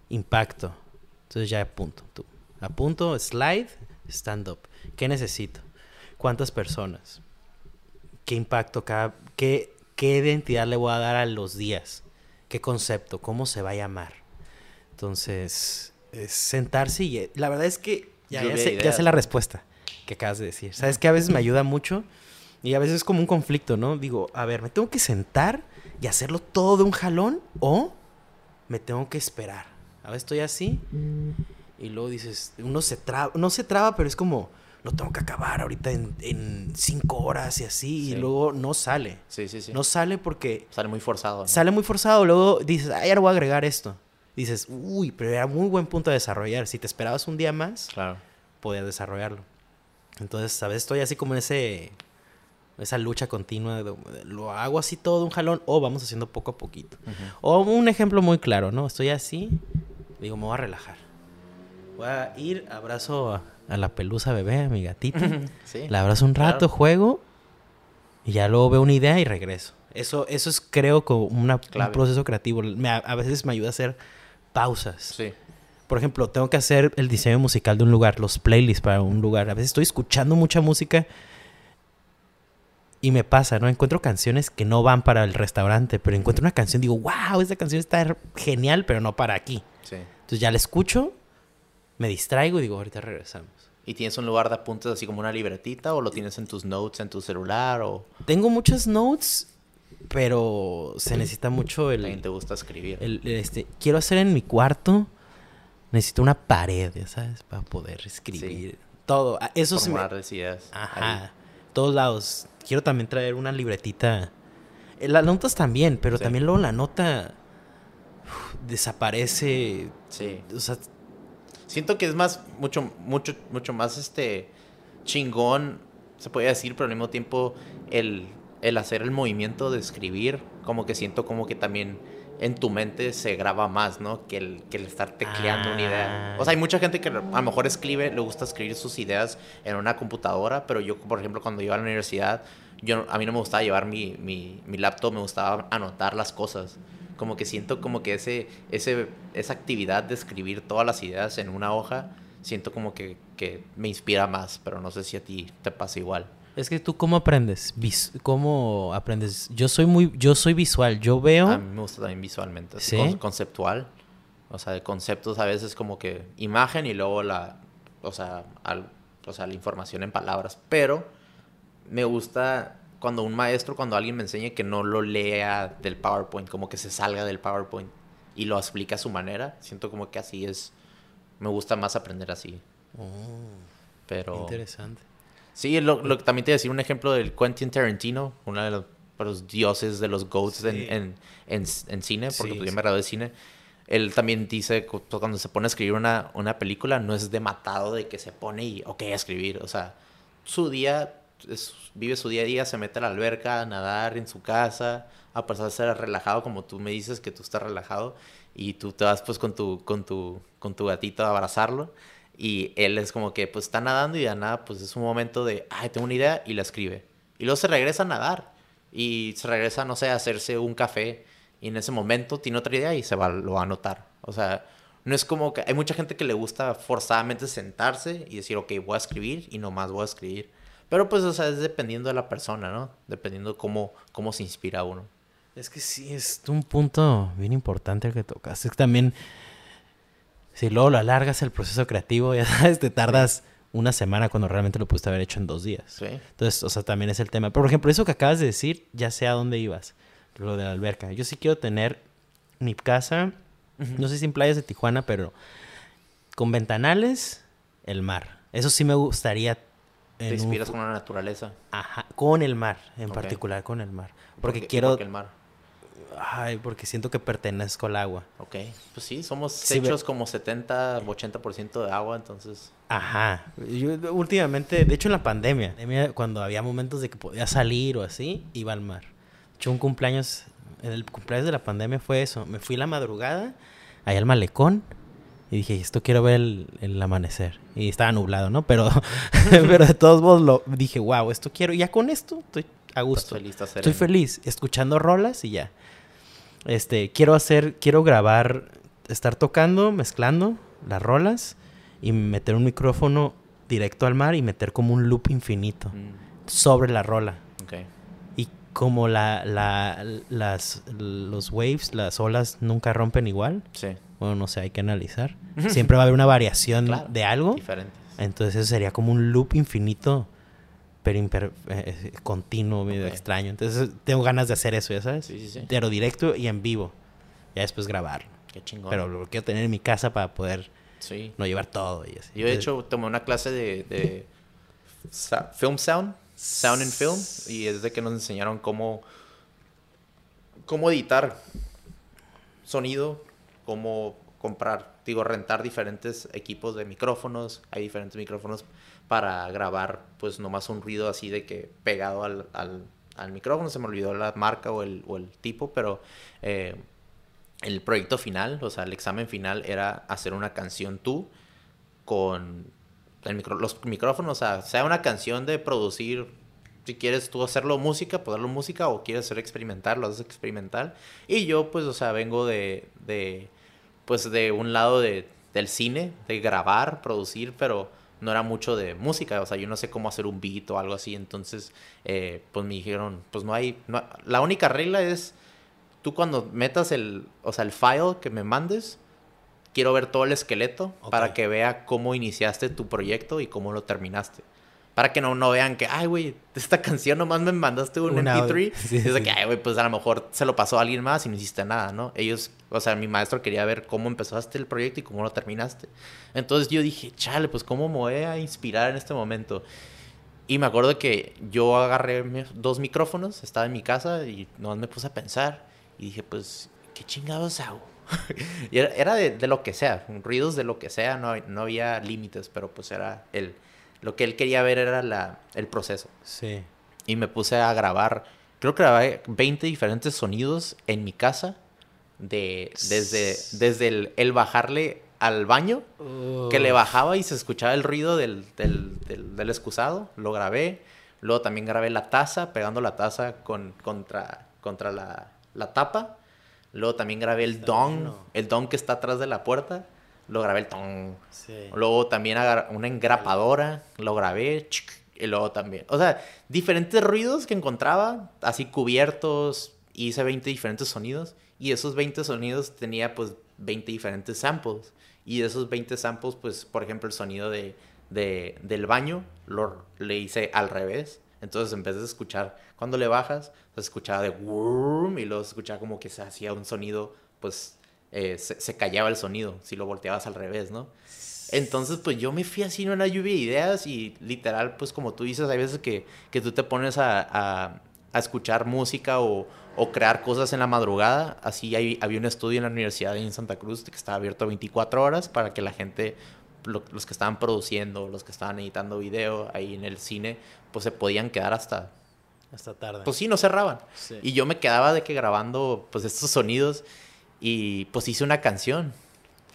impacto. Entonces ya apunto, tú. Apunto, slide, stand-up. ¿Qué necesito? ¿Cuántas personas? ¿Qué impacto cada... Qué, qué identidad le voy a dar a los días? ¿Qué concepto? ¿Cómo se va a llamar? Entonces, es sentarse y... La verdad es que ya, ya sé la respuesta que acabas de decir. Sabes que a veces me ayuda mucho y a veces es como un conflicto, ¿no? Digo, a ver, ¿me tengo que sentar y hacerlo todo de un jalón o me tengo que esperar? A veces estoy así y luego dices, uno se traba, no se traba, pero es como, lo tengo que acabar ahorita en, cinco horas y así, y luego no sale. Sí, sí, sí. No sale porque... Sale muy forzado. Sale muy forzado, luego dices, ay, ahora voy a agregar esto. Dices, uy, pero era muy buen punto de desarrollar. Si te esperabas un día más, claro. podías desarrollarlo. Entonces, a veces estoy así como en ese esa lucha continua lo hago así todo de un jalón o vamos haciendo poco a poquito. O un ejemplo muy claro, ¿no? Estoy así, digo, me voy a relajar. Voy a ir, abrazo a la pelusa bebé, a mi gatita. Sí. La abrazo un rato, claro. juego y ya luego veo una idea y regreso. Eso, eso es, creo, como una- un proceso creativo. Me- a, a veces me ayuda a hacer pausas. Sí. Por ejemplo, tengo que hacer el diseño musical de un lugar, los playlists para un lugar. A veces estoy escuchando mucha música y me pasa, ¿no? Encuentro canciones que no van para el restaurante, pero encuentro una canción, digo, wow, esta canción está genial, pero no para aquí. Sí. Entonces ya la escucho, me distraigo y digo, ahorita regresamos. ¿Y tienes un lugar de apuntes así como una libretita o lo tienes en tus notes en tu celular o Tengo muchas notes, pero se necesita mucho el, también te gusta escribir? el- este, quiero hacer en mi cuarto, necesito una pared, ya sabes, para poder escribir. Todo, Ah, eso sí me... Ideas. Ajá, ahí. todos lados. Quiero también traer una libretita. Eh, Las notas también, pero Sí. también luego la nota uf, desaparece. Sí. O sea, Siento que es más, mucho, mucho, mucho más este chingón, se podría decir, pero al mismo tiempo el, el hacer el movimiento de escribir, como que siento como que también en tu mente se graba más, ¿no? Que el, que el estar tecleando una idea. Ah. O sea, hay mucha gente que a lo mejor escribe, le gusta escribir sus ideas en una computadora, pero yo, por ejemplo, cuando iba a la universidad, yo, a mí no me gustaba llevar mi, mi, mi laptop, me gustaba anotar las cosas. Como que siento como que ese, ese, esa actividad de escribir todas las ideas en una hoja, siento como que, que me inspira más, pero no sé si a ti te pasa igual. es que tú cómo aprendes, Vis- cómo aprendes. Yo soy muy, yo soy visual. Yo veo. A mí me gusta también visualmente, ¿Sí? con- conceptual. O sea, de conceptos a veces como que imagen y luego la, o sea, al- o sea, la información en palabras. Pero me gusta cuando un maestro, cuando alguien me enseña que no lo lea del PowerPoint, como que se salga del PowerPoint y lo explica a su manera. Siento como que así es, me gusta más aprender así. Oh, Pero... interesante. Sí, lo, lo también te voy a decir un ejemplo del Quentin Tarantino, uno de los, los dioses de los GOATs en, Sí. en, en, en cine, porque Sí, pues, yo sí. me gradué de cine. Él también dice pues, cuando se pone a escribir una, una película no es de matado de que se pone y, ok, a escribir. O sea, su día, es- vive su día a día, se mete a la alberca a nadar en su casa, a pesar de ser relajado, como tú me dices que tú estás relajado, y tú te vas pues con tu, con tu, con tu gatito a abrazarlo. Y él es como que pues está nadando y de nada pues es un momento de, ay, tengo una idea y la escribe. Y luego se regresa a nadar y se regresa, no sé, a hacerse un café y en ese momento tiene otra idea y se va, lo va a anotar. O sea, no es como que hay mucha gente que le gusta forzadamente sentarse y decir, ok, voy a escribir y nomás voy a escribir. Pero pues, o sea, es dependiendo de la persona, ¿no? Dependiendo cómo, cómo se inspira uno. Es que sí, es un punto bien importante el que tocas. Es que también, si luego lo alargas el proceso creativo, ya sabes, te tardas una semana cuando realmente lo pudiste haber hecho en dos días. Sí. Entonces, o sea, también es el tema. Por ejemplo, eso que acabas de decir, ya sé a dónde ibas. Lo de la alberca. Yo sí quiero tener mi casa, no sé si en playas de Tijuana, pero con ventanales, el mar. Eso sí me gustaría. Te un inspiras fu- con la naturaleza. Ajá, con el mar, en Ok. particular con el mar. ¿Por Porque qué- quiero... por qué el mar. Ay, porque siento que pertenezco al agua. Ok. Pues sí, somos Sí, ve- hechos como 70, 80% de agua, entonces... Ajá. Yo últimamente, de hecho en la pandemia, cuando había momentos de que podía salir o así, iba al mar. De hecho, un cumpleaños, el cumpleaños de la pandemia fue eso. Me fui la madrugada, allá al malecón, y dije, esto quiero ver el, el amanecer. Y estaba nublado, ¿no? Pero, pero de todos modos lo dije, wow, esto quiero. Y ya con esto estoy a gusto. feliz, Estoy feliz, escuchando rolas y ya. Este, quiero hacer, quiero grabar, estar tocando, mezclando las rolas y meter un micrófono directo al mar y meter como un loop infinito Mm, sobre la rola. ok. Y como la, la, las, los waves, las olas nunca rompen igual, Sí. Bueno, no sé, hay que analizar. Siempre va a haber una variación Claro. de algo. Diferentes. Entonces eso sería como un loop infinito, pero imper- eh, continuo, medio extraño. Entonces tengo ganas de hacer eso, ya sabes. Sí, sí, sí. Pero directo y en vivo. Ya después grabar. Qué chingón. Pero lo quiero tener en mi casa para poder Sí. no llevar todo y así. Yo, de Entonces, hecho, tomé una clase de, film sound, sound and film, y es de que nos enseñaron cómo, cómo editar sonido, cómo comprar, digo, rentar diferentes equipos de micrófonos. Hay diferentes micrófonos para grabar, pues, nomás un ruido así de que pegado al, al, al micrófono. Se me olvidó la marca o el, o el tipo, pero eh, el proyecto final, o sea, el examen final era hacer una canción tú con los micrófonos, o sea, sea una canción de producir, si quieres tú hacerlo música, pues darlo música, o quieres hacer experimental, lo haces experimental. Y yo, pues, o sea, vengo de, de pues, de un lado de, del cine, de grabar, producir, pero no era mucho de música, o sea, yo no sé cómo hacer un beat o algo así, entonces, eh, pues me dijeron, pues no hay, la única regla es, tú cuando metas el, o sea, el file que me mandes, quiero ver todo el esqueleto para que vea cómo iniciaste tu proyecto y cómo lo terminaste. Para que no, no vean que, ay, güey, esta canción nomás me mandaste un, MP3. y es que, ay, güey, pues a lo mejor se lo pasó a alguien más y no hiciste nada, ¿no? Ellos, o sea, mi maestro quería ver cómo empezaste el proyecto y cómo lo terminaste. Entonces yo dije, chale, pues cómo me voy a inspirar en este momento. Y me acuerdo que yo agarré dos micrófonos, estaba en mi casa y nomás me puse a pensar. Y dije, pues, ¿qué chingados hago? y era, de, lo que sea, ruidos de lo que sea, no, no había límites, pero pues era el... Lo que él quería ver era la, el proceso. Sí. Y me puse a grabar, creo que grabé 20 diferentes sonidos en mi casa, de, desde, desde el, bajarle al baño, que le bajaba y se escuchaba el ruido del, del, del, excusado, lo grabé. Luego también grabé la taza, pegando la taza con, contra, contra la, la tapa. Luego también grabé el don, el don que está atrás de la puerta. Lo grabé el ton. Luego también una engrapadora, lo grabé. Y luego también. O sea, diferentes ruidos que encontraba, así cubiertos. Hice 20 diferentes sonidos. Y esos 20 sonidos tenía pues 20 diferentes samples. Y de esos 20 samples, pues, por ejemplo, el sonido de, del baño lo, le hice al revés. Entonces, en vez de escuchar, cuando le bajas, se escuchaba de y luego se escuchaba como que se hacía un sonido, pues eh, se, callaba el sonido si lo volteabas al revés, ¿no? Entonces, pues yo me fui así en una lluvia de ideas y literal, pues como tú dices, hay veces que, que tú te pones a, a, a escuchar música o, o, crear cosas en la madrugada. Así hay, había un estudio en la universidad en Santa Cruz que estaba abierto 24 horas para que la gente los que estaban produciendo, los que estaban editando video ahí en el cine, pues se podían quedar hasta... Hasta tarde. Pues sí, no cerraban. Y yo me quedaba de que grabando pues estos sonidos y pues hice una canción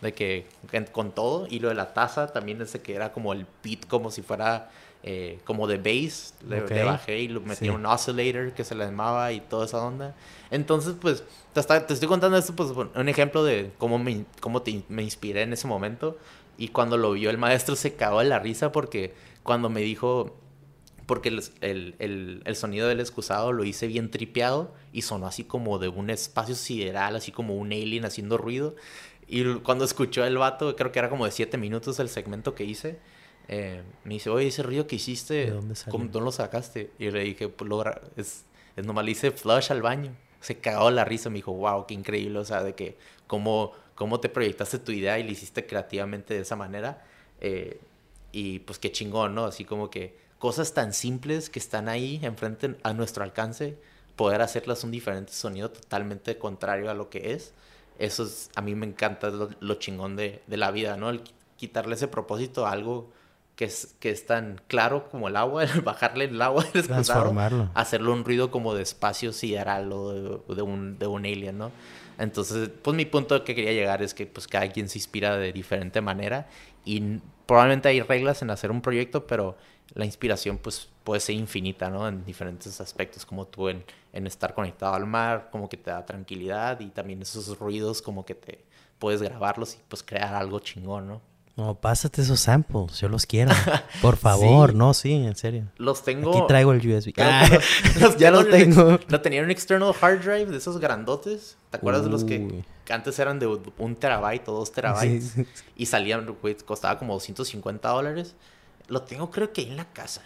de que con todo y lo de la taza también ese que era como el beat como si fuera eh, como de bass le, bajé y lo metí un oscillator que se le llamaba y toda esa onda. Entonces pues te, te estoy contando esto pues un ejemplo de cómo me, cómo me inspiré en ese momento. Y cuando lo vio el maestro se cagó de la risa porque cuando me dijo, porque el, el, el, sonido del excusado lo hice bien tripeado y sonó así como de un espacio sideral, así como un alien haciendo ruido. Y cuando escuchó el vato, creo que era como de siete minutos el segmento que hice, eh, me dice, oye, ese ruido que hiciste, ¿De dónde, ¿cómo, ¿dónde lo sacaste? Y le dije, pues lo, es, es nomás le hice flush al baño. Se cagó la risa, me dijo, wow, qué increíble, o sea, de que cómo cómo te proyectaste tu idea y lo hiciste creativamente de esa manera. Eh, y pues qué chingón, ¿no? Así como que cosas tan simples que están ahí enfrente a nuestro alcance, poder hacerlas un diferente sonido totalmente contrario a lo que es. Eso es, a mí me encanta lo, chingón de, de, la vida, ¿no? El quitarle ese propósito a algo que es, que es tan claro como el agua, el bajarle el agua, transformarlo, hacerlo un ruido como de espacio sideral o de, de, un, de un alien, ¿no? Entonces, pues mi punto que quería llegar es que pues cada quien se inspira de diferente manera y probablemente hay reglas en hacer un proyecto, pero la inspiración pues puede ser infinita, ¿no? En diferentes aspectos, como tú en, en estar conectado al mar, como que te da tranquilidad y también esos ruidos como que te puedes grabarlos y pues crear algo chingón, ¿no? No, pásate esos samples, yo los quiero. Por favor, no, sí, en serio. Los tengo. Aquí traigo el USB. Ah, ya los tengo. Lo tenía un external hard drive de esos grandotes. ¿Te acuerdas de los que, antes eran de un terabyte o dos terabytes? Y salían, güey, costaba como 250 dólares. Lo tengo creo que en la casa.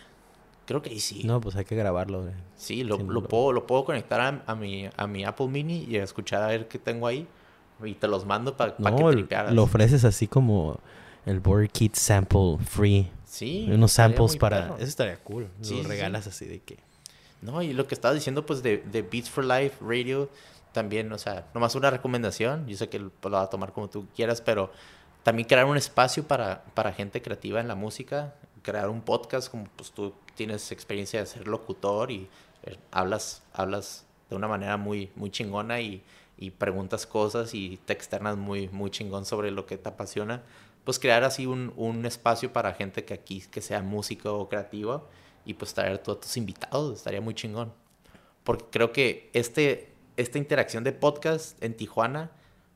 Creo que ahí sí. No, pues hay que grabarlo. Güey. Sí, lo, lo, Puedo, lo puedo conectar a, mi, a mi Apple Mini y escuchar a ver qué tengo ahí. Y te los mando para que tripearas. Lo ofreces así como el Board Kit Sample Free. Sí. Unos samples para... Eso estaría cool. Sí, lo regalas así de que... No, y lo que estabas diciendo pues de, de Beats for Life Radio también, o sea, nomás una recomendación. Yo sé que lo vas a tomar como tú quieras, pero también crear un espacio para, para gente creativa en la música, crear un podcast como pues tú tienes experiencia de ser locutor y eh, hablas, hablas de una manera muy, muy chingona y, y preguntas cosas y te externas muy, muy chingón sobre lo que te apasiona pues crear así un, un espacio para gente que aquí, que sea músico o creativo y pues traer todos tus invitados, estaría muy chingón. Porque creo que este, esta interacción de podcast en Tijuana,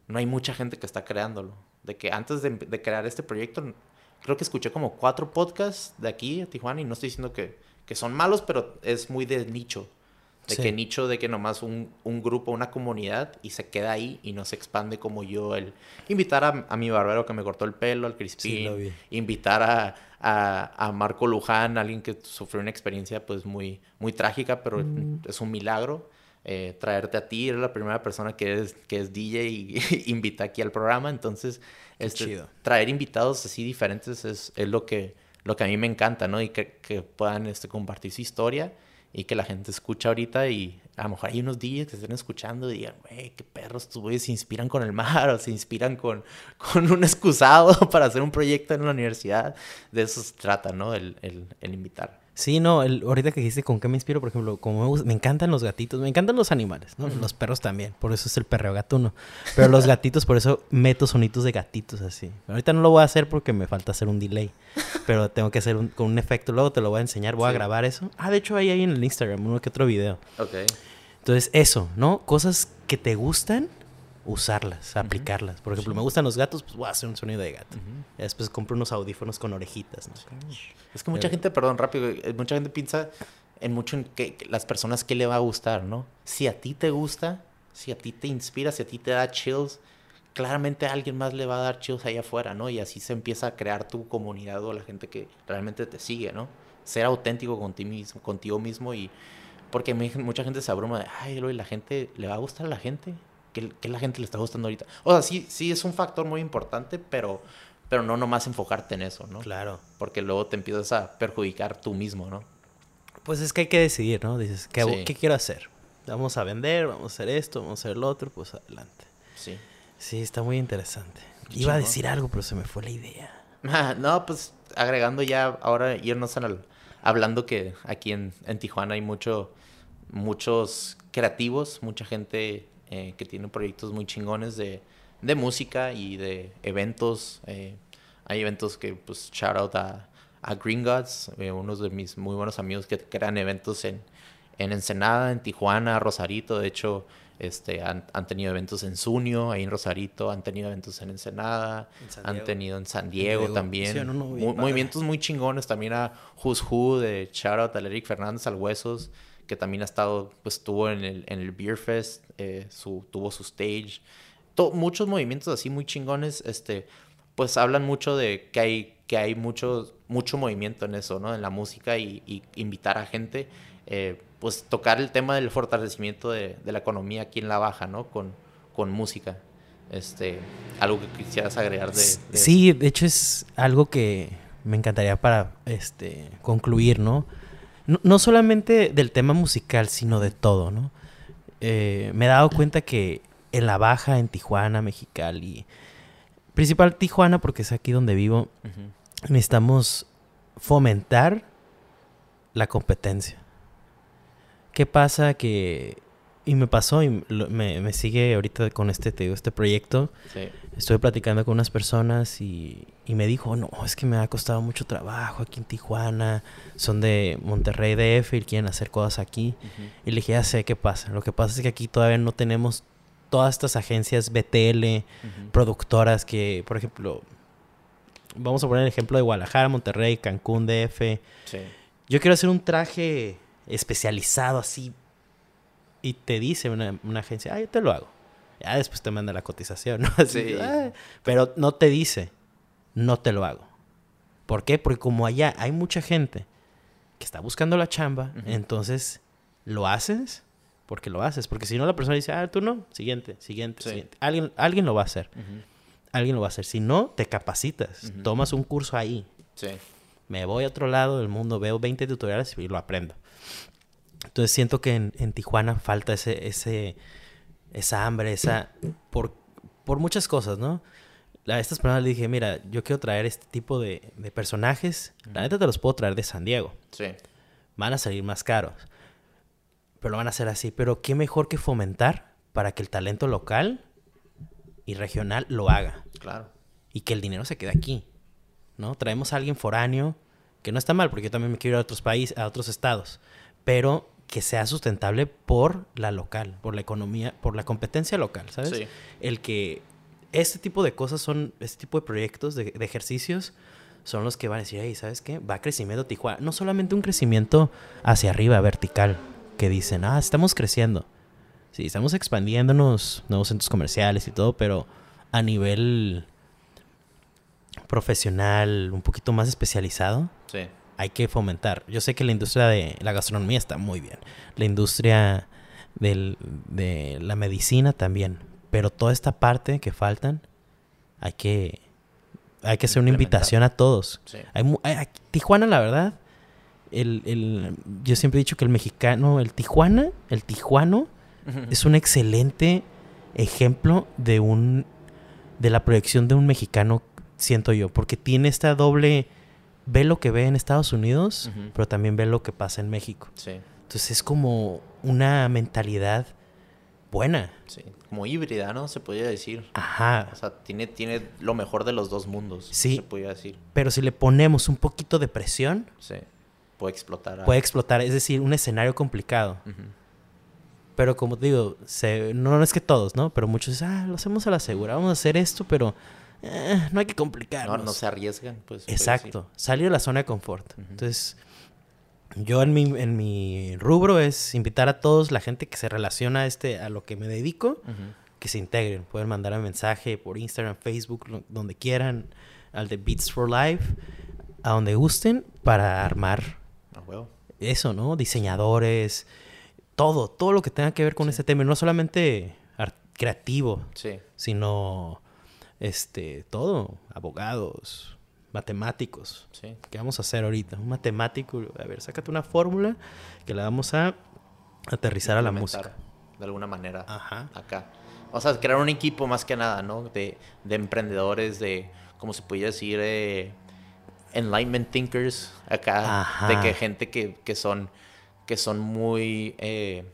no hay mucha gente que está creándolo. De que antes de, de crear este proyecto, creo que escuché como cuatro podcasts de aquí, de Tijuana, y no estoy diciendo que, que son malos, pero es muy de nicho. De Sí. que nicho, de que nomás un, un grupo, una comunidad, y se queda ahí y no se expande como yo. El invitar a, a mi barbero que me cortó el pelo, al Crispín, vi. invitar a, a, a Marco Luján, alguien que sufrió una experiencia pues muy, muy trágica, pero es un milagro. eh, traerte a ti, eres la primera persona que es, que es DJ y invita aquí al programa, entonces este, chido. traer invitados así diferentes es, es lo, que, lo que a mí me encanta, ¿no? Y que, que puedan este, compartir su historia y que la gente escucha ahorita y a lo mejor hay unos DJs que estén escuchando y digan, güey, qué perros, estos güeyes se inspiran con el mar o se inspiran con, con un excusado para hacer un proyecto en la universidad. De eso se trata, ¿no? El, el, el invitar. Sí, no, el, ahorita que dijiste con qué me inspiro, por ejemplo, como me, me encantan los gatitos, me encantan los animales, ¿no? Los perros también, por eso es el perreo gatuno. Pero los gatitos, por eso meto sonitos de gatitos así. Ahorita no lo voy a hacer porque me falta hacer un delay, pero tengo que hacer un- con un efecto, luego te lo voy a enseñar, voy a grabar eso. Ah, de hecho ahí hay en el Instagram uno que otro video. Ok. Entonces, eso, ¿no? Cosas que te gustan, usarlas, aplicarlas. Por ejemplo, Sí. me gustan los gatos, pues voy a hacer un sonido de gato. Después compro unos audífonos con orejitas, ¿no? Es que mucha Pero- gente, perdón, rápido, eh, mucha gente piensa en mucho en que, que las personas que le va a gustar, ¿no? Si a ti te gusta, si a ti te inspira, si a ti te da chills, claramente a alguien más le va a dar chills allá afuera, ¿no? Y así se empieza a crear tu comunidad o la gente que realmente te sigue, ¿no? Ser auténtico contigo mismo, contigo mismo y porque mucha gente se abruma de, ay, la gente, ¿le va a gustar a la gente? ¿Qué, qué la gente le está gustando ahorita? O sea, sí, sí es un factor muy importante, pero, pero no nomás enfocarte en eso, ¿no? Claro. porque luego te empiezas a perjudicar tú mismo, ¿no? Pues es que hay que decidir, ¿no? Dices, ¿qué, Sí. ¿qué quiero hacer? Vamos a vender, vamos a hacer esto, vamos a hacer lo otro, pues adelante. Sí. Sí, está muy interesante. Iba a decir algo, pero se me fue la idea. No, pues agregando ya ahora irnos al hablando que aquí en, en Tijuana hay mucho muchos creativos, mucha gente eh, que tiene proyectos muy chingones de, de música y de eventos. eh, hay eventos que, pues, shout out a, a Green Gods, eh, unos de mis muy buenos amigos que crean eventos en, en Ensenada, en Tijuana, Rosarito. De hecho, este, han, han tenido eventos en Zunio, ahí en Rosarito, han tenido eventos en Ensenada, En han tenido en San Diego, Diego. también. Hicieron uno bien movimientos muy chingones también a Who's Who de shout out al Eric Fernández al Huesos, que también ha estado, pues estuvo en el, en el Beer Fest, eh, tuvo su stage. Muchos movimientos así muy chingones, este, pues hablan mucho de que hay, que hay mucho, mucho movimiento en eso, ¿no? En la música y, invitar a gente, eh, pues tocar el tema del fortalecimiento de, de la economía aquí en La Baja, ¿no? Con, con música. Este, algo que quisieras agregar de, de sí, de hecho es algo que me encantaría para este concluir, ¿no? No, no solamente del tema musical, sino de todo, ¿no? Eh, me he dado cuenta que en la baja, en Tijuana, Mexicali, principal Tijuana porque es aquí donde vivo, necesitamos fomentar la competencia. ¿Qué pasa? Que... Y me pasó y lo- me, me sigue ahorita con este, te digo, este proyecto. Sí. Estuve platicando con unas personas y, y me dijo, no, es que me ha costado mucho trabajo aquí en Tijuana. Son de Monterrey DF y quieren hacer cosas aquí. Y le dije, ya sé qué pasa. Lo que pasa es que aquí todavía no tenemos todas estas agencias BTL, productoras que, por ejemplo, vamos a poner el ejemplo de Guadalajara, Monterrey, Cancún, DF. Sí. Yo quiero hacer un traje especializado así. Y te dice una, una agencia, ah, yo te lo hago. Ya después te manda la cotización, ¿no? Así, Sí. "Ah", pero no te dice, no te lo hago. ¿Por qué? Porque como allá hay mucha gente que está buscando la chamba, entonces lo haces porque lo haces. Porque si no, la persona dice, ah, tú no, siguiente, siguiente, Sí. siguiente. Alguien, alguien lo va a hacer. Alguien lo va a hacer. Si no, te capacitas. Tomas un curso ahí. Sí. Me voy a otro lado del mundo, veo 20 tutoriales y lo aprendo. Entonces siento que en, en Tijuana falta ese, ese, esa hambre, esa... Por, por muchas cosas, ¿no? A estas personas le dije, mira, yo quiero traer este tipo de, de personajes. La neta te los puedo traer de San Diego. Sí. Van a salir más caros. Pero lo van a hacer así. Pero qué mejor que fomentar para que el talento local y regional lo haga. Claro. y que el dinero se quede aquí, ¿no? Traemos a alguien foráneo, que no está mal, porque yo también me quiero ir a otros países, a otros estados, pero que sea sustentable por la local, por la economía, por la competencia local, ¿sabes? Sí. El que este tipo de cosas son, este tipo de proyectos, de, de ejercicios, son los que van a decir, hey, ¿sabes qué? Va crecimiento Tijuana. No solamente un crecimiento hacia arriba, vertical, que dicen, ah, estamos creciendo. Sí, estamos expandiéndonos, nuevos centros comerciales y todo, pero a nivel profesional, un poquito más especializado, Sí. Hay que fomentar. Yo sé que la industria de la gastronomía está muy bien. La industria del- de la medicina también. Pero toda esta parte que faltan, hay que, hay que hacer una invitación a todos. Sí. Hay Tijuana, la verdad, el, el- yo siempre he dicho que el mexicano, el Tijuana, el tijuano, es un excelente ejemplo de un de la proyección de un mexicano, siento yo, porque tiene esta doble ve lo que ve en Estados Unidos, pero también ve lo que pasa en México. Sí. Entonces es como una mentalidad buena. Sí. Como híbrida, ¿no? Se podría decir. Ajá. O sea, tiene, tiene lo mejor de los dos mundos. Sí. Se podría decir. Pero si le ponemos un poquito de presión, Sí. Puede explotar. a- puede explotar, es decir, un escenario complicado. Pero como te digo, se, no, no es que todos, ¿no? Pero muchos dicen, ah, lo hacemos a la segura, vamos a hacer esto, pero eh, no hay que No, complicarnos. no se arriesgan, pues. Exacto, salir de la zona de confort. Entonces, yo en mi, en mi rubro es invitar a todos, la gente que se relaciona a, este, a lo que me dedico, que se integren. Pueden mandar un mensaje por Instagram, Facebook, donde quieran, al de Beats for Life, a donde gusten, para armar eso, ¿no? Diseñadores, todo, todo lo que tenga que ver con este tema. No solamente creativo, Sí. sino este, todo, abogados, matemáticos. Sí. ¿Qué vamos a hacer ahorita? Un matemático, a ver, sácate una fórmula que la vamos a aterrizar a la música. De alguna manera. Ajá. Acá. O sea, crear un equipo más que nada, ¿no? De, de emprendedores, de, como se podría decir, eh, enlightenment thinkers acá. Ajá. De que gente que, que son, que son muy, eh,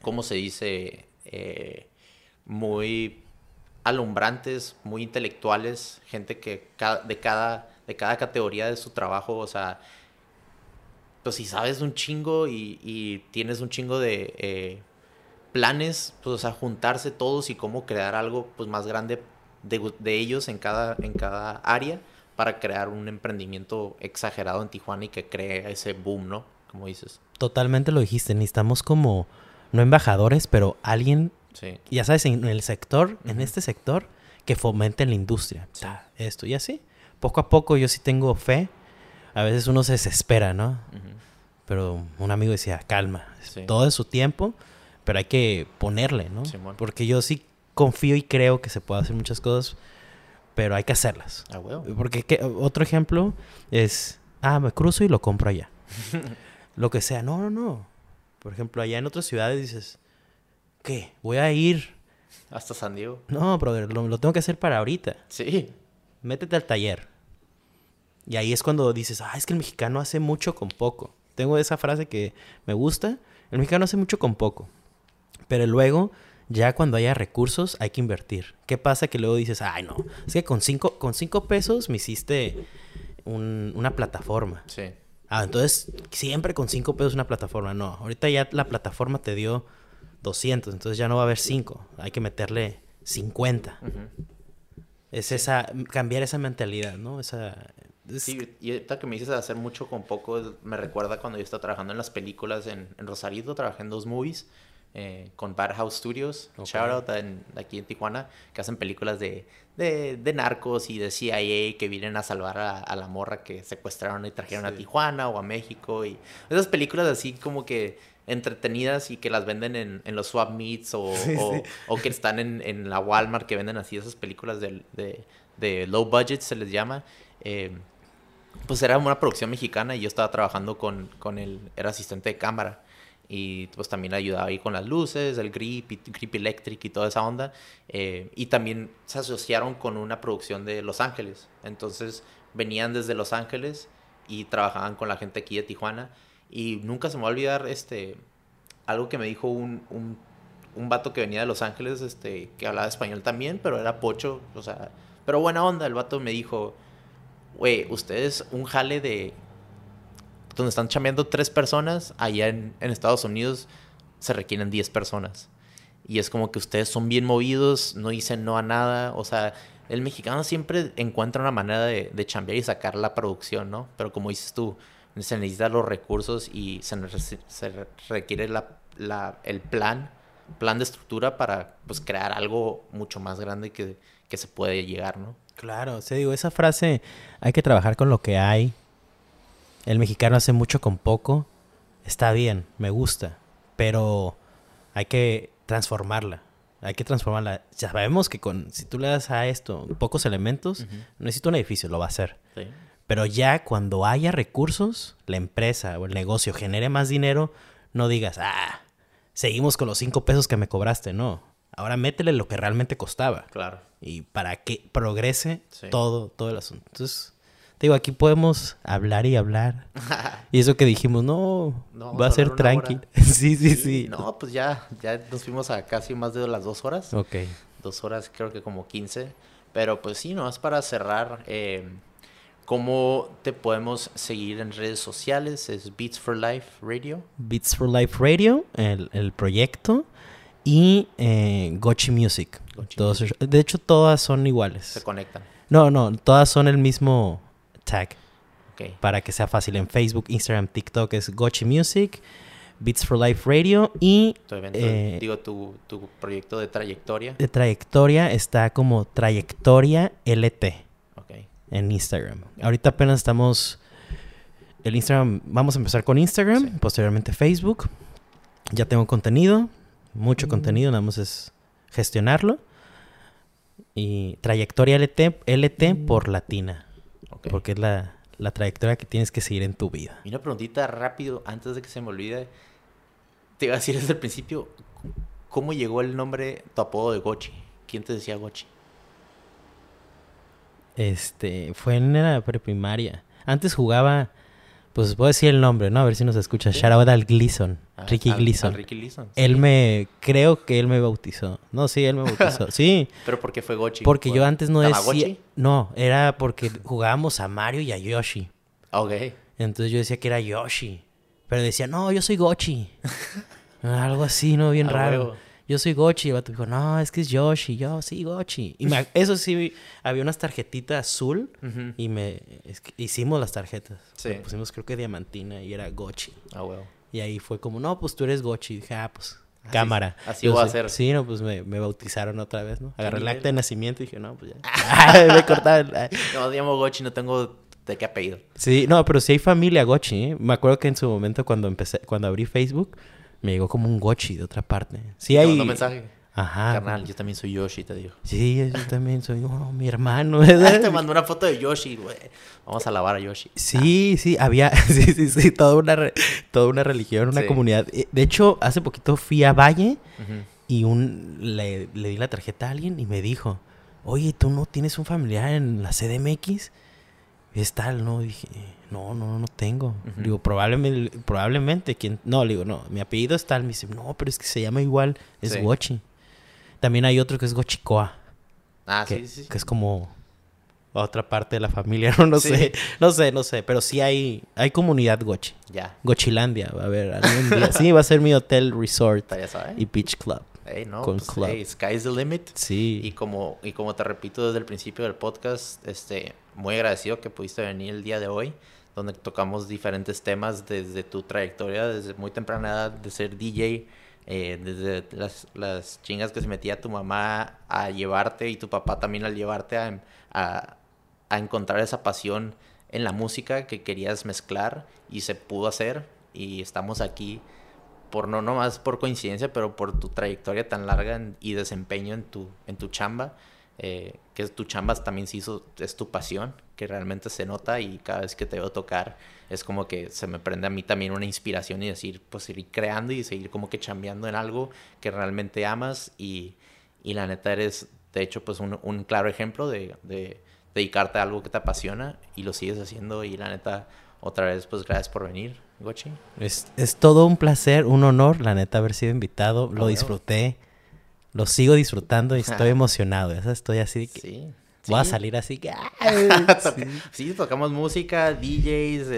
¿cómo se dice? Eh, muy alumbrantes, muy intelectuales, gente que de cada, de cada categoría de su trabajo, o sea, pues si sabes un chingo y, y tienes un chingo de eh, planes, pues o sea, juntarse todos y cómo crear algo pues más grande de, de ellos en cada, en cada área para crear un emprendimiento exagerado en Tijuana y que cree ese boom, ¿no? Como dices. Totalmente lo dijiste, necesitamos como, no embajadores, pero alguien, Sí. ya sabes, en el sector, en este sector, que fomente la industria. Sí. Esto y así. Poco a poco yo sí tengo fe. A veces uno se desespera, ¿no? Ujú. Pero un amigo decía, calma, Sí. todo es su tiempo, pero hay que ponerle, ¿no? Simón. Porque yo sí confío y creo que se puede hacer muchas cosas, pero hay que hacerlas. Ah, huevo. Porque ¿qué? otro ejemplo es, ah, me cruzo y lo compro allá. lo que sea, no, no, no. Por ejemplo, allá en otras ciudades dices, ¿qué? Voy a ir. Hasta San Diego. No, brother, lo, lo tengo que hacer para ahorita. Sí. Métete al taller. Y ahí es cuando dices, ah, es que el mexicano hace mucho con poco. Tengo esa frase que me gusta. El mexicano hace mucho con poco. Pero luego, ya cuando haya recursos, hay que invertir. ¿Qué pasa? Que luego dices, ay, no. Es que con cinco, con cinco pesos me hiciste un- una plataforma. Sí. Ah, entonces siempre con cinco pesos una plataforma. No, ahorita ya la plataforma te dio 200, entonces ya no va a haber cinco. Hay que meterle 50. Ujú. Es esa, cambiar esa mentalidad, ¿no? Esa... es- Sí, y ahorita que me dices hacer mucho con poco, me recuerda cuando yo estaba trabajando en las películas en, en Rosarito, trabajé en dos movies eh, con Bad House Studios, Ok. shout out en- aquí en Tijuana, que hacen películas de, de, de narcos y de CIA que vienen a salvar a, a la morra que secuestraron y trajeron a. Tijuana o a México. y Esas películas así como que entretenidas y que las venden en, en los swap meets o, Sí, o- sí. o que están en, en la Walmart que venden así esas películas de, de low budget se les llama. Eh, pues era una producción mexicana y yo estaba trabajando con, con el, era asistente de cámara y pues también ayudaba ahí con las luces, el grip, y, grip electric y toda esa onda. Eh, y también se asociaron con una producción de Los Ángeles. Entonces venían desde Los Ángeles y trabajaban con la gente aquí de Tijuana. Y nunca se me va a olvidar este, algo que me dijo un, un, un vato que venía de Los Ángeles, este, que hablaba español también, pero era pocho, o sea, Pero buena onda, el vato me dijo, güey, ustedes un jale de... Donde están chambeando tres personas, allá en, en Estados Unidos se requieren 10 personas. Y es como que ustedes son bien movidos, no dicen no a nada. O sea, el mexicano siempre encuentra una manera de, de chambear y sacar la producción, ¿no? Pero como dices tú, se necesitan los recursos y se, se requiere la, la, el plan, plan de estructura para pues, crear algo mucho más grande que, que se puede llegar, ¿no? Claro, o sea, digo, esa frase, hay que trabajar con lo que hay. El mexicano hace mucho con poco. Está bien, me gusta, pero hay que transformarla. Hay que transformarla. Ya sabemos que con, si tú le das a esto pocos elementos, necesito un edificio, lo va a hacer. Pero ya cuando haya recursos, la empresa o el negocio genere más dinero, no digas, ah, seguimos con los cinco pesos que me cobraste. No. Ahora métele lo que realmente costaba. Claro. Y para que progrese todo, todo el asunto. Entonces, te digo, aquí podemos hablar y hablar. y eso que dijimos, no, va a ser tranqui. sí, sí, sí, No, pues ya, ya nos fuimos a casi más de las dos horas. Ok. Dos horas, creo que como 15. Pero pues sí, no, es para cerrar. Eh, ¿Cómo te podemos seguir en redes sociales? Es Beats for Life Radio. Beats for Life Radio, el, el proyecto. Y eh, Gochi Music. De hecho, todas son iguales. Se conectan. No, no, todas son el mismo tag. Para que sea fácil en Facebook, Instagram, TikTok es Gochi Music, Beats for Life Radio y... Eh, digo, tu, tu, proyecto de trayectoria. De trayectoria está como Trayectoria LT. En Instagram. Ahorita apenas estamos... El Instagram, vamos a empezar con Instagram, posteriormente Facebook. Ya tengo contenido, mucho mm. contenido, nada más es gestionarlo. Y trayectoria LT, LT mm. por latina. Porque es la, trayectoria que tienes que seguir en tu vida. Y una preguntita rápido, antes de que se me olvide. Te iba a decir desde el principio, ¿cómo llegó el nombre, tu apodo de Gochi? ¿Quién te decía Gochi? Este, fue en la preprimaria. Antes jugaba, pues puedo decir el nombre, ¿no? A ver si nos escucha. Shout al Gleason. Ah, Ricky Gleason. Él me, creo que él me bautizó. No, sí, él me bautizó. Sí. ¿Pero por qué fue Gochi? Porque yo antes no decía... No, era porque jugábamos a Mario y a Yoshi. Ok. Entonces yo decía que era Yoshi. Pero decía, no, yo soy Gochi. Algo así, ¿no? Bien raro. Yo soy Gochi. Y el vato dijo, no, es que es Yoshi. Yo, sí, Gochi. Y eso sí, había unas tarjetitas azul. Y me... hicimos las tarjetas. Sí. pusimos creo que diamantina y era Gochi. Ah. Y ahí fue como, no, pues tú eres Gochi. Y dije, ah, pues cámara. Así va a ser. Sí, no, pues me, bautizaron otra vez, ¿no? Agarré el acta de nacimiento y dije, no, pues ya. me cortaron. no, llamo Gochi, no tengo de qué apellido. Sí, no, pero sí hay familia Gochi. ¿eh? Me acuerdo que en su momento cuando empecé, cuando abrí Facebook, me llegó como un Gochi de otra parte. Sí hay... un mensaje. Ajá. Carnal, yo también soy Yoshi, te digo. Sí, yo también soy oh, mi hermano. te mandó una foto de Yoshi, güey. Vamos a lavar a Yoshi. Sí, sí, había, sí, sí, sí, toda una, toda una religión, una comunidad. Eh, de hecho, hace poquito fui a Valle y un, le, le, di la tarjeta a alguien y me dijo, oye, ¿tú no tienes un familiar en la CDMX? Es tal, ¿no? Dije, no, no, no tengo. Digo, probablemente, probablemente, ¿quién? No, le digo, no, mi apellido es tal. Me dice, no, pero es que se llama igual, es Gochi. También hay otro que es Gochicoa. Ah, sí, sí. Que es como otra parte de la familia, no, no sé, no sé, no sé, pero sí hay, hay comunidad Gochi. Ya. Gochilandia, a ver, algún día. sí, va a ser mi hotel resort y beach club. Hey, no, con pues, club. Hey, sky's the limit. Sí. Y como, y como te repito desde el principio del podcast, este, muy agradecido que pudiste venir el día de hoy, donde tocamos diferentes temas desde tu trayectoria, desde muy temprana edad de ser DJ, eh, desde las, las, chingas que se metía tu mamá a llevarte y tu papá también al llevarte a, a, a, encontrar esa pasión en la música que querías mezclar y se pudo hacer. Y estamos aquí por no nomás por coincidencia, pero por tu trayectoria tan larga y desempeño en tu, en tu chamba, eh, que tu chamba también se hizo, es tu pasión, que realmente se nota y cada vez que te veo tocar es como que se me prende a mí también una inspiración y decir, pues seguir creando y seguir como que chambeando en algo que realmente amas y, y la neta eres, de hecho, pues un, un claro ejemplo de, de, dedicarte a algo que te apasiona y lo sigues haciendo y la neta, otra vez, pues gracias por venir, Gochi. Es, es todo un placer, un honor, la neta, haber sido invitado, lo disfruté. Lo sigo disfrutando y estoy emocionado. Estoy así que... Sí. Voy a salir así que... sí. tocamos música, DJs,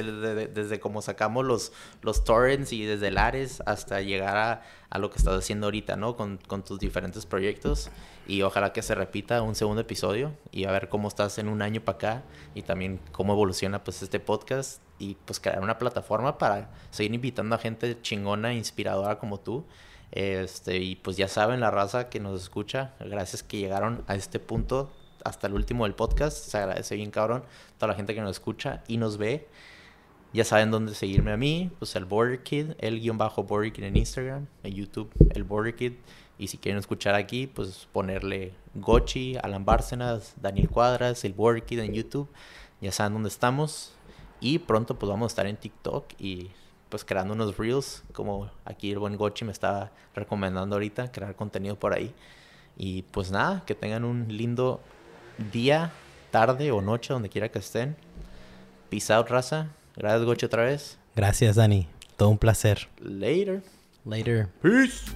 desde cómo sacamos los, los torrents y desde el Ares hasta llegar a, a lo que estás haciendo ahorita, ¿no? Con, con, tus diferentes proyectos. Y ojalá que se repita un segundo episodio y a ver cómo estás en un año para acá y también cómo evoluciona pues este podcast y pues crear una plataforma para seguir invitando a gente chingona, inspiradora como tú. Este, y pues ya saben, la raza que nos escucha, gracias que llegaron a este punto hasta el último del podcast. Se agradece bien, cabrón. Toda la gente que nos escucha y nos ve. Ya saben dónde seguirme a mí. Pues el Border Kid, el guion bajo Border Kid en Instagram, en YouTube, el Border Kid. Y si quieren escuchar aquí, pues ponerle Gochi, Alan Bárcenas, Daniel Cuadras, el Border Kid en YouTube. Ya saben dónde estamos. Y pronto pues vamos a estar en TikTok y pues creando unos reels, como aquí el buen Gochi me estaba recomendando ahorita, crear contenido por ahí. Y pues nada, que tengan un lindo día, tarde o noche, donde quiera que estén. Peace out, raza. Gracias, Gocho, otra vez. Gracias, Dani. Todo un placer. Later. Later. Peace.